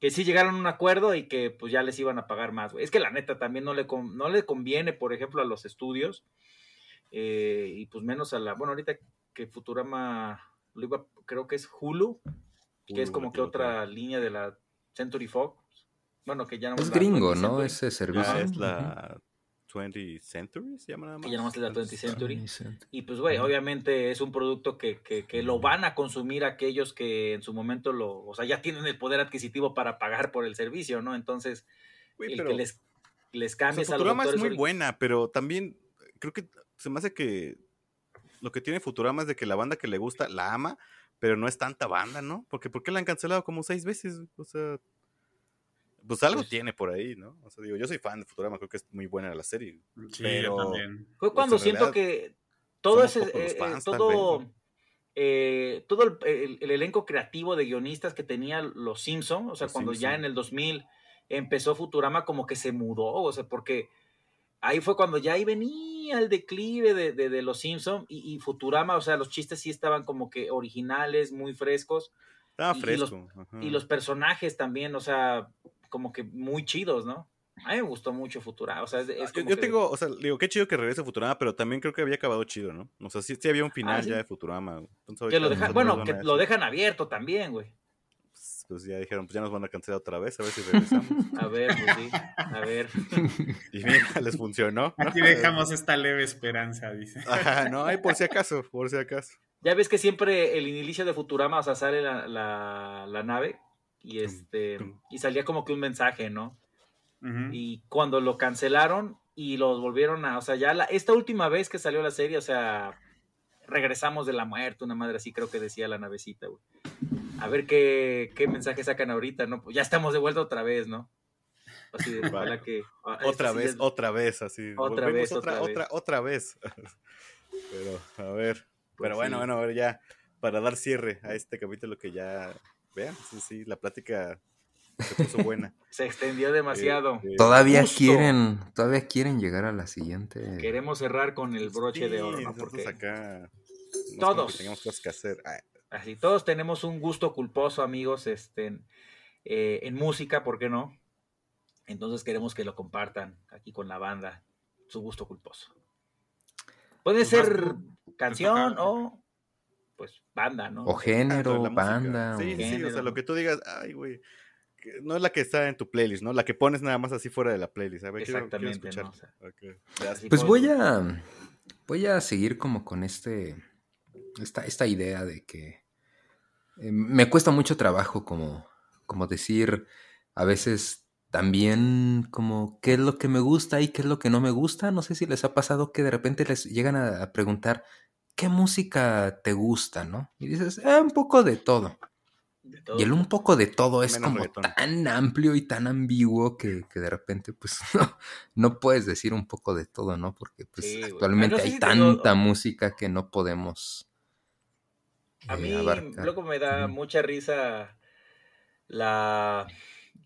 que sí llegaron a un acuerdo y que pues ya les iban a pagar más güey. es que la neta también no le con- no le conviene por ejemplo a los estudios eh, y pues menos a la bueno ahorita que Futurama lo iba creo que es Hulu que es Hulu, como que otra línea de la Century Fox bueno que ya no Es la gringo, 20th ¿no? Ese Ah, servicio. es la 20 Century, se llama nada más. que ya nomás es la 20th Century. Y pues, güey, obviamente es un producto que, que, que lo van a consumir aquellos que en su momento lo, o sea, ya tienen el poder adquisitivo para pagar por el servicio, ¿no? Entonces, el pero- que les, les O sea, cambies a los Futurama es muy ori- buena, pero también creo que se me hace que lo que tiene Futurama es de que la banda que le gusta la ama, pero no es tanta banda, ¿no? Porque ¿por qué la han cancelado como seis veces? O sea, pues algo Pues- tiene por ahí, ¿no? O sea, digo, yo soy fan de Futurama, creo que es muy buena la serie. Sí, Pero- yo también. Fue pues, cuando en siento que todo ese, eh, eh, fans, todo, vez, ¿no? eh, todo el, el- el elenco creativo de guionistas que tenía los Simpson, o sea, Los cuando ya en el 2000 empezó Futurama, como que se mudó, o sea, porque ahí fue cuando ya ahí venía el declive de, de- de los Simpson y, y Futurama, o sea, los chistes sí estaban como que originales, muy frescos, Estaba y- y fresco. y los personajes también, o sea, como que muy chidos, ¿no? A mí me gustó mucho Futurama, o sea, es, es Yo, como yo que- tengo, o sea, digo, qué chido que regrese Futurama, pero también creo que había acabado chido, ¿no? O sea, sí, sí había un final Ah, sí. ya de Futurama. Entonces, que lo otros bueno, que lo dejan abierto también, güey. Pues, ya dijeron, pues ya nos van a cancelar otra vez, a ver si regresamos. A ver, pues sí, a ver. y mira, les funcionó. ¿no? Aquí dejamos esta leve esperanza, dice. Ajá, no, hay por si acaso, por si acaso. Ya ves que siempre el inicio de Futurama, o sea, sale la, la, la nave y este y salía como que un mensaje, ¿no? Y cuando lo cancelaron y los volvieron a, o sea, ya la, esta última vez que salió la serie, o sea, regresamos de la muerte, una madre así creo que decía la navecita, güey. A ver qué, qué mensaje sacan ahorita, ¿no? Pues ya estamos de vuelta otra vez, ¿no? Así de, ojalá que... ah, Otra sí vez, es- otra vez, así. Otra volvemos vez, otra, otra otra, vez. otra vez. Pero, a ver. Pues Pero bueno, sí. bueno, a ver, ya, para dar cierre a este capítulo que ya, vean, sí, sí, la plática se puso buena. Se extendió demasiado. Eh, eh, Todavía Justo. quieren, todavía quieren llegar a la siguiente. Queremos cerrar con el broche de oro, Porque acá. No Todos. Tengamos cosas que hacer. Ah, así, todos tenemos un gusto culposo, amigos, este, en, eh, en música, ¿por qué no? Entonces queremos que lo compartan aquí con la banda, su gusto culposo. Puede Pues ser canción o pues banda, ¿no? O género, banda. Sí, o- sí, sí, o sea, Género. lo que tú digas, ay, güey. No es la que está en tu playlist, ¿no? La que pones nada más así fuera de la playlist. A ver, quiero- quiero Exactamente, escuchar. ¿no? O sea, Ok, ya así Pues voy a. Voy a seguir como con este. Esta, esta idea de que. eh, me cuesta mucho trabajo como, como decir. A veces también como qué es lo que me gusta y qué es lo que no me gusta. No sé si les ha pasado que de repente les llegan a, a preguntar, ¿qué música te gusta? ¿no? Y dices, "Ah, un poco de todo. De todo. Y el un poco de todo es Menos como reggaetón. tan amplio y tan ambiguo que, que de repente pues no, no puedes decir un poco de todo, ¿no? Porque pues Sí, actualmente Ah, no, sí, hay tanta música que no podemos A mí abarcar. luego me da mucha risa la,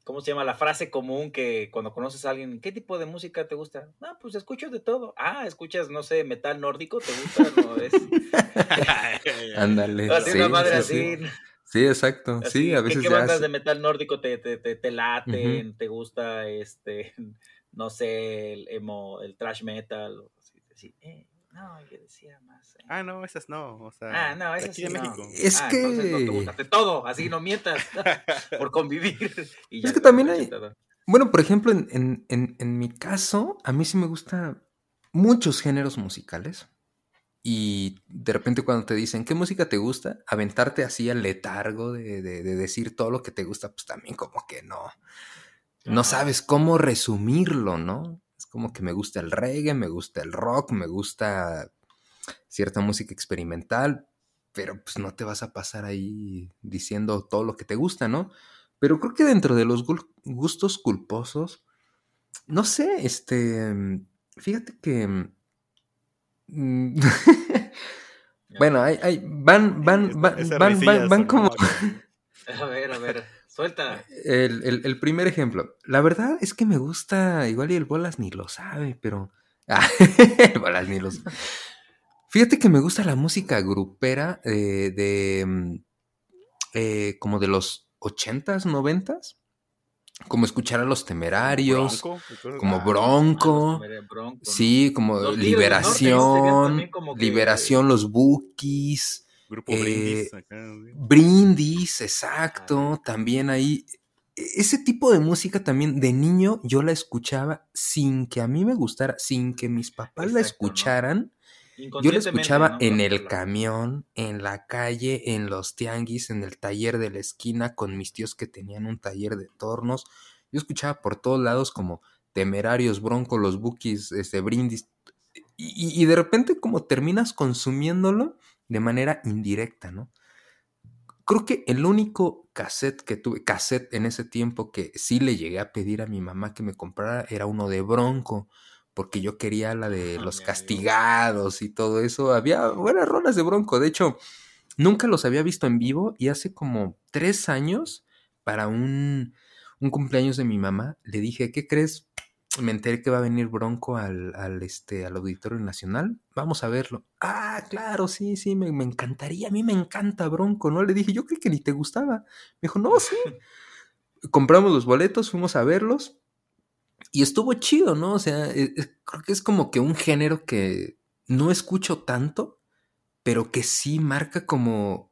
¿cómo se llama? La frase común que cuando conoces a alguien, ¿qué tipo de música te gusta? Ah, pues escucho de todo. Ah, escuchas, no sé, metal nórdico, ¿te gusta? No, es Ándale. así sí, una madre sí, sí. así. Sí, exacto. así, sí, a ¿qué- veces ¿Qué ya bandas de metal nórdico te, te, te, te laten? ¿Te gusta este, no sé, el emo, el trash metal? así, eh, no, yo decía más. eh. Ah, no, esas no. O sea, Ah, no, esas aquí sí no. México. Es Ah, entonces no te que- gusta de todo, así no mientas por convivir. Y Es ya que te también hay-. Bueno, por ejemplo, en, en- en- en mi caso, a mí sí me gustan muchos géneros musicales. Y de repente cuando te dicen, ¿qué música te gusta? Aventarte así al letargo de, de- de decir todo lo que te gusta, pues también como que no. No sabes cómo resumirlo, ¿no? Como que me gusta el reggae, me gusta el rock, me gusta cierta música experimental, pero pues no te vas a pasar ahí diciendo todo lo que te gusta, ¿no? Pero creo que dentro de los gustos culposos, no sé, este, fíjate que... mm, bueno, hay, hay- van, van, van, van, van, van como... A ver, a ver, suelta. El, el- el primer ejemplo. La verdad es que me gusta, igual y el Bolas ni lo sabe, pero... Ah, el Bolas ni lo sabe. Fíjate que me gusta la música grupera eh, de... mm, eh, como de los 80s, 90s. Como escuchar a los temerarios. Bronco, como ah, Bronco. Ah. Sí, como Liberación. también como que- Liberación, los Bookies. Grupo eh, Brindis. acá, sí. Brindis, exacto, también ahí. e- Ese tipo de música también de niño yo la escuchaba sin que a mí me gustara, sin que mis papás la escucharan. Yo la escuchaba ¿no? en el camión, en la calle, en los tianguis, en el taller de la esquina con mis tíos que tenían un taller de tornos. Yo escuchaba por todos lados como temerarios, bronco, los bookies, este, brindis. Y de repente como terminas consumiéndolo de manera indirecta, ¿no? Creo que el único cassette que tuve, cassette en ese tiempo que sí le llegué a pedir a mi mamá que me comprara era uno de Bronco, porque yo quería la de Ah, los castigados y todo eso. Había buenas rolas de Bronco, de hecho, nunca los había visto en vivo y hace como tres años, para un, un cumpleaños de mi mamá, le dije, ¿qué crees? Me enteré que va a venir Bronco al, al, este, al Auditorio Nacional. Vamos a verlo. Ah, claro, sí, sí, me, me encantaría. A mí me encanta Bronco, ¿no? Le dije, yo creí que ni te gustaba. Me dijo, no, sí. Compramos los boletos, fuimos a verlos. Y estuvo chido, ¿no? O sea, eh, eh, creo que es como que un género que no escucho tanto, pero que sí marca como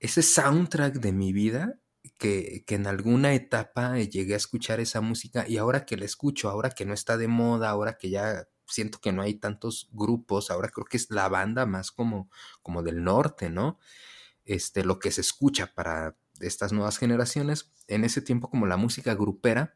ese soundtrack de mi vida que, que en alguna etapa eh, llegué a escuchar esa música y ahora que la escucho, ahora que no está de moda, ahora que ya siento que no hay tantos grupos, ahora creo que es la banda más como, como del norte, ¿no? Este, lo que se escucha para estas nuevas generaciones, en ese tiempo como la música grupera,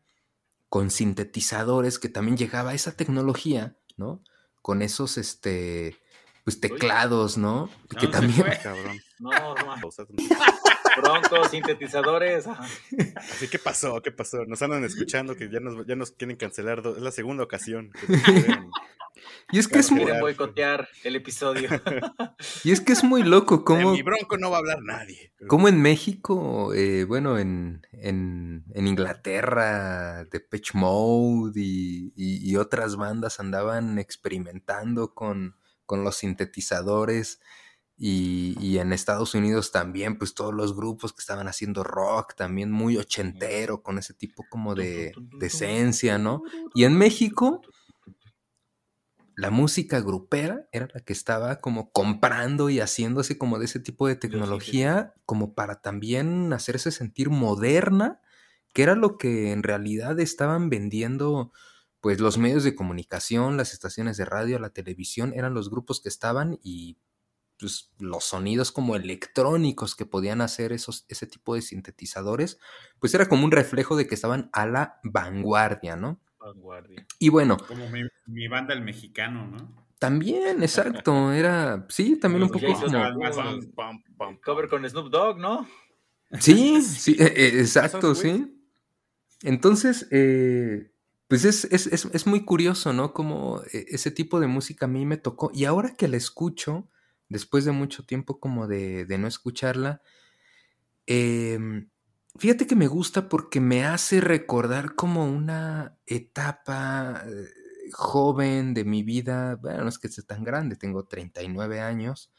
con sintetizadores, que también llegaba esa tecnología, ¿no? Con esos, este, pues teclados, ¿no? Que se también... fue. Cabrón. No, no. O sea, Broncos, sintetizadores. Así, ¿qué pasó? ¿Qué pasó? Nos andan escuchando que ya nos, ya nos quieren cancelar. do- Es la segunda ocasión. que quieren- Y es que es muy, Quieren boicotear el episodio. y es que es muy loco De cómo, mi bronco no va a hablar nadie. cómo en México, eh, bueno, en, en, en Inglaterra, Depeche Mode y, y- y otras bandas andaban experimentando con, con los sintetizadores. Y, y en Estados Unidos también, pues todos los grupos que estaban haciendo rock, también muy ochentero, con ese tipo como de, de esencia, ¿no? Y en México, la música grupera era la que estaba como comprando y haciéndose como de ese tipo de tecnología, como para también hacerse sentir moderna, que era lo que en realidad estaban vendiendo pues los medios de comunicación, las estaciones de radio, la televisión, eran los grupos que estaban y pues, los sonidos como electrónicos que podían hacer esos, ese tipo de sintetizadores, pues era como un reflejo de que estaban a la vanguardia, ¿no? Vanguardia. Y bueno, Como mi, mi banda el mexicano, ¿no? también, exacto, era, sí, también un poco como... su- más- Pam, pam, pam, Cover con Snoop Dogg, ¿no? Sí, sí, e- e- exacto, sí. Entonces, eh, pues es, es, es, es muy curioso, ¿no? Como eh, ese tipo de música a mí me tocó. Y ahora que la escucho, después de mucho tiempo como de, de no escucharla, em, fíjate que me gusta porque me hace recordar como una etapa eh, joven de mi vida. Bueno, no es que esté tan grande, tengo 39 años,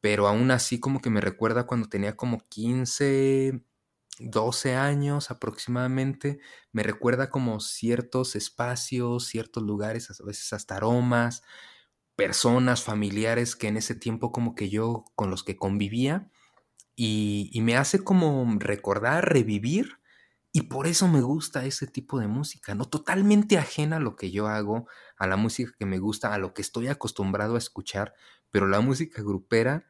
pero aún así como que me recuerda cuando tenía como 15, 12 años aproximadamente, me recuerda como ciertos espacios, ciertos lugares, a veces hasta aromas, personas, familiares que en ese tiempo como que yo con los que convivía y, me hace como recordar, revivir y por eso me gusta ese tipo de música, ¿no? Totalmente ajena a lo que yo hago, a la música que me gusta, a lo que estoy acostumbrado a escuchar, pero la música grupera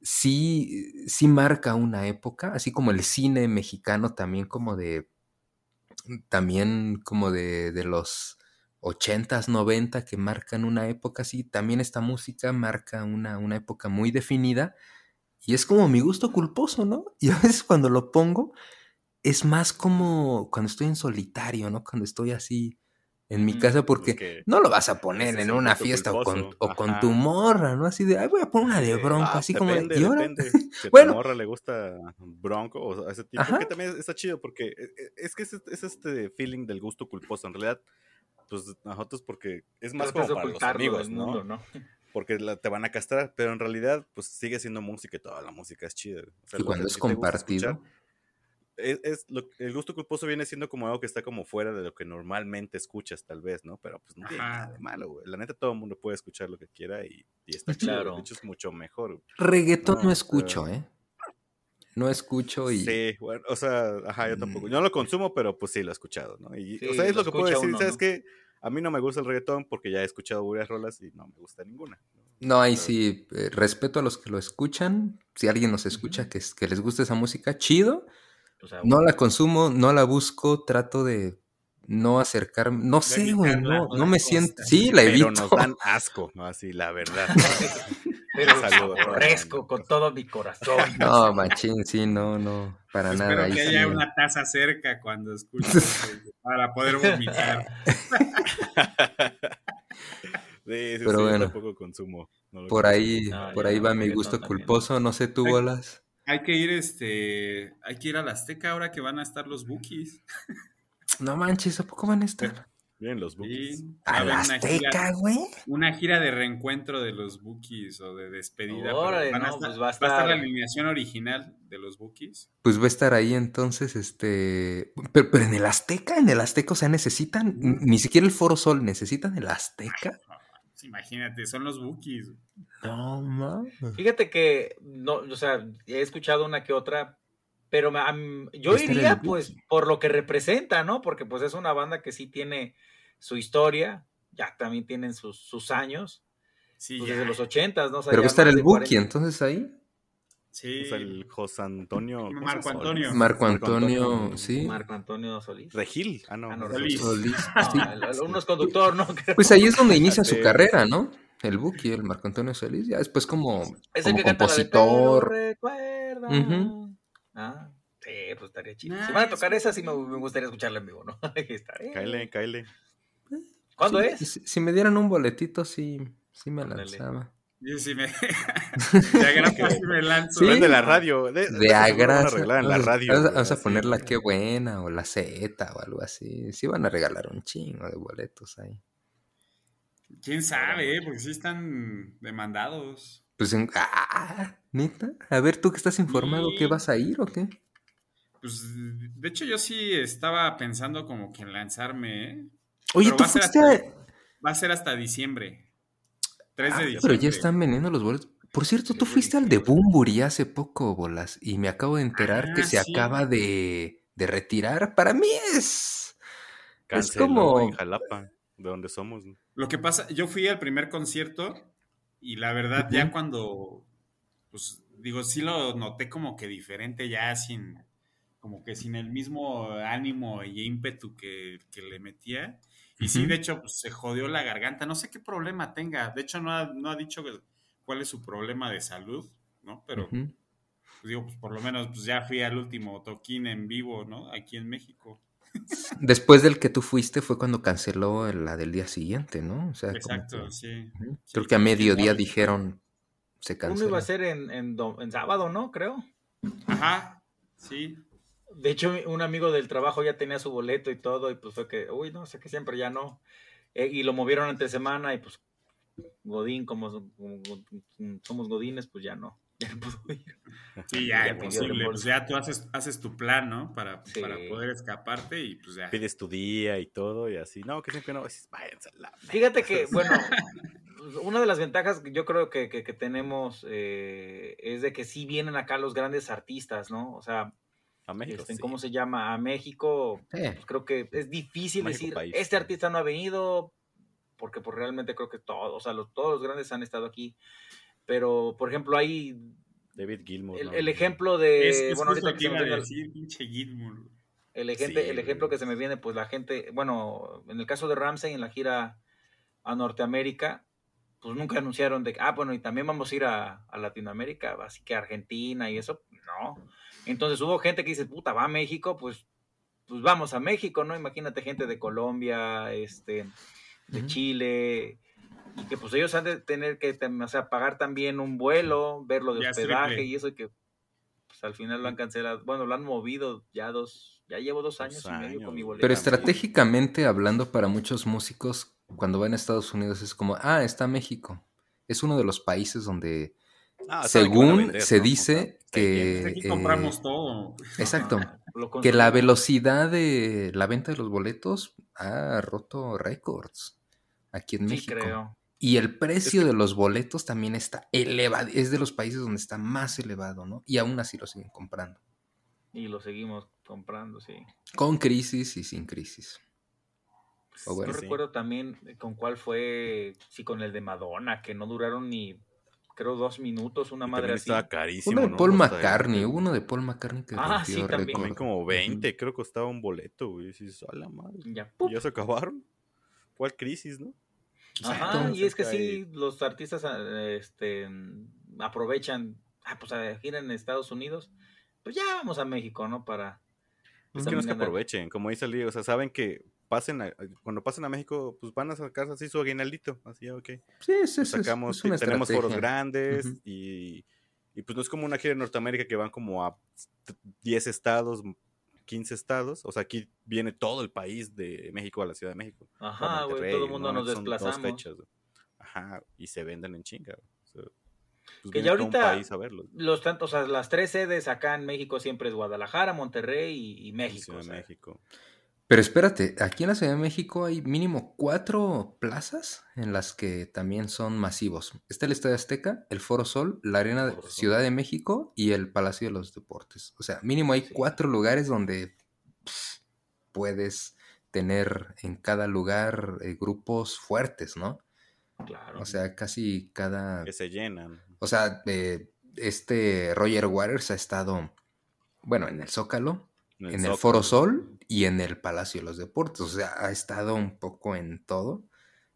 sí, sí marca una época, así como el cine mexicano también como de, también como de, de los 80s, 90 que marcan una época así, también esta música marca una, una época muy definida y es como mi gusto culposo, ¿no? Y a veces cuando lo pongo es más como cuando estoy en solitario, ¿no? Cuando estoy así en mi Mm, casa porque que no lo vas a poner en una fiesta o con, o con tu morra, ¿no? Así de, ay, voy a poner una de bronco, ah, así como de, depende, depende. Si a Bueno. tu morra le gusta Bronco o ese tipo, Ajá. que también está chido porque e- e- es que es, es este feeling del gusto culposo. En realidad, pues nosotros porque es más Tratas como para los amigos, ¿no? mundo, ¿no? Porque la- te van a castrar, pero en realidad, pues sigue siendo música y toda la música es chida. O sea, Y cuando es compartido. escuchar, es, es lo- el gusto culposo viene siendo como algo que está como fuera de lo que normalmente escuchas, tal vez, ¿no? Pero pues no tiene Ajá. nada de malo, güey. La neta, todo el mundo puede escuchar lo que quiera y, y está chido. Claro. De hecho, es mucho mejor. güey. Reggaetón No, escucho, ¿eh? No escucho y... Sí, bueno, o sea, ajá, yo tampoco. Yo no lo consumo, pero pues sí lo he escuchado, ¿no? Y, Sí, o sea, es lo lo que puedo decir, uno, ¿sabes ¿no? qué? A mí no me gusta el reggaetón porque ya he escuchado varias rolas y no me gusta ninguna. No, ahí Pero- sí, eh, respeto a los que lo escuchan. Si alguien nos escucha que, es- que les gusta esa música, chido. O sea, No la consumo, no la busco, trato de no acercarme. No sé, güey, no, no me costa. siento. Sí, la Pero evito. nos dan asco, ¿no? Así, la verdad. pero aborrezco con todo mi corazón. No, machín, sí, no, no, para Espero nada. ahí que sí. haya una taza cerca cuando escuches para poder vomitar. Sí, sí, Pero sí, bueno, tampoco consumo. no Por consumo. ahí, No, por ahí va mi gusto también. culposo. No sé tú, bolas. Hay que ir, este, hay que ir a la Azteca ahora que van a estar los Bookies. No manches, ¿a poco van a estar? Miren los bookies. Sí, va a A la una Azteca, gira, güey. una gira de reencuentro de los Bookies o de despedida. Órale, van a no, estar- pues va a estar- la alineación original de los Bookies. Pues va a estar ahí entonces, este... Pero, pero en el Azteca, en el Azteca, o sea, necesitan, ni siquiera el Foro Sol, necesitan el Azteca. Pues imagínate, son los Bookies. No, mames. Fíjate que, no, o sea, he escuchado una que otra, pero yo Va a estar iría pues por lo que representa, ¿no? Porque pues es una banda que sí tiene su historia, ya también tienen sus, sus años, Sí, pues, desde los ochentas, ¿no? O sea, Pero va ya a estar más el de Buki 40. entonces ahí. Sí. O sea, el José Antonio. ¿cómo se Marco? Antonio. Marco Antonio, sí. Marco Antonio Solís. Regil. Ah, no. Ah, no, Solís. Solís, No, sí. el- el- uno es conductor, ¿no? Creo. Pues ahí es donde inicia su carrera, ¿no? El Buki, el Marco Antonio Solís, ya después como, Es el como que canta la de compositor. "Pero recuerda". Ah, sí, pues estaría chido. Nah, si van a tocar esa, sí me, me gustaría escucharla en vivo, ¿no? Estaría. Cáele, cáele. ¿Cuándo Sí, es? Si, si me dieran un boletito, sí, sí me Ándale. lanzaba. Yo sí me. de agrapa sí me lanzo. Sí. Prende la radio. De, De agrasa. a regalar en la Vamos a- radio. Vamos, a- güey, vamos a así, poner la güey. que buena o la Z o algo así. Sí van a regalar un chingo de boletos ahí. ¿Quién sabe, eh? Porque sí están demandados. Pues. ¡Ah! ¿Neta? A ver, tú que estás informado, Sí. ¿qué vas a ir o qué? Pues, de hecho, yo sí estaba pensando como que en lanzarme, ¿eh? Oye, Pero tú va a ser fuiste hasta-. Va a ser hasta diciembre. 3 Ah, de diciembre. pero ya están vendiendo los boletos. Por cierto, tú fuiste al de. Bumburi hace poco, bolas, y me acabo de enterar que Ah, se sí. acaba de, de retirar. Para mí es... Es Canceló como... en Jalapa, de donde somos. ¿no? Lo que pasa, yo fui al primer concierto y la verdad, ya cuando pues digo, sí lo noté como que diferente ya sin, como que sin el mismo ánimo y ímpetu que, que le metía. Y sí, de hecho, pues, se jodió la garganta. No sé qué problema tenga. De hecho, no ha, no ha dicho cuál es su problema de salud, ¿no? Pero, pues, digo, pues por lo menos pues, ya fui al último toquín en vivo, ¿no? Aquí en México. Después del que tú fuiste fue cuando canceló la del día siguiente, ¿no? O sea, como Exacto, que- sí. Creo que a mediodía dijeron se Uno iba canceló. a ser en, en, en sábado, ¿no? Creo. Ajá, sí. De hecho, un amigo del trabajo ya tenía su boleto y todo, y pues fue que, uy, no, sé que siempre ya no. Eh, y lo movieron entre semana, y pues Godín, como, como- como somos Godines, pues ya no, ya no pudo ir. Sí, ya, Ya imposible. Pues ya tú haces, haces tu plan, ¿no? Para, Sí. para poder escaparte y pues ya. Pides tu día y todo y así. No, que siempre no. dices, Váyanse a la Fíjate que, bueno, pues, una de las ventajas que yo creo que, que- que tenemos eh, es de que sí vienen acá los grandes artistas, ¿no? O sea, A México. este, sí. ¿cómo se llama? A México, Sí. pues, creo que es difícil México decir, país, este sí. artista no ha venido, porque pues realmente creo que todos, o sea, los, todos los grandes han estado aquí. Pero, por ejemplo, hay David Gilmour. el, ¿no? el ejemplo de... Es, es bueno, ahorita que iba a el- decir, pinche Gilmour. el, ejemplo, Sí, el ejemplo que se me viene, pues la gente, bueno, en el caso de Ramsey en la gira a Norteamérica, pues nunca anunciaron de, que, ah, bueno, y también vamos a ir a, a Latinoamérica, así que a Argentina y eso, no. Entonces hubo gente que dice, puta, va a México, pues, pues vamos a México, ¿no? Imagínate gente de Colombia, este, de. Chile, y que pues ellos han de tener que, o sea, pagar también un vuelo, verlo de Ya hospedaje y eso, y que pues al final lo han cancelado, bueno, lo han movido ya dos, ya llevo dos años y medio con mi años, boleto. Pero estratégicamente hablando para muchos músicos, cuando van a Estados Unidos es como, ah, está México. Es uno de los países donde, Ah, según vender, se ¿no? dice, O sea, está que... Aquí eh, compramos todo. Exacto. Que la velocidad de la venta de los boletos ha roto récords aquí en Sí, México. creo. Y el precio de los boletos también está elevado. Es de los países donde está más elevado, ¿no? Y aún así lo siguen comprando. Y lo seguimos comprando, sí. Con crisis y sin crisis. Bueno, sí. recuerdo también con cuál fue, sí, con el de Madonna, que no duraron ni, creo, dos minutos, una madre así. estaba carísimo. Uno de ¿no? Paul el- McCartney. Hubo uno de Paul McCartney que Ah, sí, también. como Ujú. 20, creo que costaba un boleto, güey. Y dices, a la madre. Ya, ya se acabaron. ¿Cuál crisis, no? Ajá, y es que sí, los artistas ah, este, aprovechan, ah, pues a gira en Estados Unidos, pues ya vamos a México, ¿no? Para... Es pues, que no es que aprovechen, como dice Ali, o sea, saben que pasen a- cuando pasen a México, pues van a sacar así su aguinaldito, así, ok. Sí, sí, Pues sí, es- sacamos, es una tenemos foros grandes y, y pues no es como una gira en Norteamérica que van como a 10 estados, 15 estados, o sea, aquí viene todo el país de México a la Ciudad de México. Ajá, güey, todo el mundo ¿no? nos Son dos desplazamos. fechas, güey. Ajá, y se venden en chinga. O sea, pues Que ya ahorita- país a verlos. Los tantos, o sea, las tres sedes acá en México siempre es Guadalajara, Monterrey y, y México. O sea, México. Pero espérate, aquí en la Ciudad de México hay mínimo cuatro plazas en las que también son masivos. Está el Estadio Azteca, el Foro Sol, la Arena de. Ciudad de México y el Palacio de los Deportes. O sea, mínimo hay Sí. cuatro lugares donde pff, puedes tener en cada lugar eh, grupos fuertes, ¿no? Claro. O sea, casi cada... Que se llenan. O sea, eh, este Roger Waters ha estado, bueno, en el Zócalo, en el. Foro Sol y en el Palacio de los Deportes. O sea, ha estado un poco en todo.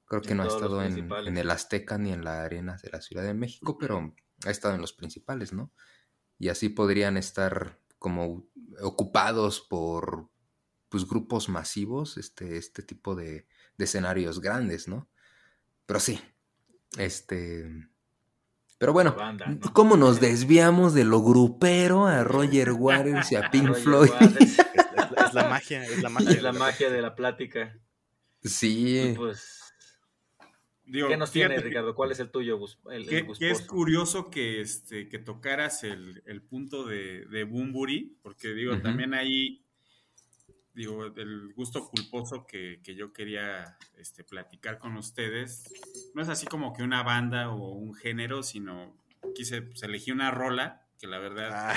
Creo que En no ha estado en el Azteca ni en la Arena de la Ciudad de México, pero ha estado en los principales, ¿no? Y así podrían estar como ocupados por pues, grupos masivos, este, este tipo de, de escenarios grandes, ¿no? Pero sí, este... Pero bueno, Banda, ¿no? ¿cómo nos desviamos de lo grupero a Roger Waters y a Pink Floyd? Waters. Es, es la, es la magia, es la magia. Es la magia de la plática. Y Sí, pues, Digo, ¿qué nos tiene, que- Ricardo? ¿Cuál es el tuyo? El, el Que, es curioso que, este, que tocaras el, el punto de, de Bumburi, porque digo, también ahí, digo, el gusto culposo que, que yo quería este, platicar con ustedes, no es así como que una banda o un género, sino quise, pues elegí una rola, que la verdad,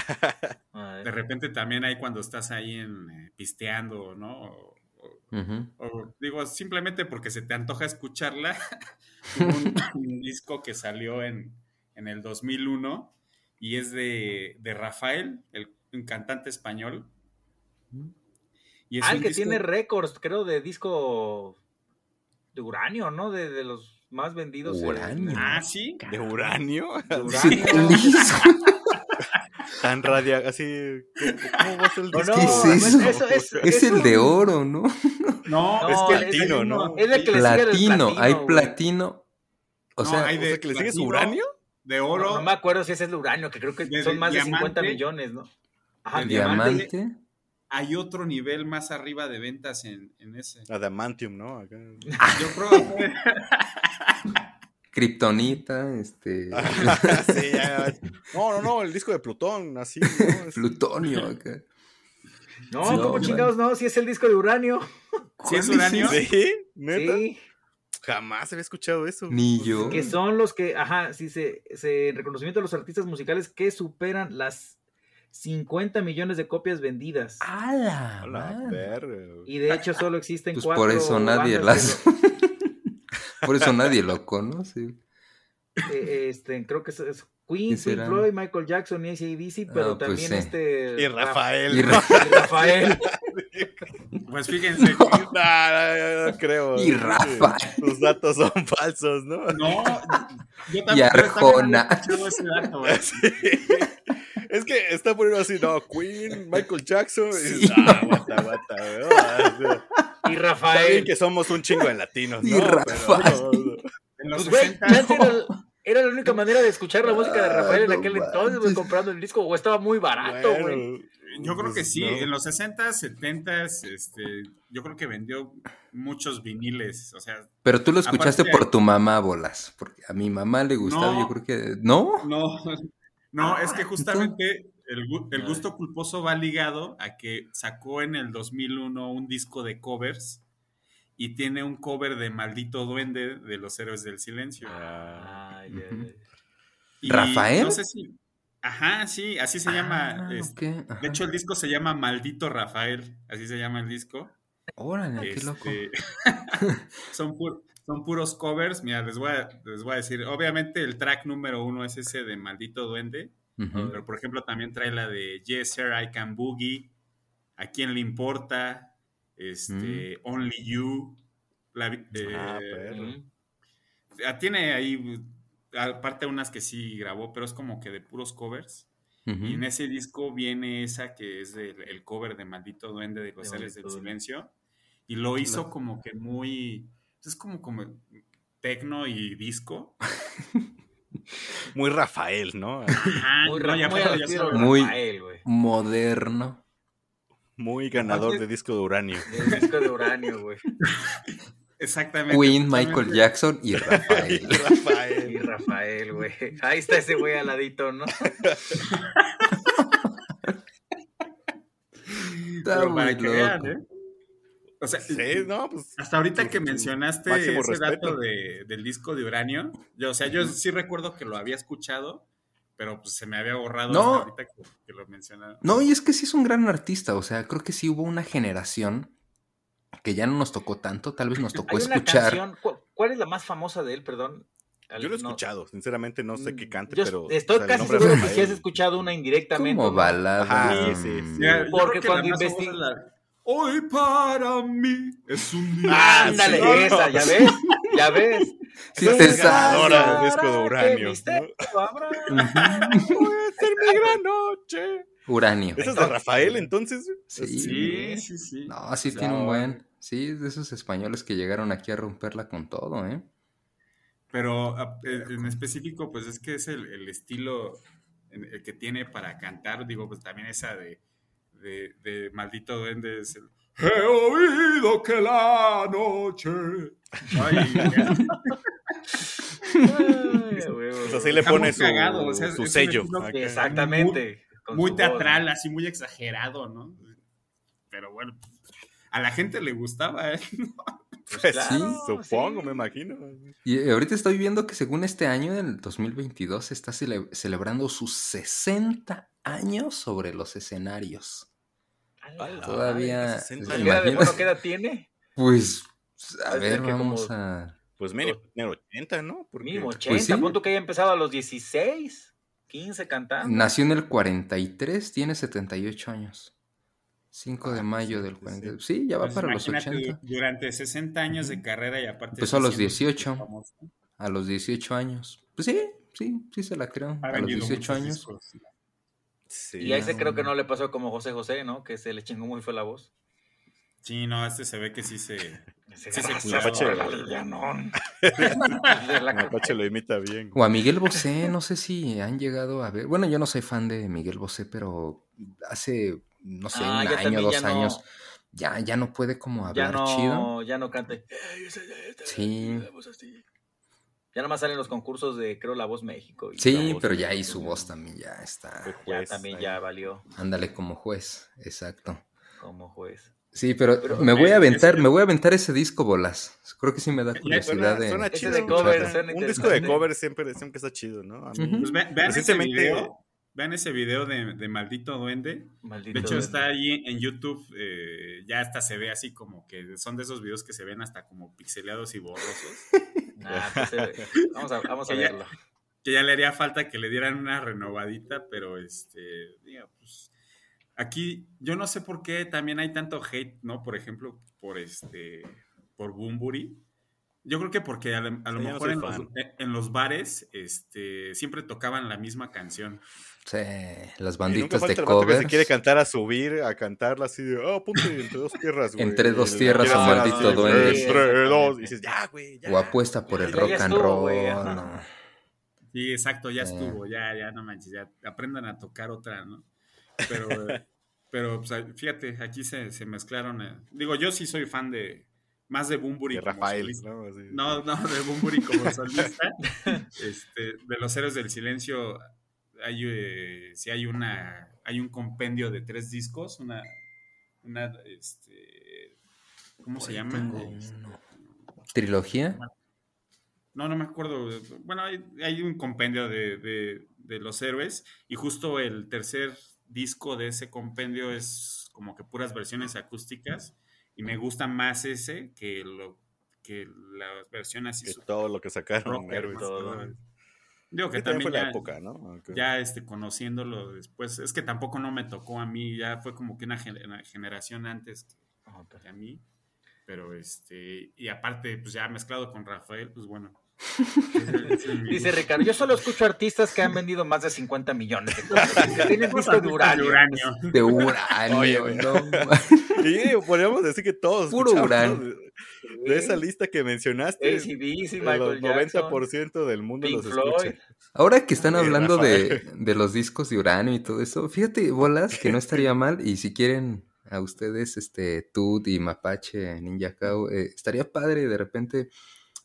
Ah, de repente también hay cuando estás ahí en, eh, pisteando, ¿no? O- o- ujú, o digo, simplemente porque se te antoja escucharla. Hubo un, un disco que salió en, en el 2001 y es de, de Rafael, el, un cantante español. Y es ah, el que tiene récords, creo, de disco de uranio, ¿no? De, de los más vendidos. ¿Uranio? Ah, sí. ¿De uranio? De uranio. Tan radia, así. ¿Cómo va a ser el disco? ¿Qué es eso? eso es, es el de oro, ¿no? No, es No, platino, es- ¿no? Es el que le sigue del Platino, hay güey. platino. O No, sea, hay O sea, que le sigues platino, uranio. De No, oro. no me acuerdo si ese es el uranio, que creo que son más de 50 diamante. millones, ¿no? Ajá, diamante. diamante. Hay otro nivel más arriba de ventas en, en ese. Adamantium, ¿no? Acá. Yo creo Kryptonita, este. sí, ya. No, no, no, el disco de Plutón, así. ¿no? Plutonio acá. No, Sí, como no, chingados, no, si es el disco de uranio. si es uranio. ¿Sí? ¿Neta? Sí, Jamás había escuchado eso. Ni yo. que son los que, ajá, sí, se, se, en reconocimiento de los artistas musicales que superan las 50 millones de copias vendidas. ¡A la A la madre! verga, güey. Y de hecho solo existen Pues cuatro por eso nadie las. por eso nadie lo conoce. eh, este, creo que es, es Queen, ¿Quién Pink? Floyd, Michael Jackson y ACDC, pero Ah, pues también sí. este... Y Rafael. Y y Rafael. Pues fíjense. No, no, no, no creo. Y Rafael. Tus datos son falsos, ¿no? No, yo Y también, yo también Arjona. escuchado ese dato, ¿eh? Sí. Es que está poniendo así, no, Queen, Michael Jackson. Y Sí. ah, aguanta, aguanta, ah, Y Está bien Rafael. que somos un chingo de latinos, Y ¿no? Pero, Rafael. no, no. En los Pues, güey, 60 chance era, era la única manera de escuchar la música de Rafael en no aquel entonces, güey, comprando el disco, o estaba muy barato, güey. Bueno, Yo creo que pues, sí, no. en los 60, 70, este, yo creo que vendió muchos viniles, o sea, Pero tú lo escuchaste Aparte- por tu mamá, bolas. Porque a mi mamá le gustaba, No. yo creo que. ¿No? no, no, es que Ah, justamente el, el gusto culposo va ligado a que sacó en el 2001 un disco de covers y tiene un cover de Maldito Duende de los Héroes del Silencio. Ah. Y ¿Rafael? No sé si... Ajá, sí, así se llama. Ah, este. De hecho, el disco se llama Maldito Rafael, así se llama el disco. Órale, qué loco. Este, son, pu- son puros covers. Mira, les voy, a, les voy a decir. Obviamente, el track número uno es ese de Maldito Duende. Pero, por ejemplo, también trae la de Yes, Sir, I Can Boogie. ¿A quién le importa? Este, Only You. La, eh, Ah, perro. Mm. ah, tiene ahí, aparte unas que sí grabó, pero es como que de puros covers. Y en ese disco viene esa que es el, el cover de Maldito Duende de los De del. Silencio. Y lo hizo como que muy. Es como, como tecno y disco. Muy Rafael, ¿no? Ajá, Muy, no, muy ya Muy- Rafael, güey. Moderno. Muy ganador de disco de uranio. El disco de uranio, güey. Exactamente. Queen. Michael Jackson y Y Rafael. Y Rafael. Rafael, güey. Ahí está ese güey al ladito, ¿no? Está Pero muy para que loco. vean, ¿eh? O sea, Sí, no, pues. hasta ahorita que mencionaste Máximo ese respeto. dato de- del disco de Uranio, yo, o sea, yo sí recuerdo que lo había escuchado, pero pues se me había borrado No. hasta ahorita que, que lo mencionaron. No, y es que sí es un gran artista. O sea, creo que sí hubo una generación que ya no nos tocó tanto. Tal vez nos tocó Hay una escuchar. canción, ¿cu- ¿cuál es la más famosa de él, perdón? Al- Yo lo he no- escuchado, sinceramente no sé qué cante, Yo pero. Estoy o sea, el casi seguro que sí has escuchado una indirectamente. Como balada. Ajá, sí, sí, sí. Mira, yo Porque cuando la más famosa investi- es la- Hoy para mí es un día. Ah, Ándale, sí. esa, ¿ya ves? ¿Ya ves? Sí es ganadora del disco de uranio, ¿Qué misterio habrá? Puede ser mi gran noche. Uranio. ¿Esa es de Rafael entonces? Sí. Sí, sí, sí. No, sí No, tiene un buen. Sí, es de esos españoles que llegaron aquí a romperla con todo, ¿eh? Pero eh, en específico, pues es que es el, el estilo que tiene para cantar. Digo, pues también esa de, de, de Maldito Duende es el. He oído que la noche. Ay, Pues así le Está pone su, cagado, o sea, es- su es un sello. que Exactamente. muy voz, teatral, ¿no? así muy exagerado, ¿no? Pero bueno, a la gente le gustaba, ¿eh? Pues Claro, supongo, sí. me imagino. Y eh, ahorita estoy viendo que según este año, el 2022, está cele- celebrando sus 60 años sobre los escenarios. Ala, Todavía- madre, Ay, 60 ¿qué años. bueno, ¿Qué edad tiene? Pues, a Debe ver, vamos como- a... Pues mínimo tener 80, ¿no? Porque Mínimo 80, Pues sí. punto que haya empezado a los 16. 15 cantando. Nació en el 43, tiene 78 años. 5 de Ah, mayo del sí, 40. Sí, ya va Pues para los imagínate, 80. Durante 60 años de carrera y aparte. Empezó a los siendo 18. famoso, A los 18 años. Pues sí, sí, sí se la creo. ha A los vendido 18 muchos años. discos. Sí. Y a ese no. creo que no le pasó como José José, ¿no? Que se le chingó muy fue la voz. Sí, no, este se ve que sí se. Sí se ya la- Mapache lo imita bien. O a Miguel Bosé, no sé si han llegado a ver. Bueno, yo no soy fan de Miguel Bosé, pero hace, no sé, Ah, un ya año, dos ya no- años, ya, ya no puede como Ya hablar chido. no, ya no cante. Sí. Ya nomás salen los concursos de, creo, La Voz México. y Sí, Voz pero ya ahí su voz también ya está. Fue Ya juez también ahí. ya valió Ándale como juez, exacto. como juez. Sí, pero, Pero, me voy a aventar, ese- me voy a aventar ese disco bolas. Creo que sí me da curiosidad Suena, de. suena chido. un disco de cover siempre, siempre está chido, ¿no? A mí- Ujú. Pues ve- vean ese video. Vean ese video de, de Maldito Duende. Maldito. De hecho, está ahí en YouTube. eh, ya hasta se ve así como que son de esos videos que se ven hasta como pixeleados y borrosos. Ah, pues, eh, vamos a, vamos a Que ya- verlo. que ya le haría falta que le dieran una renovadita, pero este, diga, pues aquí yo no sé por qué también hay tanto hate, ¿no? Por ejemplo, por este, por Bumburi. Yo creo que porque a, lo- a lo Sí, yo no mejor en los, en los bares este, siempre tocaban la misma canción. Sí, las banditas de que covers. se quiere cantar a subir, a cantarla así de, oh, ponte entre dos tierras, güey. Entre dos tierras, o maldito duende. Entre Sí, dos. Y dices, ya, güey, ya. O apuesta por el Ya, rock ya and roll. no. Sí, exacto, ya Sí. estuvo, ya, ya no manches, ya aprendan a tocar otra, ¿no? Pero, pero pues, fíjate, aquí se, se mezclaron. eh, Digo, yo sí soy fan de más de Bumburi. De como Rafael, solista. ¿no? Así. No, no, de Bumburi como solista. este, de los héroes del silencio, hay, eh, sí hay una, hay un compendio de tres discos, una, una, este, ¿cómo se llama? Tengo Este, uno. ¿Trilogía? no, no me acuerdo. Bueno, hay, hay un compendio de, de- de los héroes y justo el tercer disco de ese compendio es como que puras versiones acústicas y me gusta más ese que lo que la versión así. Que todo lo que sacaron Rocker, héroes. todo. Digo que Sí, también también fue la ya, época, ¿no? Aunque- ya este, conociéndolo después, es que tampoco no me tocó a mí, ya fue como que una, una generación antes que, que a mí, pero este, y aparte, pues ya mezclado con Rafael, pues bueno. Dice. Ricardo, yo solo escucho artistas que han vendido más de 50 millones de que tienen disco de De uranio. uranio. De uranio, Oye, güey. no Sí, podríamos decir que todos. Puro uranio. De, esa lista que mencionaste, ACDC, el Michael Jackson, 90% del mundo Pink los Floyd. escucha. Ahora que están Sí, hablando de, de los discos de uranio y todo eso, fíjate, bolas, que no estaría mal. Y si quieren a ustedes, este, Tut y Mapache, Ninja Cow, eh, estaría padre de repente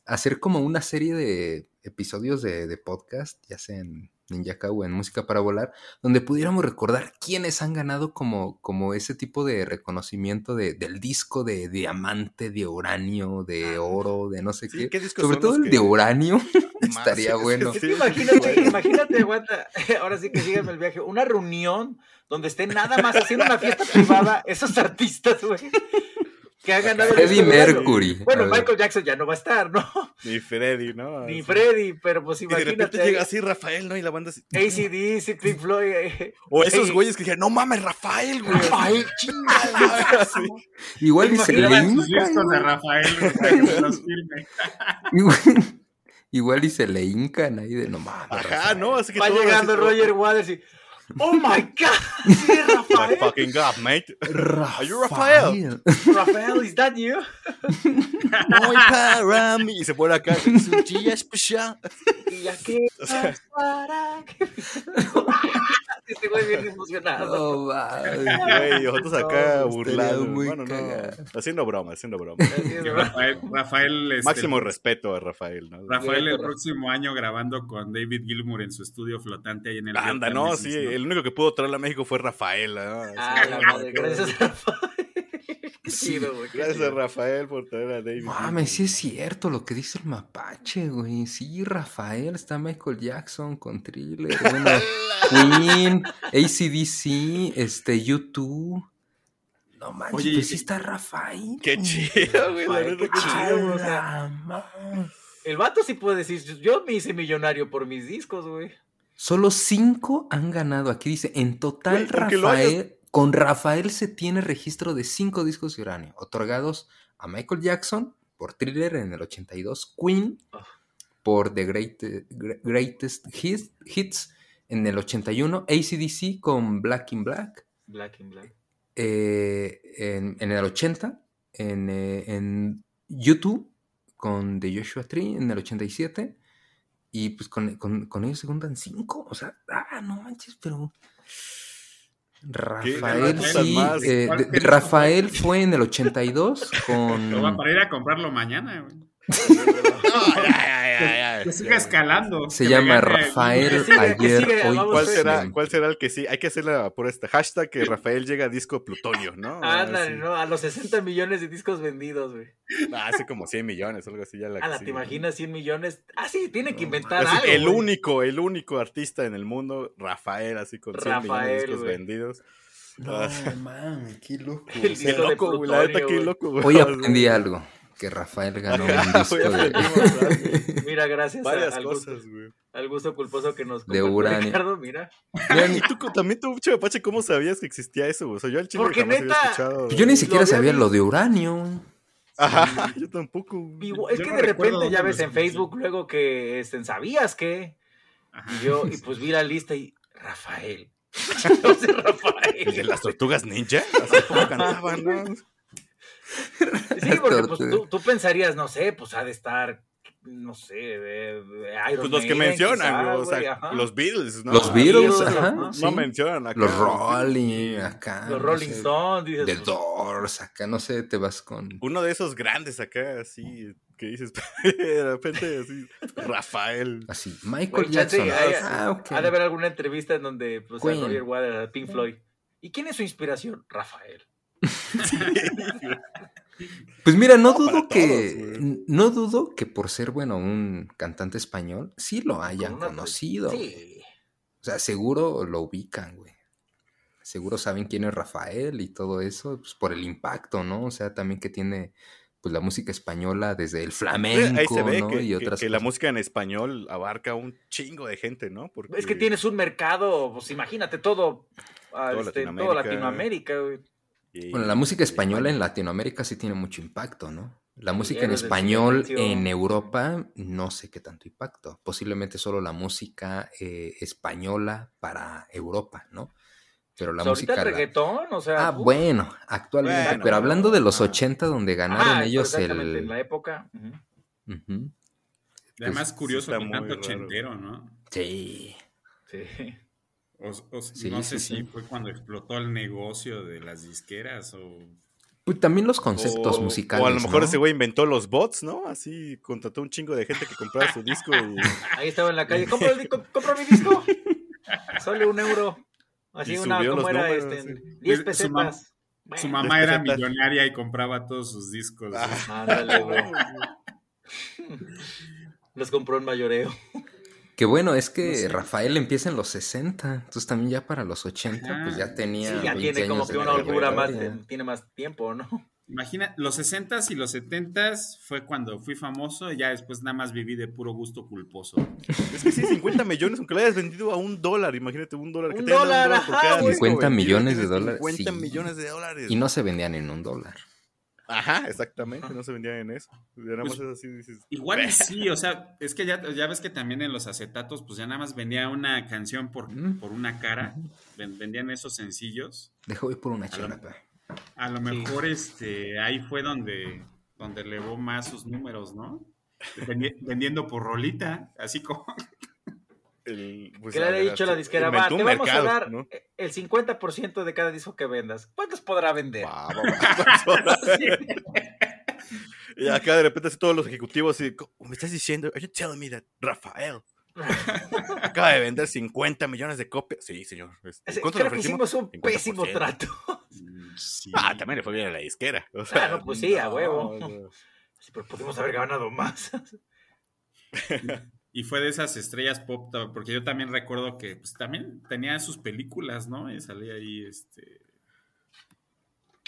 hacer como una serie de episodios de, de podcast, ya sea en Ninja o en Música para Volar, donde pudiéramos recordar quiénes han ganado como, como ese tipo de reconocimiento de, del disco de diamante, de uranio, de oro, de no sé Sí, qué. ¿qué Sobre todo el que de uranio estaría bueno. Es que Sí, imagínate, imagínate, aguanta, ahora sí que síganme el viaje, una reunión donde estén nada más haciendo una fiesta privada esos artistas, güey, que han ganado el Freddie uranio. Mercury. Bueno. Michael Jackson ya no va a estar, ¿no? Ni Freddy, ¿no? Ni. Freddy, pero pues Y de repente imagínate. llega así Rafael, ¿no? Y la banda así. ACDC, Pink Floyd. eh, O esos Ey. güeyes que dijeron, no mames, Rafael, güey. Rafael, chingada. Sí. Igual discos de. Rafael güey, para que se los filme. Igual, y se le hincan ahí de no mames. Ajá, Rafael". ¿no? Así que Va llegando así, Roger Waters y. ¡Oh my God! ¡Sí, My Rafael! fucking God, mate. Are you Rafael. Rafael, ¿is that you? Muy para mí. Y se pone acá. Es un día especial. Y aquí para que- Este güey bien emocionado. No. Güey, nosotros acá No, burlados. Bueno, no. Haciendo broma, haciendo broma. Rafael, Rafael, este, Máximo respeto a Rafael, ¿no? Rafael el próximo año grabando con David Gilmour en su estudio flotante ahí en el Anda, no, sí, ¿no? el único que pudo traerla a México fue Rafael, ¿no? Ah, la madre, gracias Rafael. Qué chido, güey. qué Gracias. Rafael por traer a David. Mames, sí es cierto lo que dice el mapache, güey. Sí, Rafael, está Michael Jackson con Thriller, bueno, Queen, ACDC, este, YouTube. No manches, Oye, pues sí está Rafael. Qué chido, güey. La Rafael, qué chido. o sea. El vato sí puede decir, yo me hice millonario por mis discos, güey. Solo cinco han ganado. Aquí dice, en total, Güey, aunque lo hayas- Rafael, con Rafael se tiene registro de cinco discos de uranio, otorgados a Michael Jackson por Thriller en el 82, Queen Ah. por The Great- Gre- Greatest Hits, en el 81, ACDC con Black in Black Black in Black. eh, en, en el 80, en, eh, en YouTube con The Joshua Tree en el 87, y pues con, con- con ellos se juntan cinco, o sea, ah, no manches, pero... Rafael, sí, eh, ¿Cuál de- disco Rafael fue en el 82 Lo voy a con... para ir a comprarlo mañana, güey. No, ya, ya, ya, ya, Que siga escalando. Se que llama Rafael que ayer, siga, hoy. ¿Cuál será. ¿Cuál será el que sí? Hay que hacerla por esta hashtag que Rafael llega a disco plutonio, ¿no? Ándale. ¿no? A los 60 millones de discos vendidos, güey. Ah, hace como 100 millones, algo así. Ya la Ah, la te imaginas 100 millones. Ah, sí, tiene que inventar Así, algo. el güey. único, el único artista en el mundo, Rafael, así con 100 millones de Rafael, discos güey. vendidos. No, Ah. mames, qué loco. El Qué loco, güey, la neta, qué loco, güey. Hoy aprendí algo, que Rafael ganó Ajá, un disco de... Mira, gracias a- Varias al, cosas, gusto, güey. al gusto culposo que nos De uranio. Ricardo, mira. Y tú también tú, Che Apache, ¿cómo sabías que existía eso? O sea, yo al chile Porque jamás neta, había escuchado. Pues yo ni Lo siquiera había sabía lo de uranio. Ajá, yo tampoco. es Yo que no de repente ya ves lo en. Facebook luego que este, sabías que. Y yo, y pues vi la lista y. Rafael. Entonces, ¿El de Rafael. las tortugas ninja? Así como cantaban, ¿no? Sí, porque pues, tú, tú pensarías, no sé, pues ha de estar, no sé, de, de Iron Pues los que mencionan, quizá, o sea, los Beatles, ¿no? Los Beatles, ajá. No sí. mencionan acá. Los Rolling, acá. Los no Rolling sé, Stones, dices. The pues, Doors, acá, no sé, te vas con... Uno de esos grandes acá, así, que dices, de repente, así, Rafael. Así, Michael Jackson. hay- Ah. Ha de haber alguna entrevista en donde pues. Roger Waters, a Pink Floyd. ¿Y quién es su inspiración? Rafael. Pues mira, no dudo que... todos, no dudo que por ser, bueno, un cantante español, sí lo hayan una- conocido. Sí. O sea, seguro lo ubican, güey. Seguro saben quién es Rafael y todo eso, pues por el impacto, ¿no? O sea, también que tiene pues la música española desde el flamenco, Ahí se ve ¿no? que, y que- otras que la cosas. música en español abarca un chingo de gente, ¿no? Porque Es que tienes un mercado, pues imagínate todo, ah, Todo este, todo Latinoamérica. Latinoamérica, güey. Bueno, la música española en Latinoamérica sí tiene mucho impacto, ¿no? La música en español en Europa no sé qué tanto impacto. Posiblemente solo la música eh, española para Europa, ¿no? Pero la Pues música... el la- reggaetón, o sea. Ah, uf. bueno, actualmente. Bueno, pero hablando de los ah. 80 donde ganaron ellos exactamente, el... en la época. Ujú. Además, sí curioso con muy tanto raro. ochentero, ¿no? Sí. Sí. O, o- Sí, no sí, sé si sí. fue cuando explotó el negocio de las disqueras o... Pues también los conceptos o, musicales. o a lo mejor ¿no? ese güey inventó los bots, ¿no? Así contrató un chingo de gente que compraba su disco y Ahí estaba en la calle. Compra, el disco, compra mi disco. Solo un euro. Así Y una, subió ¿cómo los era? números, Este, sí. 10 Su pesetas. Bueno, Su mamá era pesetas. millonaria y compraba todos sus discos. Ah. Ándale, güey. Los compró en mayoreo. Que bueno, es que No sé. Rafael empieza en los 60, entonces también ya para los 80, pues ya tenía. Sí, ya 20 tiene como que de una holgura más, trayectoria. tiene más tiempo, ¿no? Imagina, los 60s y los 70s fue cuando fui famoso y ya después nada más viví de puro gusto culposo. Es que sí, 50 millones, aunque lo hayas vendido a un dólar, imagínate, un dólar. que Un dado dólar, por ajá, cada güey. disco 50 vendido, millones de dólares, 50 sí. millones de dólares. Y no se vendían en un dólar. Ajá, exactamente, no se vendían en eso. Ya nada más Pues, es así, dices. Igual y sí, o sea, es que ya, ya ves que también en los acetatos, pues ya nada más vendía una canción por, Mm. por una cara, ven- vendían esos sencillos. Dejo ir por una pa. A lo mejor este ahí fue donde, donde elevó más sus números, ¿no? Vendi- vendiendo por rolita, así como El, pues, que le haya a- dicho la disquera, va, te vamos mercado, a dar ¿no? el 50% de cada disco que vendas. ¿Cuántos podrá vender? Va, va, va, Y acá de repente todos los ejecutivos y "¿Cómo me estás diciendo, are you telling me that Rafael acaba de vender 50 millones de copias? Sí, señor. Este, ¿Cuánto Creo le que hicimos un 50%. pésimo trato. mm, sí. Ah, también le fue bien a la disquera. O Ah, pues sí, a huevo. no. Sí, pero pudimos haber ganado más. Y fue de esas estrellas pop, porque yo también recuerdo que pues, también tenía sus películas, ¿no? Y salía ahí, este...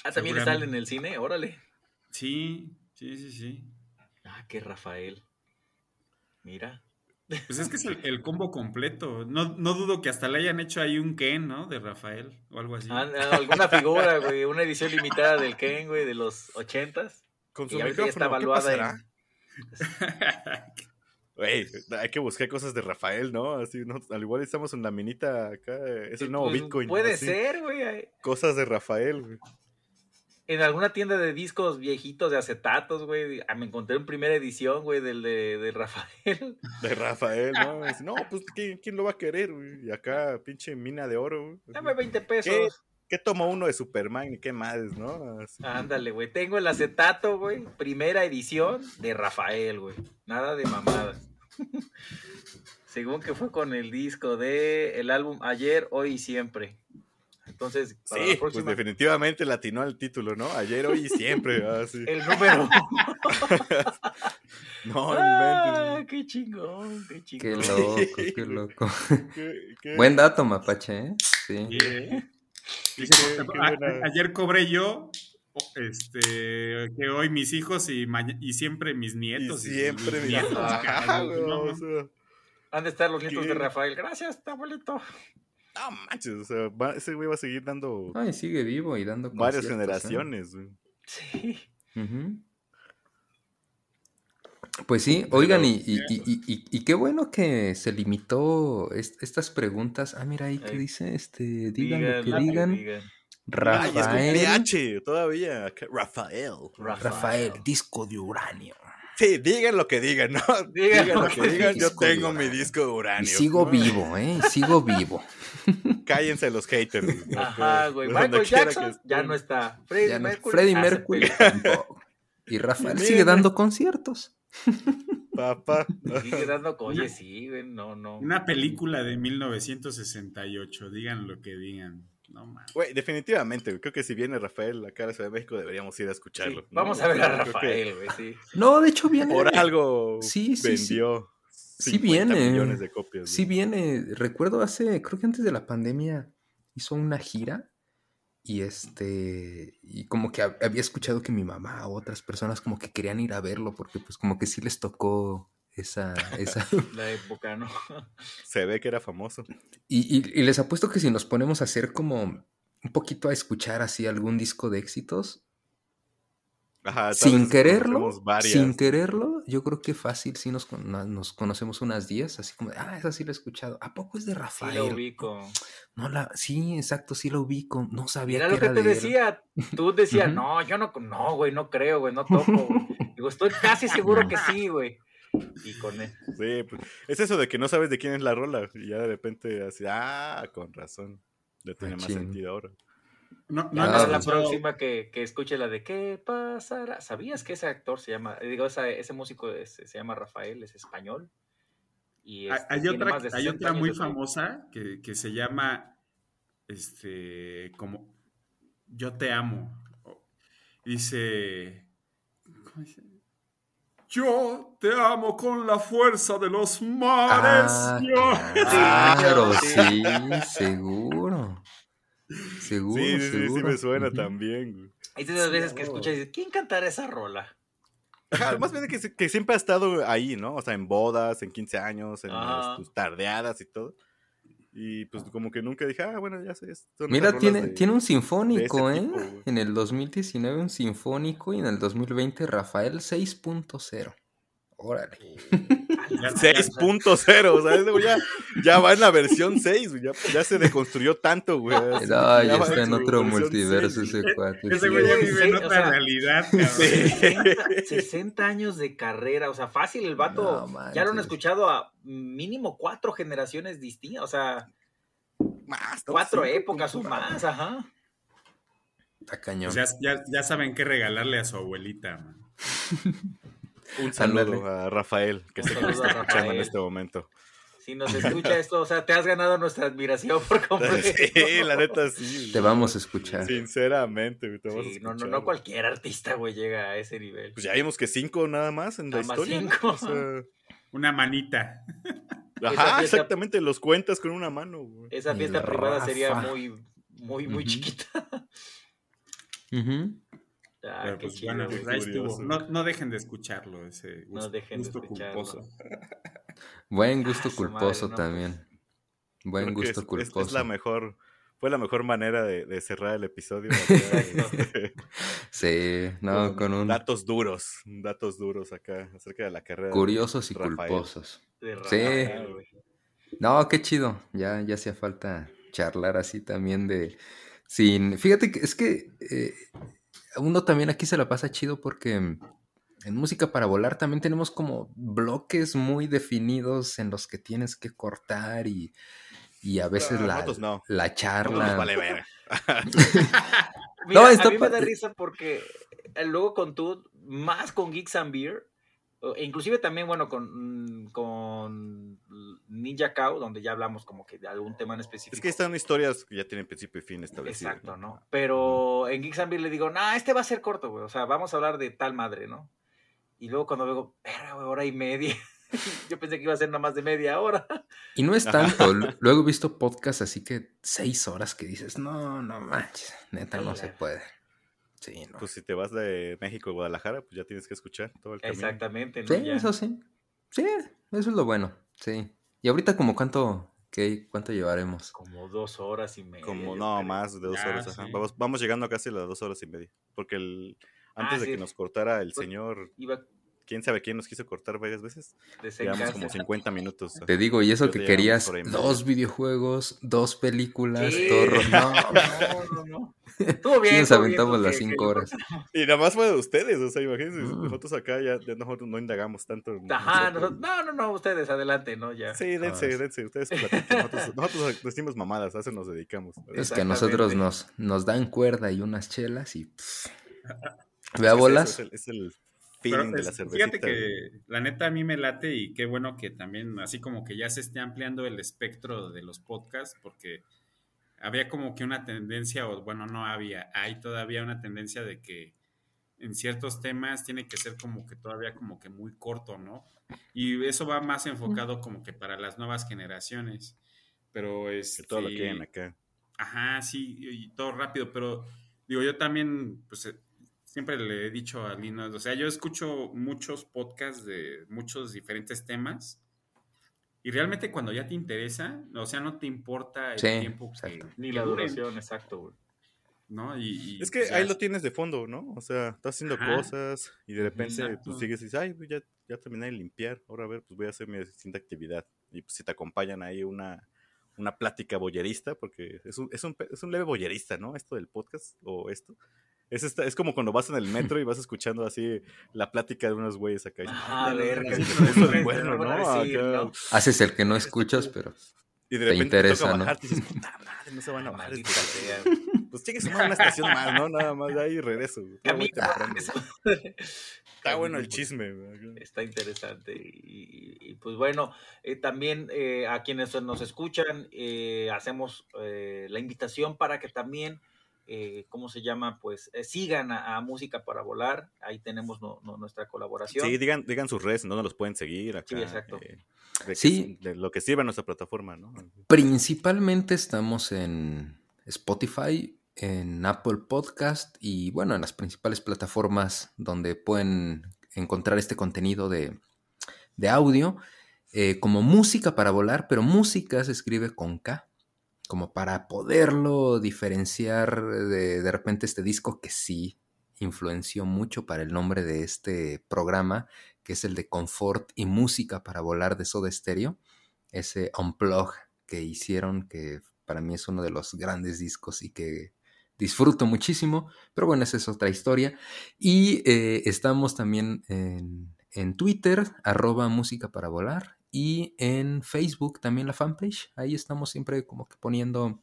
Ah, también sale en el cine, órale. Sí, sí, sí, sí. Ah, qué Rafael. Mira. Pues es que es el, el combo completo. No, no dudo que hasta le hayan hecho ahí un Ken, ¿no? De Rafael o algo así. Ah, alguna figura, güey, una edición limitada del Ken, güey, de los ochentas. Con su Y está ¿qué evaluada pasará? Güey, hay que buscar cosas de Rafael, ¿no? Así, ¿no? Al igual estamos en la minita acá, es el nuevo Pues, Bitcoin. Puede así. ser, güey. Cosas de Rafael, güey. En alguna tienda de discos viejitos de acetatos, güey, ah, me encontré en primera edición, güey, del de, de Rafael. De Rafael, ¿no? No, pues, ¿quién, quién lo va a querer, güey? Y acá, pinche mina de oro, güey. Dame 20 ¿Qué, pesos. ¿Qué tomó uno de Superman y qué más, no? Así. Ándale, güey. Tengo el acetato, güey. Primera edición de Rafael, güey. Nada de mamadas. Según que fue con el disco de el álbum Ayer, Hoy y Siempre. Entonces, para Sí, la pues próxima, definitivamente latinó al título, ¿no? Ayer, hoy y siempre, así. el número. No, ah, inventes. qué chingón, qué Qué chingón. loco, qué loco. Qué- qué- Buen dato, mapache, ¿eh? Sí. Yeah. Qué- Dice, qué "A- buena- Ayer cobré yo, este, que hoy mis hijos y, y siempre mis Y nietos. siempre mis mi nietos, Ajá, no, o sea, Han de estar los nietos ¿Qué? de Rafael. Gracias, abuelito. No manches, o sea, va- ese güey va a seguir dando Ay, sigue vivo y dando varias ¿eh? generaciones, güey. Sí. Ujú. Pues sí, oigan, y, y, y- y- y- y qué bueno que se limitó est- estas preguntas. Ah, mira ahí que dice, este, digan lo que digan. Ay, es con Rafael, PH todavía. Rafael. Rafael, disco de uranio. Sí, digan lo que digan, ¿no? Digan Digan, lo que digan, yo tengo mi disco de uranio. Y sigo ¿no? vivo, ¿eh? Y sigo vivo. Cállense los haters. Ajá, güey. Michael Jackson ya no está. Freddie no- Mercury. Freddie ah, Mercury tampoco. Y Rafael Miren, sigue dando conciertos. Papá. Sigue dando sí, güey. No, no. Una película de 1968, digan lo que digan. No mames. Güey, definitivamente, güey, creo que si viene Rafael acá a la Ciudad de México deberíamos ir a escucharlo. Sí, ¿no? Vamos a ver a Rafael, güey, sí. No, de hecho viene. Por algo Sí, sí, sí. vendió Sí 50 viene. millones de copias. Sí güey. viene, recuerdo hace, creo que antes de la pandemia hizo una gira y este, y como que hab- había escuchado que mi mamá o otras personas como que querían ir a verlo porque pues como que sí les tocó esa, esa. La época, ¿no? Se ve que era famoso. Y, y- y les apuesto que si nos ponemos a hacer como un poquito a escuchar así algún disco de éxitos, Ajá, sin quererlo, sin quererlo, yo creo que fácil sí nos, nos conocemos unas 10, así como, de, ah, esa sí la he escuchado. ¿A poco es de Sí Rafael? lo ubico. No la, sí, exacto, sí la ubico. No sabía que lo que era te de él. decía. Tú decías, no, yo no, no, güey, no creo, güey, no toco, güey. Digo, estoy casi seguro que sí, güey. Y con él. Sí, pues, es eso de que no sabes de quién es la rola y ya de repente así, ah, con razón. Le tiene más Machín. sentido ahora. No, no Para Ah, la próxima que, que escuche la de ¿Qué pasará? ¿Sabías que ese actor se llama, eh, digo, esa- ese músico es- se llama Rafael, es español? Y Hay, este, hay tiene otra, más de hay 60 otra muy de famosa que, que se llama este como Yo te amo. Dice, ¿cómo dice? Yo te amo con la fuerza de los mares. Ah, yo". claro, sí, seguro. Seguro, Sí, sí, sí, me suena también. güey. Es de esas veces que escuchas y dices, ¿quién cantará esa rola? Ajá, más bien que, que siempre ha estado ahí, ¿no? O sea, en bodas, en 15 años, en las, tus tardeadas y todo. Y pues como que nunca dije, ah, bueno, ya sé. Mira, tiene, de- tiene un sinfónico, ¿eh? tipo, en el 2019 un sinfónico y en el 2020 Rafael 6.0. Órale. Ya- 6.0, o sea, ese güey ya, ya va en la versión 6, güey, ya, ya se deconstruyó tanto, güey. No, ya está en otro multiverso 6, ese cuate. Ese güey ya vive en otra o sea, realidad, cabrón. Sí. 60, 60 años de carrera, o sea, fácil el vato. No ya lo han escuchado a mínimo cuatro generaciones distintas, o sea, cuatro Cinco, épocas o más, ajá. Está cañón. Pues ya, ya, ya saben qué regalarle a su abuelita, man. Un saludo a Rafael, que saludo está a escuchando en este momento. Si nos escucha esto, o sea, te has ganado nuestra admiración por completo. Sí, la neta sí. Te vamos a escuchar. Sinceramente, güey, te vamos a Sí, no, no, escuchar, no cualquier artista, güey, llega a ese nivel. Pues ya vimos que cinco nada más en la Nada más historia. ¿no? cinco. O sea, Una manita. Ajá, fiesta- exactamente, los cuentas con una mano, güey. Esa fiesta privada sería muy, muy, muy chiquita. Ujú. Ah, Pero pues chido, bueno, güey. pues, ahí estuvo. curioso. No, no dejen de escucharlo, ese No gusto, dejen de gusto escucharlo. culposo. Buen gusto Ah, madre, culposo no, pues. también. Buen Creo gusto es- culposo. Es, la mejor, fue la mejor manera de, de cerrar el episodio. Sí, no, con un Datos duros, datos duros acá acerca de la carrera. de curiosos y Rafael. culposos. De Sí. No, qué chido. Ya, ya hacía falta charlar así también de. Sin. Fíjate que es que eh, uno también aquí se la pasa chido porque mm, en música para volar también tenemos como bloques muy definidos en los que tienes que cortar y, y a veces No, la, no. la charla. nos vale ver. Mira, No, a mí me da risa porque eh, luego con tú, más con Geeks and Beer, e inclusive también, bueno, con, con Ninja Cow, donde ya hablamos como que de algún tema en específico. Es que están historias que ya tienen principio y fin establecido. Exacto, ¿no? Pero en Geeks and Beer le digo, no, este va a ser corto, güey. O sea, vamos a hablar de tal madre, ¿no? Y luego cuando veo, "Verga, güey, hora y media. Yo pensé que iba a ser nada más de media hora. Y no es tanto. Lu- Luego he visto podcasts así que seis horas que dices, no, no manches, neta no se puede. Sí, no. Pues si te vas de México a Guadalajara, pues ya tienes que escuchar todo el camino. Exactamente, ¿no? Sí, Ya. eso sí. Sí, eso es lo bueno. Sí. Y ahorita como cuánto, qué, cuánto llevaremos. Como dos horas y media. Como no, creo. más de dos Ya, horas. ajá. sí. Vamos, vamos llegando a casi las dos horas y media. Porque el, antes Ah, de sí. que nos cortara el Pues- señor, Iba quién sabe quién nos quiso cortar varias veces, llevamos como 50 minutos. Te digo, y eso Yo que querías dos videojuegos, dos películas, Sí. todo No, No, no, no. Estuvo bien. sí nos estuvo bien, aventamos las que- que- cinco horas. Y nada más fue de ustedes, o sea, imagínense, Mm. nosotros acá ya, ya nosotros no indagamos tanto. Ajá, nosotros. no, no, no, ustedes adelante, ¿no? Ya. Sí, dense, Ah, dense, ustedes platiquen. Nosotros, nosotros decimos mamadas, a eso nos dedicamos. Es que a nosotros nos, nos dan cuerda y unas chelas y pff, Es vea eso, bolas. Es el, es el Pero feeling de es- la cervecita. fíjate que la neta a mí me late y qué bueno que también así como que ya se esté ampliando el espectro de los podcasts porque había como que una tendencia, o bueno, no había, hay todavía una tendencia de que en ciertos temas tiene que ser como que todavía como que muy corto, ¿no? Y eso va más enfocado como que para las nuevas generaciones. Pero es... Que todo lo quieren acá. Ajá, sí, y todo rápido, pero digo, yo también, pues eh, siempre le he dicho a Lino, o sea, yo escucho muchos podcasts de muchos diferentes temas y realmente cuando ya te interesa, o sea, no te importa el Sí, tiempo que. Ni la duración, exacto, güey. ¿no? Y, y, Es que pues, ahí lo tienes de fondo, ¿no? O sea, estás haciendo Ajá. cosas y de repente Exacto. pues sigues y dices, ay, pues, ya, ya terminé de limpiar, ahora a ver, pues voy a hacer mi distinta actividad. Y pues si te acompañan ahí una, una plática boyerista, porque es un, es, un, pe- es un leve boyerista, ¿no? Esto del podcast o esto. Es, esta, es como cuando vas en el metro y vas escuchando así la plática de unos güeyes acá. y Ah, "Ay, verga, sí, sí, eso es bueno, ¿no? Acá. ¿no? Haces el que no escuchas, pero Y de Te repente interesa, te toca ¿no? bajarte y dices, puta madre, no se van a bajar. Maldita estos sea. cabrones". Pues llegues a una estación más, ¿no? Nada más, de ahí regreso. güey. Está muy. Está bueno el chisme. güey. Está interesante. Y, y, pues bueno, eh, también eh, a quienes nos escuchan, eh, hacemos eh, la invitación para que también, eh, ¿cómo se llama? Pues eh, sigan a, a Música para Volar. Ahí tenemos no- no- nuestra colaboración. Sí, digan, digan sus redes, no nos los pueden seguir acá. Sí, exacto. eh, de, que- Sí. de lo que sirve nuestra plataforma, ¿no? principalmente estamos en Spotify, en Apple Podcast y bueno, en las principales plataformas donde pueden encontrar este contenido de, de audio, eh, como música para volar, pero música se escribe con K, como para poderlo diferenciar de, de repente este disco que sí influenció mucho para el nombre de este programa, que es el de Confort y Música para Volar de Soda Stereo, ese unplug que hicieron, que para mí es uno de los grandes discos y que disfruto muchísimo, pero bueno, esa es otra historia. Y eh, estamos también en, en Twitter, arroba música para volar, y en Facebook también la fanpage. Ahí estamos siempre como que poniendo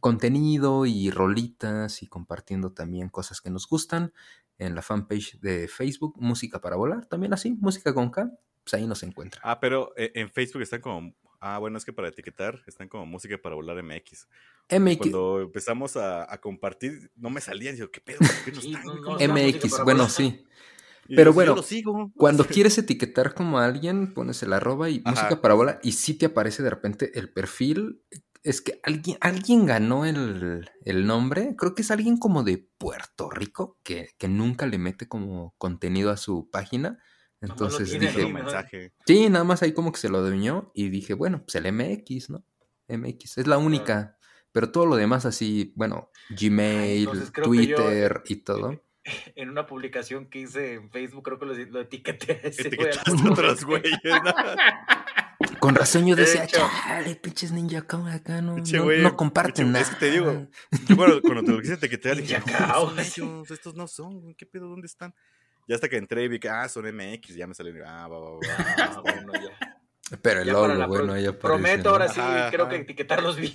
contenido y rolitas y compartiendo también cosas que nos gustan en la fanpage de Facebook, Música para Volar, también así, música con K, pues ahí nos encuentra. Ah, pero eh, en Facebook están como. Ah, bueno, es que para etiquetar están como música para volar MX. MX, Cuando empezamos a, a compartir, no me salían. Digo, ¿qué pedo? ¿Por qué no están? MX, bueno, volar. sí. Pero yo bueno, lo sigo. Cuando quieres etiquetar como a alguien, pones el arroba y Ajá. música para bola y sí te aparece de repente el perfil Es que alguien, alguien ganó el, el nombre. Creo que es alguien como de Puerto Rico que, que nunca le mete como contenido a su página. Entonces dije, mensaje. sí, nada más ahí como que se lo adueñó y dije, bueno, pues el MX, ¿no? MX, es la única. Pero todo lo demás así, bueno, Gmail, yo- Twitter y todo. En una publicación que hice en Facebook, creo que lo, lo etiqueté. a ese güey, al Etiquetaste puto a otros güey. güeyes. ¿no? Con razón yo De decía, hecho. chale, pinches ninja Cow acá no, no, güey, no comparten pinche- nada. es que te digo, Yo cuando, cuando te lo quise etiquetar, dije, Ya no, ellos, estos no son, güey, ¿qué pedo? ¿Dónde están? Ya hasta que entré y vi que, ah, son MX, ya me salió, ah, va, va, va. Bueno, ya. Pero el Ya logo, bueno, pro- aparece, Prometo ¿no? ahora sí, Ajá, creo ajá. que etiquetarlos bien.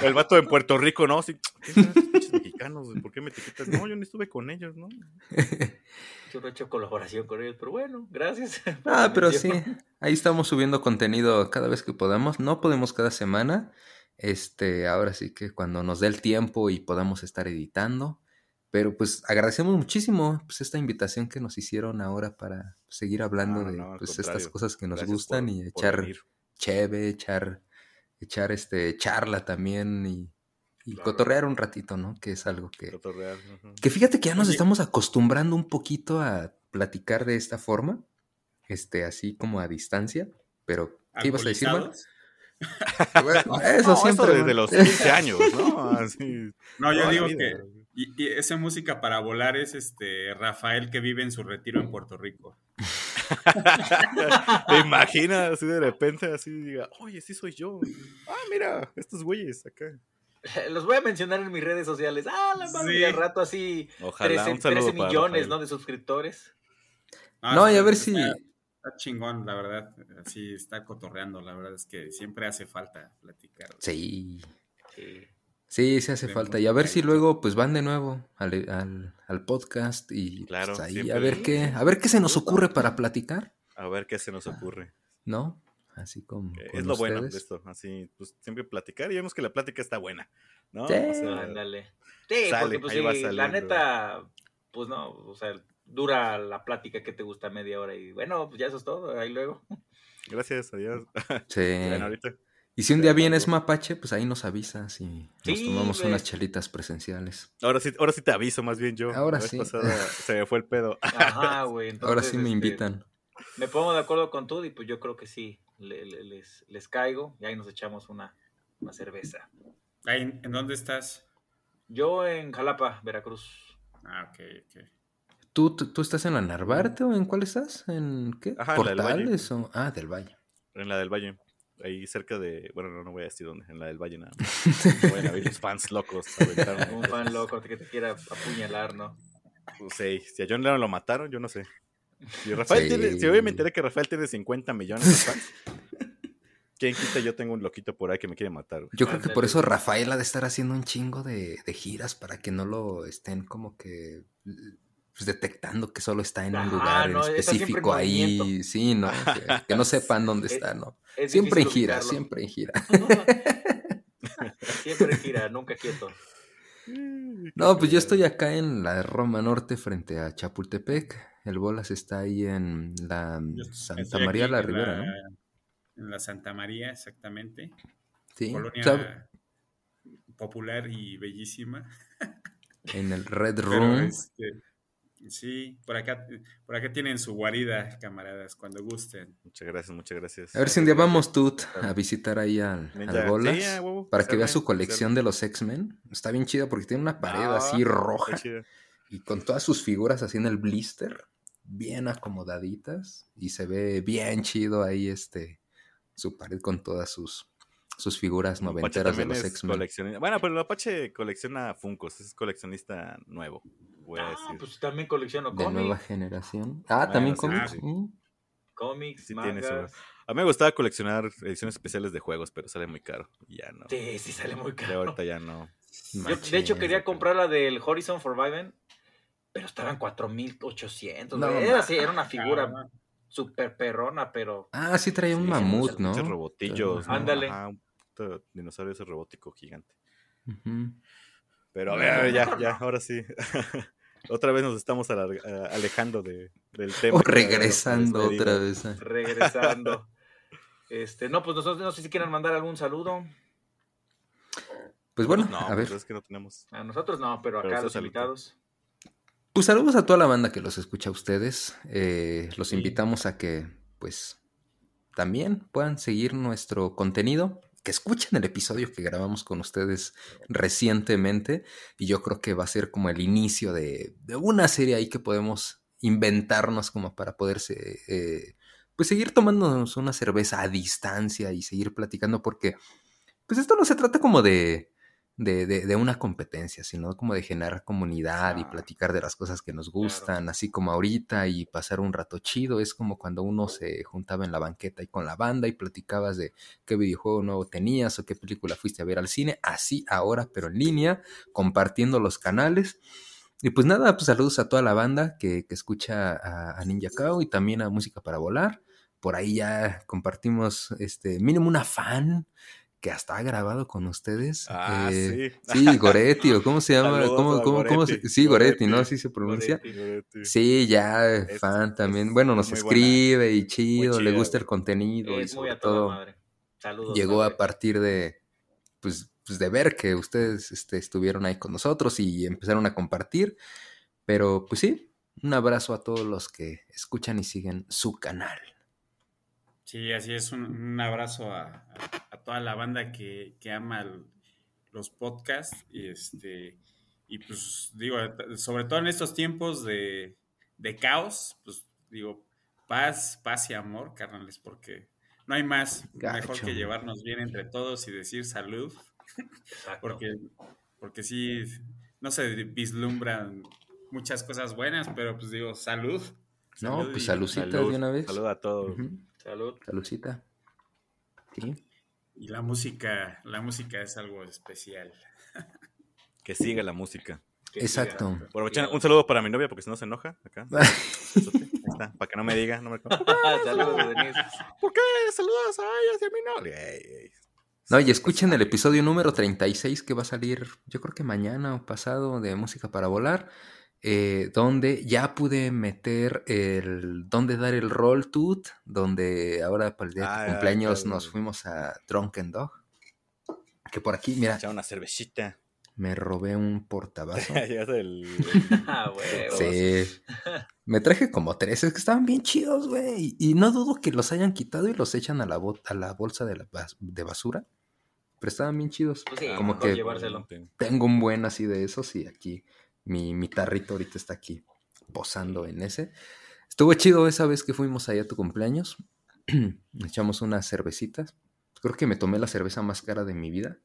El vato en Puerto Rico, ¿no? Sí, ¿qué son estos pinches mexicanos? ¿Por qué me etiquetas? No, yo no estuve con ellos, ¿no? Yo no he hecho colaboración con ellos, pero bueno, gracias. Ah, pero sí, ahí estamos subiendo contenido cada vez que podamos. No podemos cada semana. Este, ahora sí que cuando nos dé el tiempo y podamos estar editando. Pero pues agradecemos muchísimo pues esta invitación que nos hicieron ahora para seguir hablando No, no, de pues estas cosas que nos Gracias gustan por- y echar cheve, echar, echar este charla también y, y Claro. cotorrear un ratito, ¿no? Que es algo que, Cotorrear, ujú. que fíjate que ya nos Oye. estamos acostumbrando un poquito a platicar de esta forma, este, así como a distancia, pero ¿qué ibas a decir, eso No, siempre. desde los 15 años, ¿no? Así, No, yo digo vida. que y, y esa música para volar es este Rafael que vive en su retiro en Puerto Rico. ¿Te imaginas así de repente, así diga, oye, sí soy yo? Ah, mira, estos güeyes acá. Los voy a mencionar en mis redes sociales. Ah, la madre, Sí. y al rato así Ojalá, 13, un saludo 13 para millones. ¿no? De suscriptores. Ah, No, y a ver si. Está, está chingón, la verdad. Así está cotorreando. La verdad es que siempre hace falta platicar. Sí, Sí. Sí, sí hace De falta. Y a ver si luego, pues van de nuevo al, al- al podcast y Claro, pues, ahí a ver qué, a ver qué se nos ocurre para platicar, A ver qué se nos ocurre. ¿no? Así como. Eh, es lo bueno de esto, así, pues siempre platicar y vemos que la plática está buena, ¿no? Sí. O sea, Ándale. Sí, sale, porque pues ahí va sí, la neta, pues no, o sea, dura la plática que te gusta media hora y bueno, pues ya eso es todo, ahí luego. gracias, adiós. Sí. Bueno, ahorita. Y si un día vienes mapache, pues ahí nos avisas y nos Sí, tomamos unas chelitas presenciales. Ahora sí, ahora sí te aviso más bien yo. Ahora La vez sí. pasada se me fue el pedo. Ajá, güey. entonces, Ahora sí me este, invitan. Me pongo de acuerdo con tú y pues yo creo que sí, le- le- les, les caigo y ahí nos echamos una, una cerveza. Ahí, ¿En dónde estás? Yo en Jalapa, Veracruz. Ah, ok, ok. ¿Tú, tú, estás en la Narvarte o en cuál estás? ¿En qué? Ajá, en la del Valle. ¿Portales o...? Ah, del Valle. En la del Valle. Ahí cerca de. Bueno, no, no voy a decir dónde. En la del Valle nada más. No vayan a ver los fans locos. Un fan loco que te quiera apuñalar, ¿no? Pues, sí, si a John Lennon lo mataron, yo no sé. Si, Rafael Sí. tiene, si hoy me enteré que Rafael tiene 50 millones de fans, ¿quién quita yo tengo un loquito por ahí que me quiere matar? güey? Yo creo que por eso Rafael ha de estar haciendo un chingo de, de giras para que no lo estén como que pues, detectando que solo está en un lugar no, en específico ahí. movimiento. Sí, ¿no? Que, que no sepan dónde Es- está, ¿no? Es Siempre en gira, ubicarlo. siempre en gira. siempre en gira, nunca quieto. No, pues yo estoy acá en la Roma Norte frente a Chapultepec. El Bolas está ahí en la Santa María la Ribera, ¿no? En la Santa María, exactamente. Sí. Colonia o sea, popular y bellísima. en el Red Room. este, sí, por acá, por acá tienen su guarida, camaradas, cuando gusten. Muchas gracias, muchas gracias. A ver si un día vamos tú a visitar ahí al, al. Bolas Sí, para que arme, su colección de los X-Men. Está bien chida porque tiene una pared Ah, así está roja y con todas sus figuras así en el blister, bien acomodaditas y se ve bien chido ahí este su pared con todas sus sus figuras noventeras de los X-Men. Bueno, pero el Apache colecciona Funkos, es coleccionista nuevo, voy a Ah, decir. pues también colecciono De nueva cómics, generación. Ah, también sí, cómics. sí. Cómics, Sí mangas. A mí me gustaba coleccionar ediciones especiales de juegos, pero sale muy caro. Ya no. Sí, sí sale muy caro. ahorita ya no. Yo, Machín. de hecho, quería comprar la del Horizon Forbidden, pero estaba en 4800. No, era, así, era una figura Ah, súper perrona, pero Ah, sí traía un Sí, mamut, ¿no? Muchos robotillos. ¿no? Ándale. Ajá, un dinosaurio ese robótico gigante. Ujú. Pero a ver, a ver, ya, ya, ahora sí. otra vez nos estamos a- alejando de, del tema. O regresando otra vez. ah. regresando. Este, no, pues nosotros no sé si quieran mandar algún saludo. Pues bueno, No, a pues ver. es que no tenemos. A nosotros no, pero Pero acá ustedes los invitados. Pues saludos a toda la banda que los escucha a ustedes. Eh, los Sí. invitamos a que, pues, también puedan seguir nuestro contenido, que escuchen el episodio que grabamos con ustedes recientemente. Y yo creo que va a ser como el inicio de, una serie ahí que podemos inventarnos como para poderse, eh, pues, seguir tomándonos una cerveza a distancia y seguir platicando, porque, pues, esto no se trata como de de, de- de una competencia, sino como de generar comunidad y platicar de las cosas que nos gustan, así como ahorita y pasar un rato chido. Es como cuando uno se juntaba en la banqueta y con la banda y platicabas de qué videojuego nuevo tenías o qué película fuiste a ver al cine. Así ahora, pero en línea, compartiendo los canales. Y pues nada, pues saludos a toda la banda que, que escucha a, a Ninja Kao y también a Música para Volar. Por ahí ya compartimos este mínimo una fan que hasta ha grabado con ustedes. Ah, Eh, sí. Sí, Goretti, o cómo se llama, Saludos ¿cómo, a cómo, cómo se- Goretti, sí, Goretti, ¿no? Así se pronuncia. Goretti. Sí, ya, Es- fan también. Bueno, nos buena, escribe y chido, le gusta el contenido y Es muy sobre a toda todo madre. Saludos. llegó a partir de, pues, pues de ver que ustedes este, estuvieron ahí con nosotros y empezaron a compartir. Pero pues sí, un abrazo a todos los que escuchan y siguen su canal. Sí, así es. Un, un abrazo a, a- a toda la banda que, que ama el- los podcasts. Y este. Y pues digo, sobre todo en estos tiempos de, de caos, pues digo, paz, paz y amor, carnales, porque no hay más mejor que llevarnos bien entre todos y decir salud, porque, porque sí, no se vislumbran muchas cosas buenas, pero pues digo, salud. No, salud pues saludcita Salud, de una vez. Saluda a todos. Salud. Saludcita. Sí. Y la música, la música es algo especial. Que siga la música. Que Exacto. siga. Bueno, un saludo para mi novia porque si no se enoja acá. Está, para que no me diga, no me Saludos, Denise. ¿Por qué saludas a ella hacia mi novia? Ey, ey. No, y escuchen el episodio número 36 que va a salir, yo creo que mañana o pasado, de Música para Volar, eh, donde ya pude meter el, donde dar el roll tooth, donde ahora para el día de tu Ah, cumpleaños claro. nos fuimos a Drunken Dog. Que por aquí, mira, Echar una cervecita. me robé un portabazo. Ya es el. Ah. Sí. Me traje como tres, es que estaban bien chidos, güey. Y no dudo que los hayan quitado y los echan a la, bo- a la bolsa de, la bas- de basura. Pero estaban bien chidos. Pues sí, como que llevárselo. tengo un buen así de esos y aquí mi, mi tarrito ahorita está aquí posando en ese. Estuvo chido esa vez que fuimos allá a tu cumpleaños. Echamos unas cervecitas. Creo que me tomé la cerveza más cara de mi vida.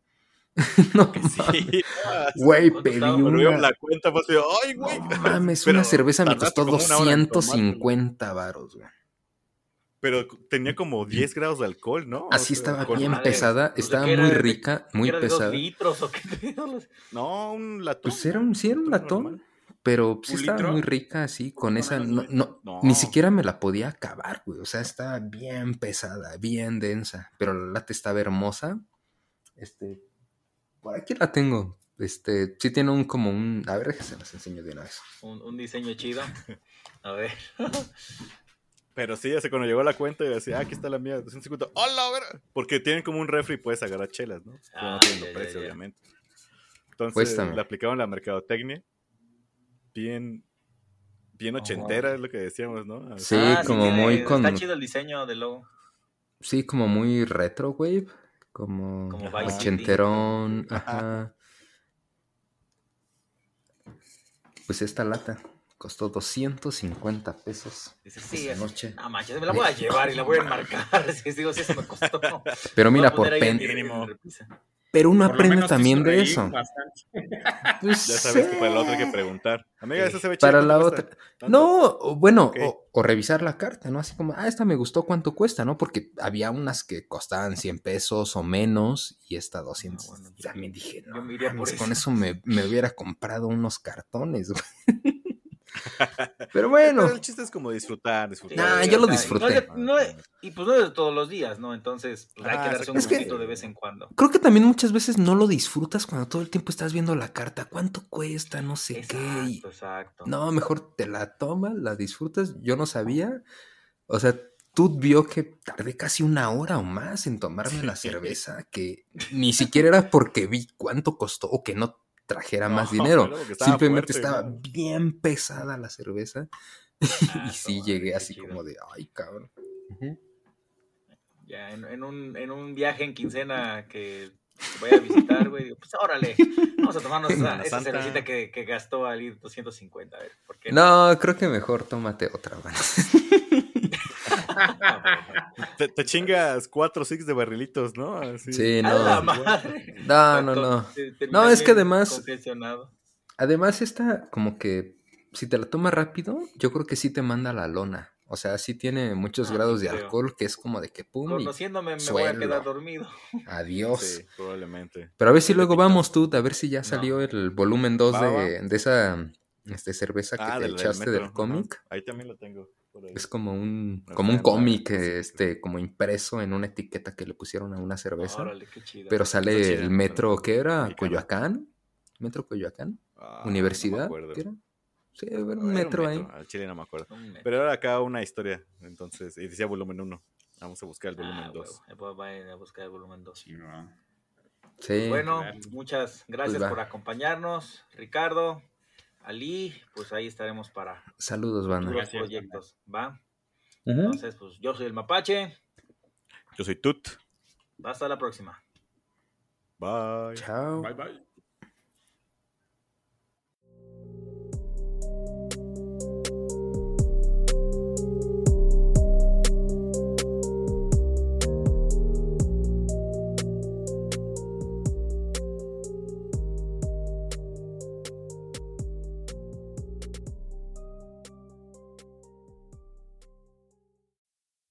no. Sí. Güey, ¿Cuánto pedí una... la cuenta, pues, ay, güey. No mames, Pero una cerveza me costó como una hora en 250 varos, güey. Pero tenía como 10 grados de alcohol, ¿no? O Así sea, estaba con- bien madre, pesada, pues, estaba ¿de qué muy rica, muy ¿Era de dos pesada. litros o qué? No, un latón. Pues era un, sí, era un latón, normal. pero sí ¿Un estaba litro? muy rica así, con esa, no, no, No. ni siquiera me la podía acabar, güey, o sea, estaba bien pesada, bien densa, pero la lata estaba hermosa, este, por aquí la tengo, este, sí tiene un, como un, a ver, se las enseño de una vez. Un, un diseño chido. A ver. Pero sí, así cuando llegó la cuenta y decía, ah, aquí está la mía, 250. ¡Hola, ver! Porque tienen como un refri y puedes agarrar chelas, ¿no? Pero Ah, no tienen ya, ya, precios, ya. obviamente. Entonces, Cuéstame. le aplicaron la mercadotecnia. Bien, bien ochentera, es lo que decíamos, ¿no? Sí, Ah, como tiene- muy con- Está chido el diseño del logo. Sí, como muy retro, güey, como, Como ochenterón, ajá. Pues esta lata costó 250 pesos Sí, esa noche. No manches, me la voy a llevar y la voy a enmarcar. Si digo, si eso me costó. Pero mira, por pen... Pero uno Por aprende también de eso. Pues, Ya sabes que para la otra hay sí. que preguntar. Amiga, esa se ve. Para la ¿cuánto otra. No, bueno, o, o revisar la carta, ¿no? Así como, ah, esta me gustó, ¿cuánto cuesta, no? Porque había unas que costaban 100 pesos o menos y esta 200. Ah, bueno, yo- También dije, no, yo me iría por eso. con eso me, me hubiera comprado unos cartones, güey. Pero bueno, Pero el chiste es como disfrutar, disfrutar. Nah, yo lo disfruté. no no y pues no es de todos los días, ¿no? Entonces, pues hay Ah, que darse un gustito de vez en cuando. creo que también muchas veces no lo disfrutas cuando todo el tiempo estás viendo la carta. ¿Cuánto cuesta? No sé qué. exacto. No, mejor te la tomas, la disfrutas. Yo no sabía. O sea, tú vio que tardé casi una hora o más en tomarme la cerveza, que ni siquiera era porque vi cuánto costó o que no trajera más dinero. estaba Simplemente fuerte, estaba ¿no? bien pesada la cerveza. Ah, y sí llegué así chido. como de, ay, cabrón. Ya, en, en un, en un viaje en quincena que voy a visitar, güey, digo, pues órale, vamos a tomarnos esa, esa cervecita que, que gastó al ir 250, a ver, ¿por qué No, creo que mejor tómate otra, mano. Te, te chingas cuatro six de barrilitos, ¿no? Así. Sí, ¡A la no. madre! No, no, no. No, es que además-. Además, esta, como que, si te la tomas rápido, yo creo que sí te manda la lona. O sea, sí tiene muchos Ah, grados sí de alcohol que es como de que pum y Conociéndome me voy a quedar dormido. adiós. Sí, probablemente. Pero a ver si luego vamos tú, a ver si ya salió el volumen 2 Va, va. de, de esa este, cerveza que Ah, te del, echaste del cómic. Ahí también lo tengo. Por ahí. Es como un, No como un cómic, este, como impreso en una etiqueta que le pusieron a una cerveza. Órale, qué chido. Pero sale el metro, ¿qué era? ¿Coyoacán? ¿Metro Coyoacán? Ah, no me ¿Universidad? acuerdo. ¿Qué era? Sí, era Era un un metro ahí. Al chile no me acuerdo. Pero era acá una historia, entonces, y decía volumen 1. Vamos a buscar el volumen Ah, 2. huevo, ahí voy- vayan a buscar el volumen 2. Sí, va. Sí. Bueno, muchas gracias Pues va. por acompañarnos, Ricardo, Ali, pues ahí estaremos para Saludos, banda. Gracias, proyectos, ¿va? Entonces, pues yo soy el Mapache, Yo soy Tut. hasta la próxima. Bye. Chao. Bye, bye.